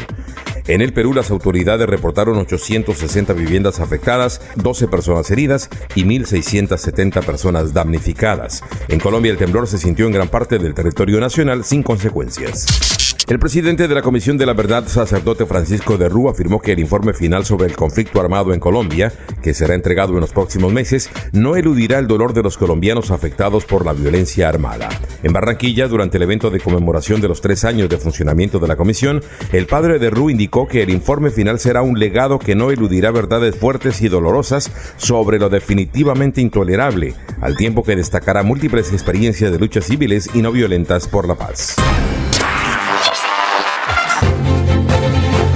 En el Perú, las autoridades reportaron 860 viviendas afectadas, 12 personas heridas y 1.670 personas damnificadas. En Colombia, el temblor se sintió en gran parte del territorio nacional sin consecuencias. El presidente de la Comisión de la Verdad, sacerdote Francisco de Rú, afirmó que el informe final sobre el conflicto armado en Colombia, que será entregado en los próximos meses, no eludirá el dolor de los colombianos afectados por la violencia armada. En Barranquilla, durante el evento de conmemoración de los tres años de funcionamiento de la comisión, el padre de Rú indicó que el informe final será un legado que no eludirá verdades fuertes y dolorosas sobre lo definitivamente intolerable, al tiempo que destacará múltiples experiencias de luchas civiles y no violentas por la paz.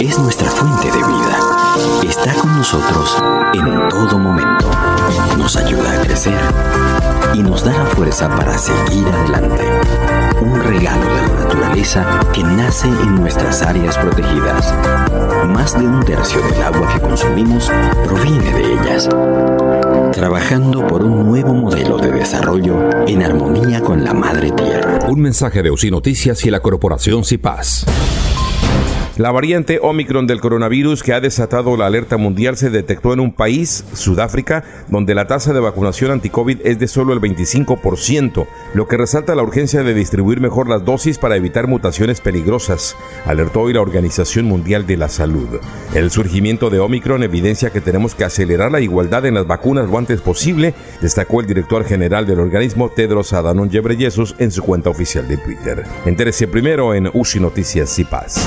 es nuestra fuente de vida. Está con nosotros en todo momento. Nos ayuda a crecer y nos da la fuerza para seguir adelante. Un regalo de la naturaleza que nace en nuestras áreas protegidas. Más de un tercio del agua que consumimos proviene de ellas. Trabajando por un nuevo modelo de desarrollo en armonía con la madre tierra. Un mensaje de UCI Noticias y la corporación CIPAS. La variante Omicron del coronavirus que ha desatado la alerta mundial se detectó en un país, Sudáfrica, donde la tasa de vacunación anti-COVID es de solo el 25%, lo que resalta la urgencia de distribuir mejor las dosis para evitar mutaciones peligrosas, alertó hoy la Organización Mundial de la Salud. El surgimiento de Omicron evidencia que tenemos que acelerar la igualdad en las vacunas lo antes posible, destacó el director general del organismo Tedros Adhanom Ghebreyesus en su cuenta oficial de Twitter. Entérese primero en UCI Noticias y Paz.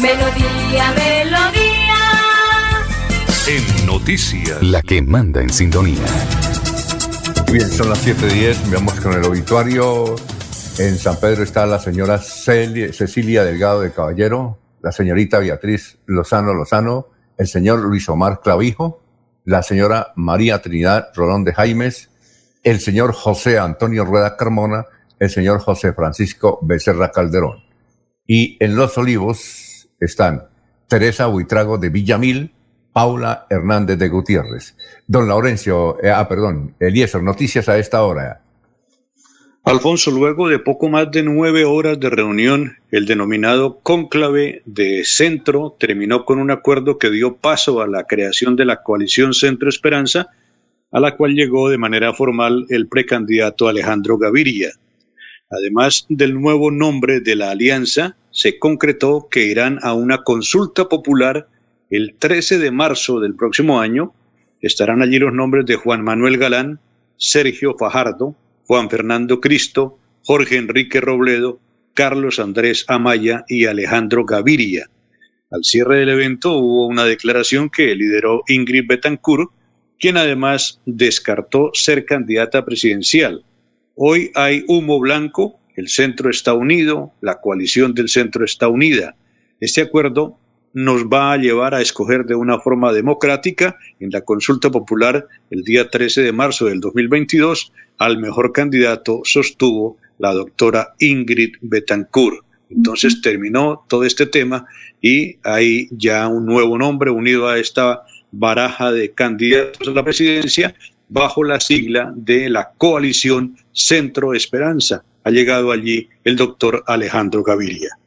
Melodía, melodía. En noticias. La que manda en sintonía. Bien, son las 7.10, vamos con el obituario. En San Pedro está la señora Cecilia Delgado de Caballero, la señorita Beatriz Lozano Lozano, el señor Luis Omar Clavijo, la señora María Trinidad Rolón de Jaimes, el señor José Antonio Rueda Carmona, el señor José Francisco Becerra Calderón. Y en Los Olivos, están Teresa Buitrago de Villamil, Paula Hernández de Gutiérrez. Don Laurencio, eh, ah, perdón, Eliezer, noticias a esta hora. Alfonso, luego de poco más de nueve horas de reunión, el denominado cónclave de centro terminó con un acuerdo que dio paso a la creación de la coalición Centro Esperanza, a la cual llegó de manera formal el precandidato Alejandro Gaviria. Además del nuevo nombre de la alianza, se concretó que irán a una consulta popular el 13 de marzo del próximo año. Estarán allí los nombres de Juan Manuel Galán, Sergio Fajardo, Juan Fernando Cristo, Jorge Enrique Robledo, Carlos Andrés Amaya y Alejandro Gaviria. Al cierre del evento hubo una declaración que lideró Ingrid Betancourt, quien además descartó ser candidata presidencial. Hoy hay humo blanco, el centro está unido, la coalición del centro está unida. Este acuerdo nos va a llevar a escoger de una forma democrática en la consulta popular el día 13 de marzo del 2022 al mejor candidato, sostuvo la doctora Ingrid Betancourt. Entonces terminó todo este tema y hay ya un nuevo nombre unido a esta baraja de candidatos a la presidencia bajo la sigla de la coalición Centro Esperanza. Ha llegado allí el doctor Alejandro Gaviria.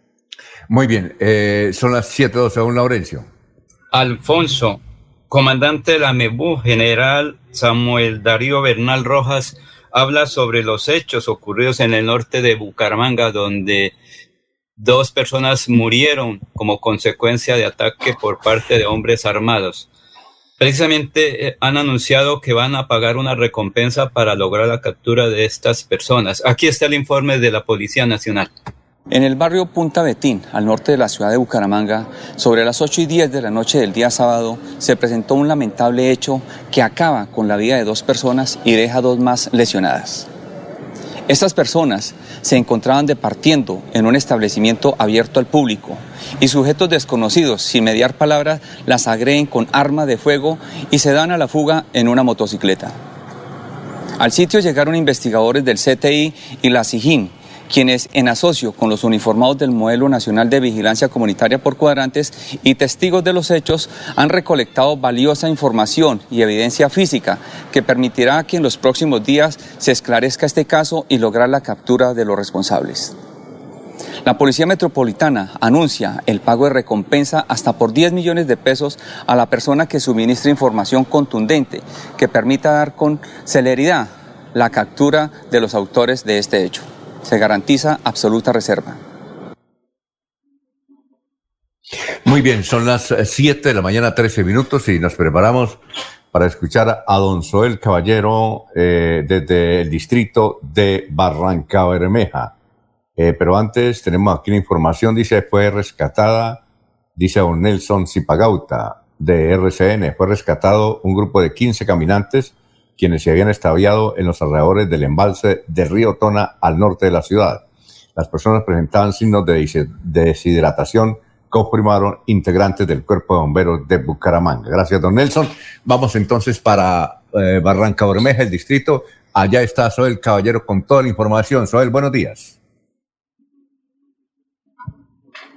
Muy bien, eh, son las 7.12, don Laurencio. Alfonso, comandante de la MEBU, general Samuel Darío Bernal Rojas, habla sobre los hechos ocurridos en el norte de Bucaramanga, donde dos personas murieron como consecuencia de ataque por parte de hombres armados. Precisamente eh, han anunciado que van a pagar una recompensa para lograr la captura de estas personas. Aquí está el informe de la Policía Nacional. En el barrio Punta Betín, al norte de la ciudad de Bucaramanga, sobre las 8 y 10 de la noche del día sábado, se presentó un lamentable hecho que acaba con la vida de dos personas y deja dos más lesionadas. Estas personas se encontraban departiendo en un establecimiento abierto al público y sujetos desconocidos, sin mediar palabras, las agreden con arma de fuego y se dan a la fuga en una motocicleta. Al sitio llegaron investigadores del CTI y la SIJIN, quienes en asocio con los uniformados del Modelo Nacional de Vigilancia Comunitaria por Cuadrantes y testigos de los hechos han recolectado valiosa información y evidencia física que permitirá que en los próximos días se esclarezca este caso y lograr la captura de los responsables. La Policía Metropolitana anuncia el pago de recompensa hasta por 10 millones de pesos a la persona que suministre información contundente que permita dar con celeridad la captura de los autores de este hecho se garantiza absoluta reserva. Muy bien, son las 7 de la mañana, 13 minutos y nos preparamos para escuchar a don Soel Caballero eh, desde el distrito de Barranca Bermeja. Eh, pero antes tenemos aquí la información, dice, fue rescatada, dice don Nelson Zipagauta de RCN, fue rescatado un grupo de 15 caminantes quienes se habían extraviado en los alrededores del embalse de Río Tona al norte de la ciudad. Las personas presentaban signos de deshidratación, confirmaron integrantes del Cuerpo de Bomberos de Bucaramanga. Gracias, don Nelson. Vamos entonces para eh, Barranca Bermeja, el distrito. Allá está Soel Caballero con toda la información. Soel, buenos días.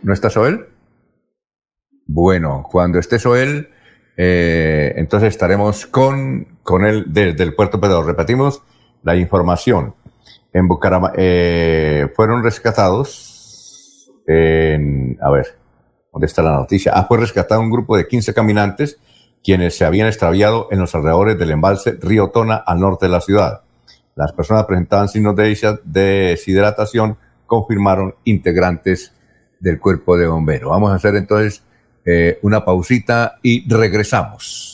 ¿No está Soel? Bueno, cuando esté Soel, eh, entonces estaremos con, con él desde el puerto, pero repetimos la información. En Bucaramanga eh, fueron rescatados en, a ver, ¿dónde está la noticia? Ah, fue rescatado un grupo de 15 caminantes quienes se habían extraviado en los alrededores del embalse Río Tona al norte de la ciudad. Las personas presentaban signos de deshidratación, confirmaron integrantes del cuerpo de bomberos. Vamos a hacer entonces eh, una pausita y regresamos.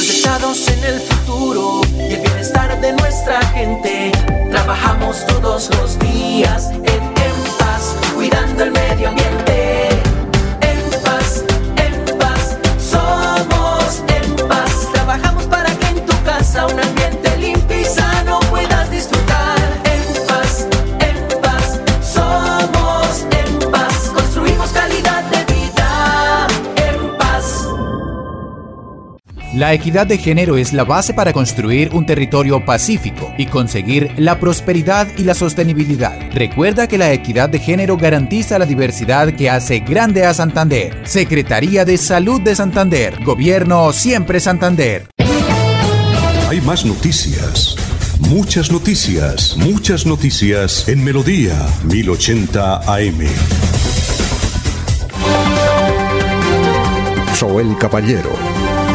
Enfocados en el futuro y el bienestar de nuestra gente. Trabajamos todos los días en, en paz, cuidando el medio ambiente. En paz, en paz, somos en paz. Trabajamos para que en tu casa un La equidad de género es la base para construir un territorio pacífico y conseguir la prosperidad y la sostenibilidad. Recuerda que la equidad de género garantiza la diversidad que hace grande a Santander. Secretaría de Salud de Santander. Gobierno siempre Santander. Hay más noticias. Muchas noticias, muchas noticias en Melodía 1080 AM. Soel Caballero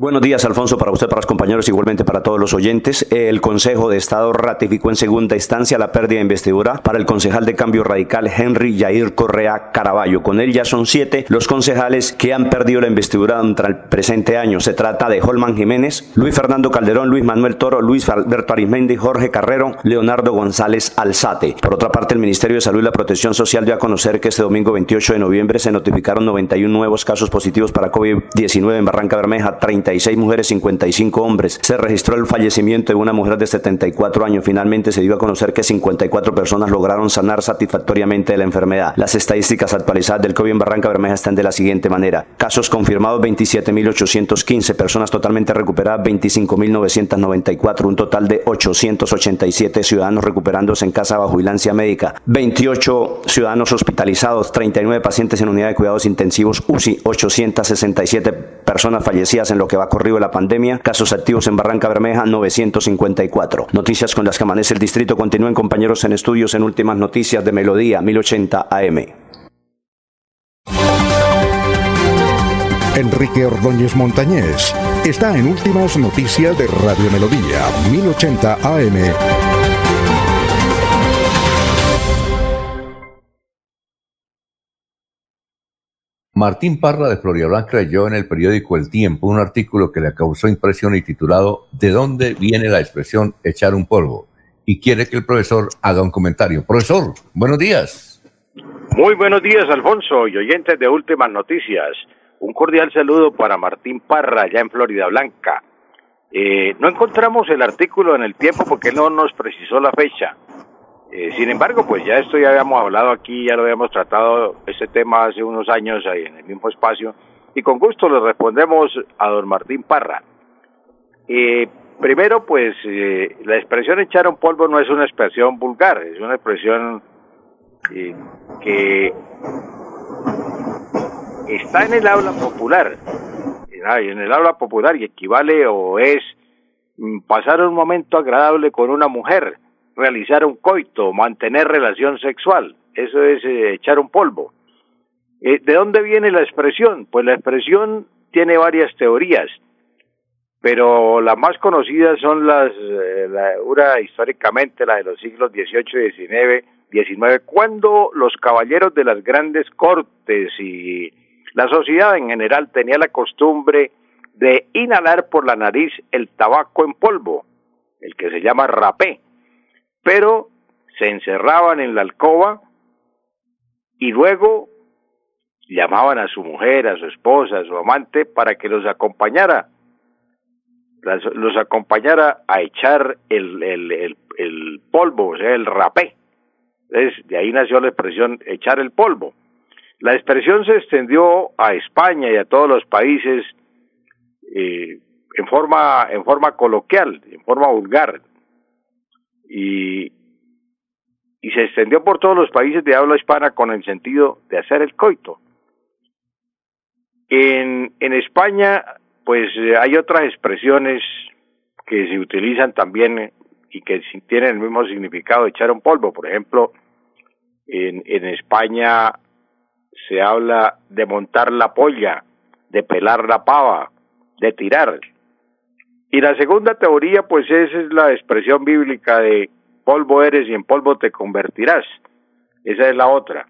Buenos días, Alfonso, para usted, para los compañeros, igualmente para todos los oyentes. El Consejo de Estado ratificó en segunda instancia la pérdida de investidura para el concejal de Cambio Radical Henry Yair Correa Caraballo. Con él ya son siete los concejales que han perdido la investidura durante el presente año. Se trata de Holman Jiménez, Luis Fernando Calderón, Luis Manuel Toro, Luis Alberto Arismendi, Jorge Carrero, Leonardo González Alzate. Por otra parte, el Ministerio de Salud y la Protección Social dio a conocer que este domingo 28 de noviembre se notificaron 91 nuevos casos positivos para COVID-19 en Barranca Bermeja, 30 mujeres, 55 hombres. Se registró el fallecimiento de una mujer de 74 años. Finalmente se dio a conocer que 54 personas lograron sanar satisfactoriamente de la enfermedad. Las estadísticas actualizadas del COVID en Barranca Bermeja están de la siguiente manera. Casos confirmados 27.815, personas totalmente recuperadas 25.994, un total de 887 ciudadanos recuperándose en casa bajo vigilancia médica, 28 ciudadanos hospitalizados, 39 pacientes en unidad de cuidados intensivos UCI, 867 personas fallecidas en lo que va corrido la pandemia, casos activos en Barranca Bermeja 954. Noticias con las que amanece el distrito continúen compañeros en estudios en últimas noticias de Melodía 1080 AM. Enrique Ordóñez Montañés está en Últimas Noticias de Radio Melodía 1080 AM. Martín Parra de Floridablanca leyó en el periódico El Tiempo un artículo que le causó impresión y titulado ¿De dónde viene la expresión echar un polvo? Y quiere que el profesor haga un comentario. Profesor, buenos días. Muy buenos días, Alfonso y oyentes de Últimas Noticias. Un cordial saludo para Martín Parra, allá en Florida Blanca. Eh, no encontramos el artículo en el tiempo porque no nos precisó la fecha. Eh, sin embargo, pues ya esto ya habíamos hablado aquí, ya lo habíamos tratado este tema hace unos años ahí en el mismo espacio y con gusto le respondemos a don Martín Parra. Eh, primero, pues eh, la expresión echar un polvo no es una expresión vulgar, es una expresión eh, que está en el habla popular, en el habla popular y equivale o es mm, pasar un momento agradable con una mujer realizar un coito, mantener relación sexual. Eso es eh, echar un polvo. Eh, ¿De dónde viene la expresión? Pues la expresión tiene varias teorías, pero las más conocidas son las, eh, la, una históricamente la de los siglos XVIII y XIX, XIX, cuando los caballeros de las grandes cortes y la sociedad en general tenía la costumbre de inhalar por la nariz el tabaco en polvo, el que se llama rapé pero se encerraban en la alcoba y luego llamaban a su mujer, a su esposa, a su amante para que los acompañara, los acompañara a echar el, polvo, o sea, el rapé. Entonces, de ahí nació la expresión echar el polvo. La expresión se extendió a España y a todos los países eh, en forma en forma coloquial, en forma vulgar y, y se extendió por todos los países de habla hispana con el sentido de hacer el coito. En, en España, pues eh, hay otras expresiones que se utilizan también y que tienen el mismo significado de echar un polvo. Por ejemplo, en, en España se habla de montar la polla, de pelar la pava, de tirar. Y la segunda teoría, pues esa es la expresión bíblica de polvo eres y en polvo te convertirás. Esa es la otra.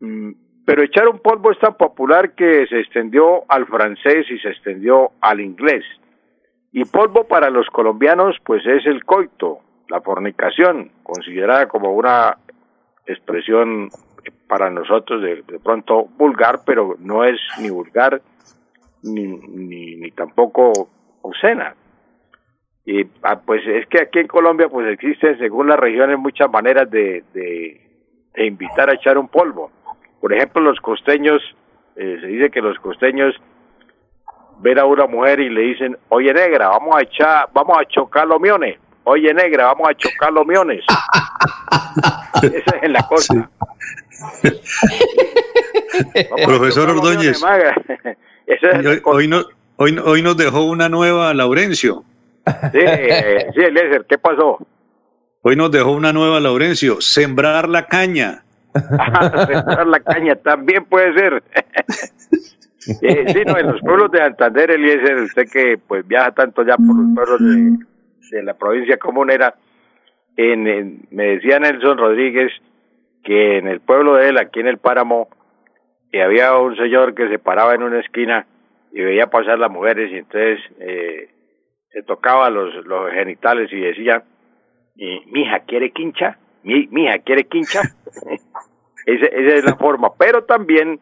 Mm, pero echar un polvo es tan popular que se extendió al francés y se extendió al inglés. Y polvo para los colombianos, pues es el coito, la fornicación, considerada como una expresión para nosotros de, pronto vulgar, pero no es ni vulgar ni, ni, ni tampoco obscena. Y ah, pues es que aquí en Colombia pues existen según las regiones muchas maneras de, de, invitar a echar un polvo. Por ejemplo, los costeños, eh, se dice que los costeños ven a una mujer y le dicen, oye negra, vamos a echar, vamos a chocar los miones. Oye negra, vamos a chocar los miones. Esa es la cosa. Profesor Ordóñez, hoy, no, hoy, hoy nos dejó una nueva Laurencio. Sí, sí, Eliezer, ¿qué pasó? Hoy nos dejó una nueva Laurencio, sembrar la caña. sembrar la caña también puede ser. eh, sí, no, en los pueblos de Santander, Eliezer, usted que pues viaja tanto ya por los pueblos de, de la provincia comunera, en, me decía Nelson Rodríguez que en el pueblo de él, aquí en el Páramo, que había un señor que se paraba en una esquina y veía pasar las mujeres y entonces eh, se tocaba los, los genitales y decía, mi hija quiere quincha, mi, hija quiere quincha. esa, esa es la forma, pero también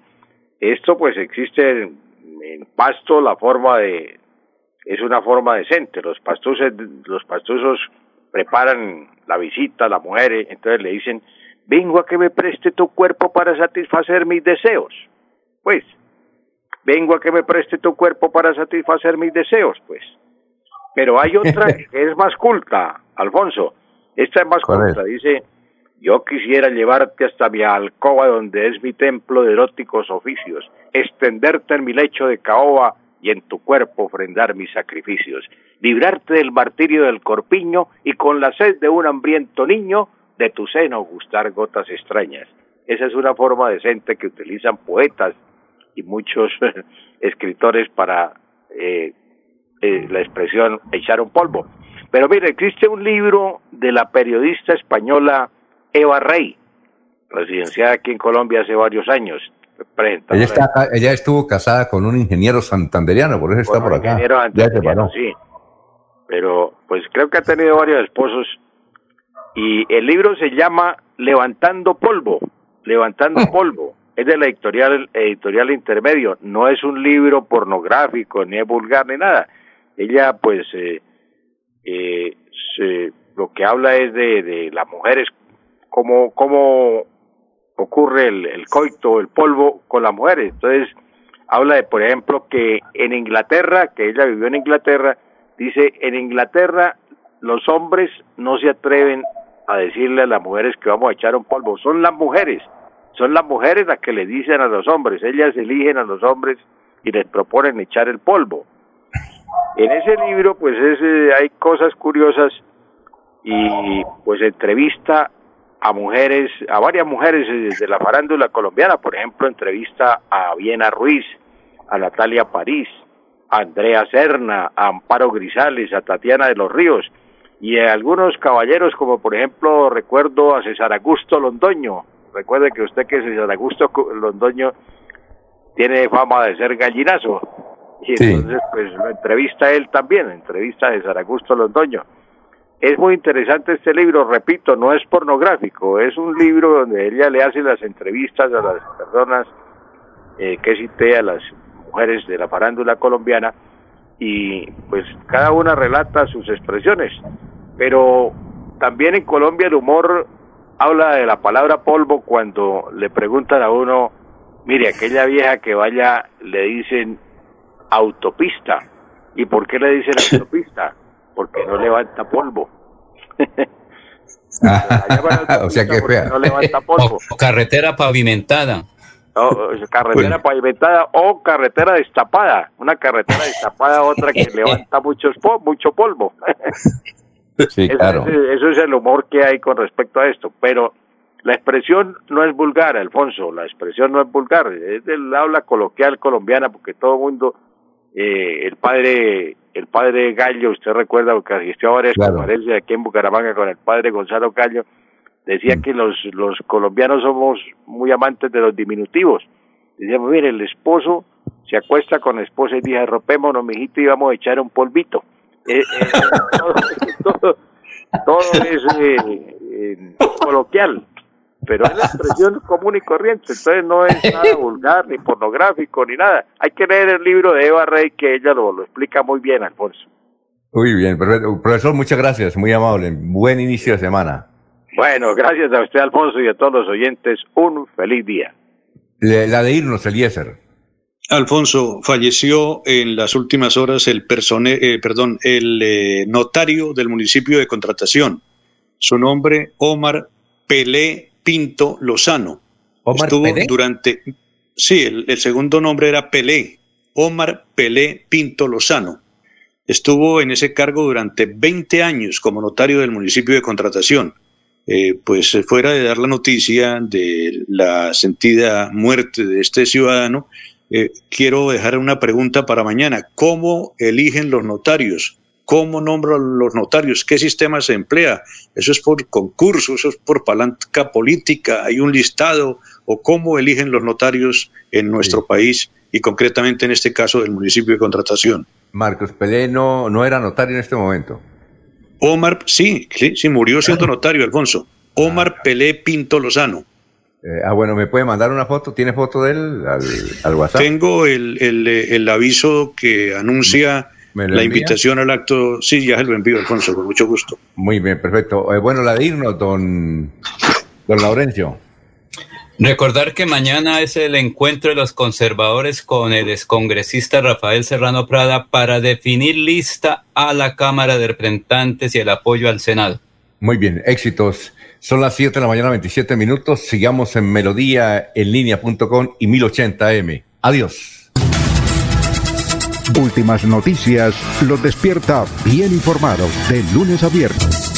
esto pues existe en, pasto la forma de es una forma decente. Los pastusos los pastusos preparan la visita a la mujer entonces le dicen vengo a que me preste tu cuerpo para satisfacer mis deseos pues vengo a que me preste tu cuerpo para satisfacer mis deseos pues pero hay otra que es más culta, Alfonso. Esta es más culta. Dice, yo quisiera llevarte hasta mi alcoba donde es mi templo de eróticos oficios, extenderte en mi lecho de caoba y en tu cuerpo ofrendar mis sacrificios, librarte del martirio del corpiño y con la sed de un hambriento niño de tu seno gustar gotas extrañas. Esa es una forma decente que utilizan poetas y muchos escritores para eh, eh, la expresión echar un polvo. Pero mire, existe un libro de la periodista española Eva Rey, residenciada aquí en Colombia hace varios años. Ella, está, ella estuvo casada con un ingeniero santanderiano, por eso está por acá. Ya sí. Pero pues creo que ha tenido varios esposos y el libro se llama Levantando polvo, Levantando polvo. Es de la editorial editorial Intermedio, no es un libro pornográfico ni es vulgar ni nada ella pues eh, eh, se, lo que habla es de, de las mujeres, cómo, cómo ocurre el, el coito, el polvo con las mujeres. Entonces, habla de, por ejemplo, que en Inglaterra, que ella vivió en Inglaterra, dice, en Inglaterra los hombres no se atreven a decirle a las mujeres que vamos a echar un polvo, son las mujeres, son las mujeres las que le dicen a los hombres, ellas eligen a los hombres y les proponen echar el polvo. En ese libro, pues eh, hay cosas curiosas y pues entrevista a mujeres, a varias mujeres eh, de la farándula colombiana, por ejemplo, entrevista a Viena Ruiz, a Natalia París, a Andrea Serna, a Amparo Grisales, a Tatiana de los Ríos y a algunos caballeros como por ejemplo recuerdo a César Augusto Londoño. Recuerde que usted que César Augusto Londoño tiene fama de ser gallinazo y entonces pues lo entrevista él también, entrevista de Zaragusto Londoño. Es muy interesante este libro, repito, no es pornográfico, es un libro donde ella le hace las entrevistas a las personas eh, que cité, a las mujeres de la farándula colombiana, y pues cada una relata sus expresiones. Pero también en Colombia el humor habla de la palabra polvo cuando le preguntan a uno, mire, aquella vieja que vaya, le dicen autopista. ¿Y por qué le dicen autopista? Porque no levanta polvo. o sea que fea. No levanta polvo. O, carretera pavimentada. O, carretera pavimentada o carretera destapada. Una carretera destapada, otra que levanta muchos mucho polvo. Sí, claro. eso es el humor que hay con respecto a esto. Pero la expresión no es vulgar, Alfonso, la expresión no es vulgar, es del habla coloquial colombiana porque todo el mundo eh, el padre el padre Gallo, usted recuerda porque asistió a varias conferencias aquí en Bucaramanga con el padre Gonzalo Gallo, decía que los, los colombianos somos muy amantes de los diminutivos. Decíamos, mire, el esposo se acuesta con la esposa y dice, rompémonos, mijito, y vamos a echar un polvito. Eh, eh, todo, todo, es eh, coloquial, pero es la expresión común y corriente, entonces no es nada vulgar, ni pornográfico, ni nada. Hay que leer el libro de Eva Rey, que ella lo, lo explica muy bien, Alfonso. Muy bien, profesor, muchas gracias, muy amable. Buen inicio de semana. Bueno, gracias a usted, Alfonso, y a todos los oyentes. Un feliz día. La de irnos, Eliezer. Alfonso, falleció en las últimas horas el, persone, eh, perdón, el eh, notario del municipio de Contratación. Su nombre, Omar Pelé Pinto Lozano. Omar Estuvo durante. Sí, el, segundo nombre era Pelé. Omar Pelé Pinto Lozano. Estuvo en ese cargo durante 20 años como notario del municipio de Contratación. Eh, pues fuera de dar la noticia de la sentida muerte de este ciudadano, eh, quiero dejar una pregunta para mañana. ¿Cómo eligen los notarios? ¿Cómo nombran los notarios? ¿Qué sistema se emplea? ¿Eso es por concurso? ¿Eso es por palanca política? ¿Hay un listado? ¿O cómo eligen los notarios en nuestro país y concretamente en este caso del municipio de contratación? Marcos Pelé no, no era notario en este momento. Omar, sí, sí, sí murió siendo notario, Alfonso. Omar ah. Pelé Pinto Lozano. Eh, ah, bueno, ¿me puede mandar una foto? ¿Tiene foto de él al, WhatsApp? Tengo el, el, aviso que anuncia la invitación al acto. Sí, ya se lo envío, Alfonso, con mucho gusto. Muy bien, perfecto. Eh, bueno, la digno, don, don Laurencio. Recordar que mañana es el encuentro de los conservadores con el excongresista Rafael Serrano Prada para definir lista a la Cámara de Representantes y el apoyo al Senado. Muy bien, éxitos. Son las 7 de la mañana, 27 minutos. Sigamos en melodía en línea.com y 1080m. Adiós. Últimas noticias los despierta bien informados de lunes a viernes.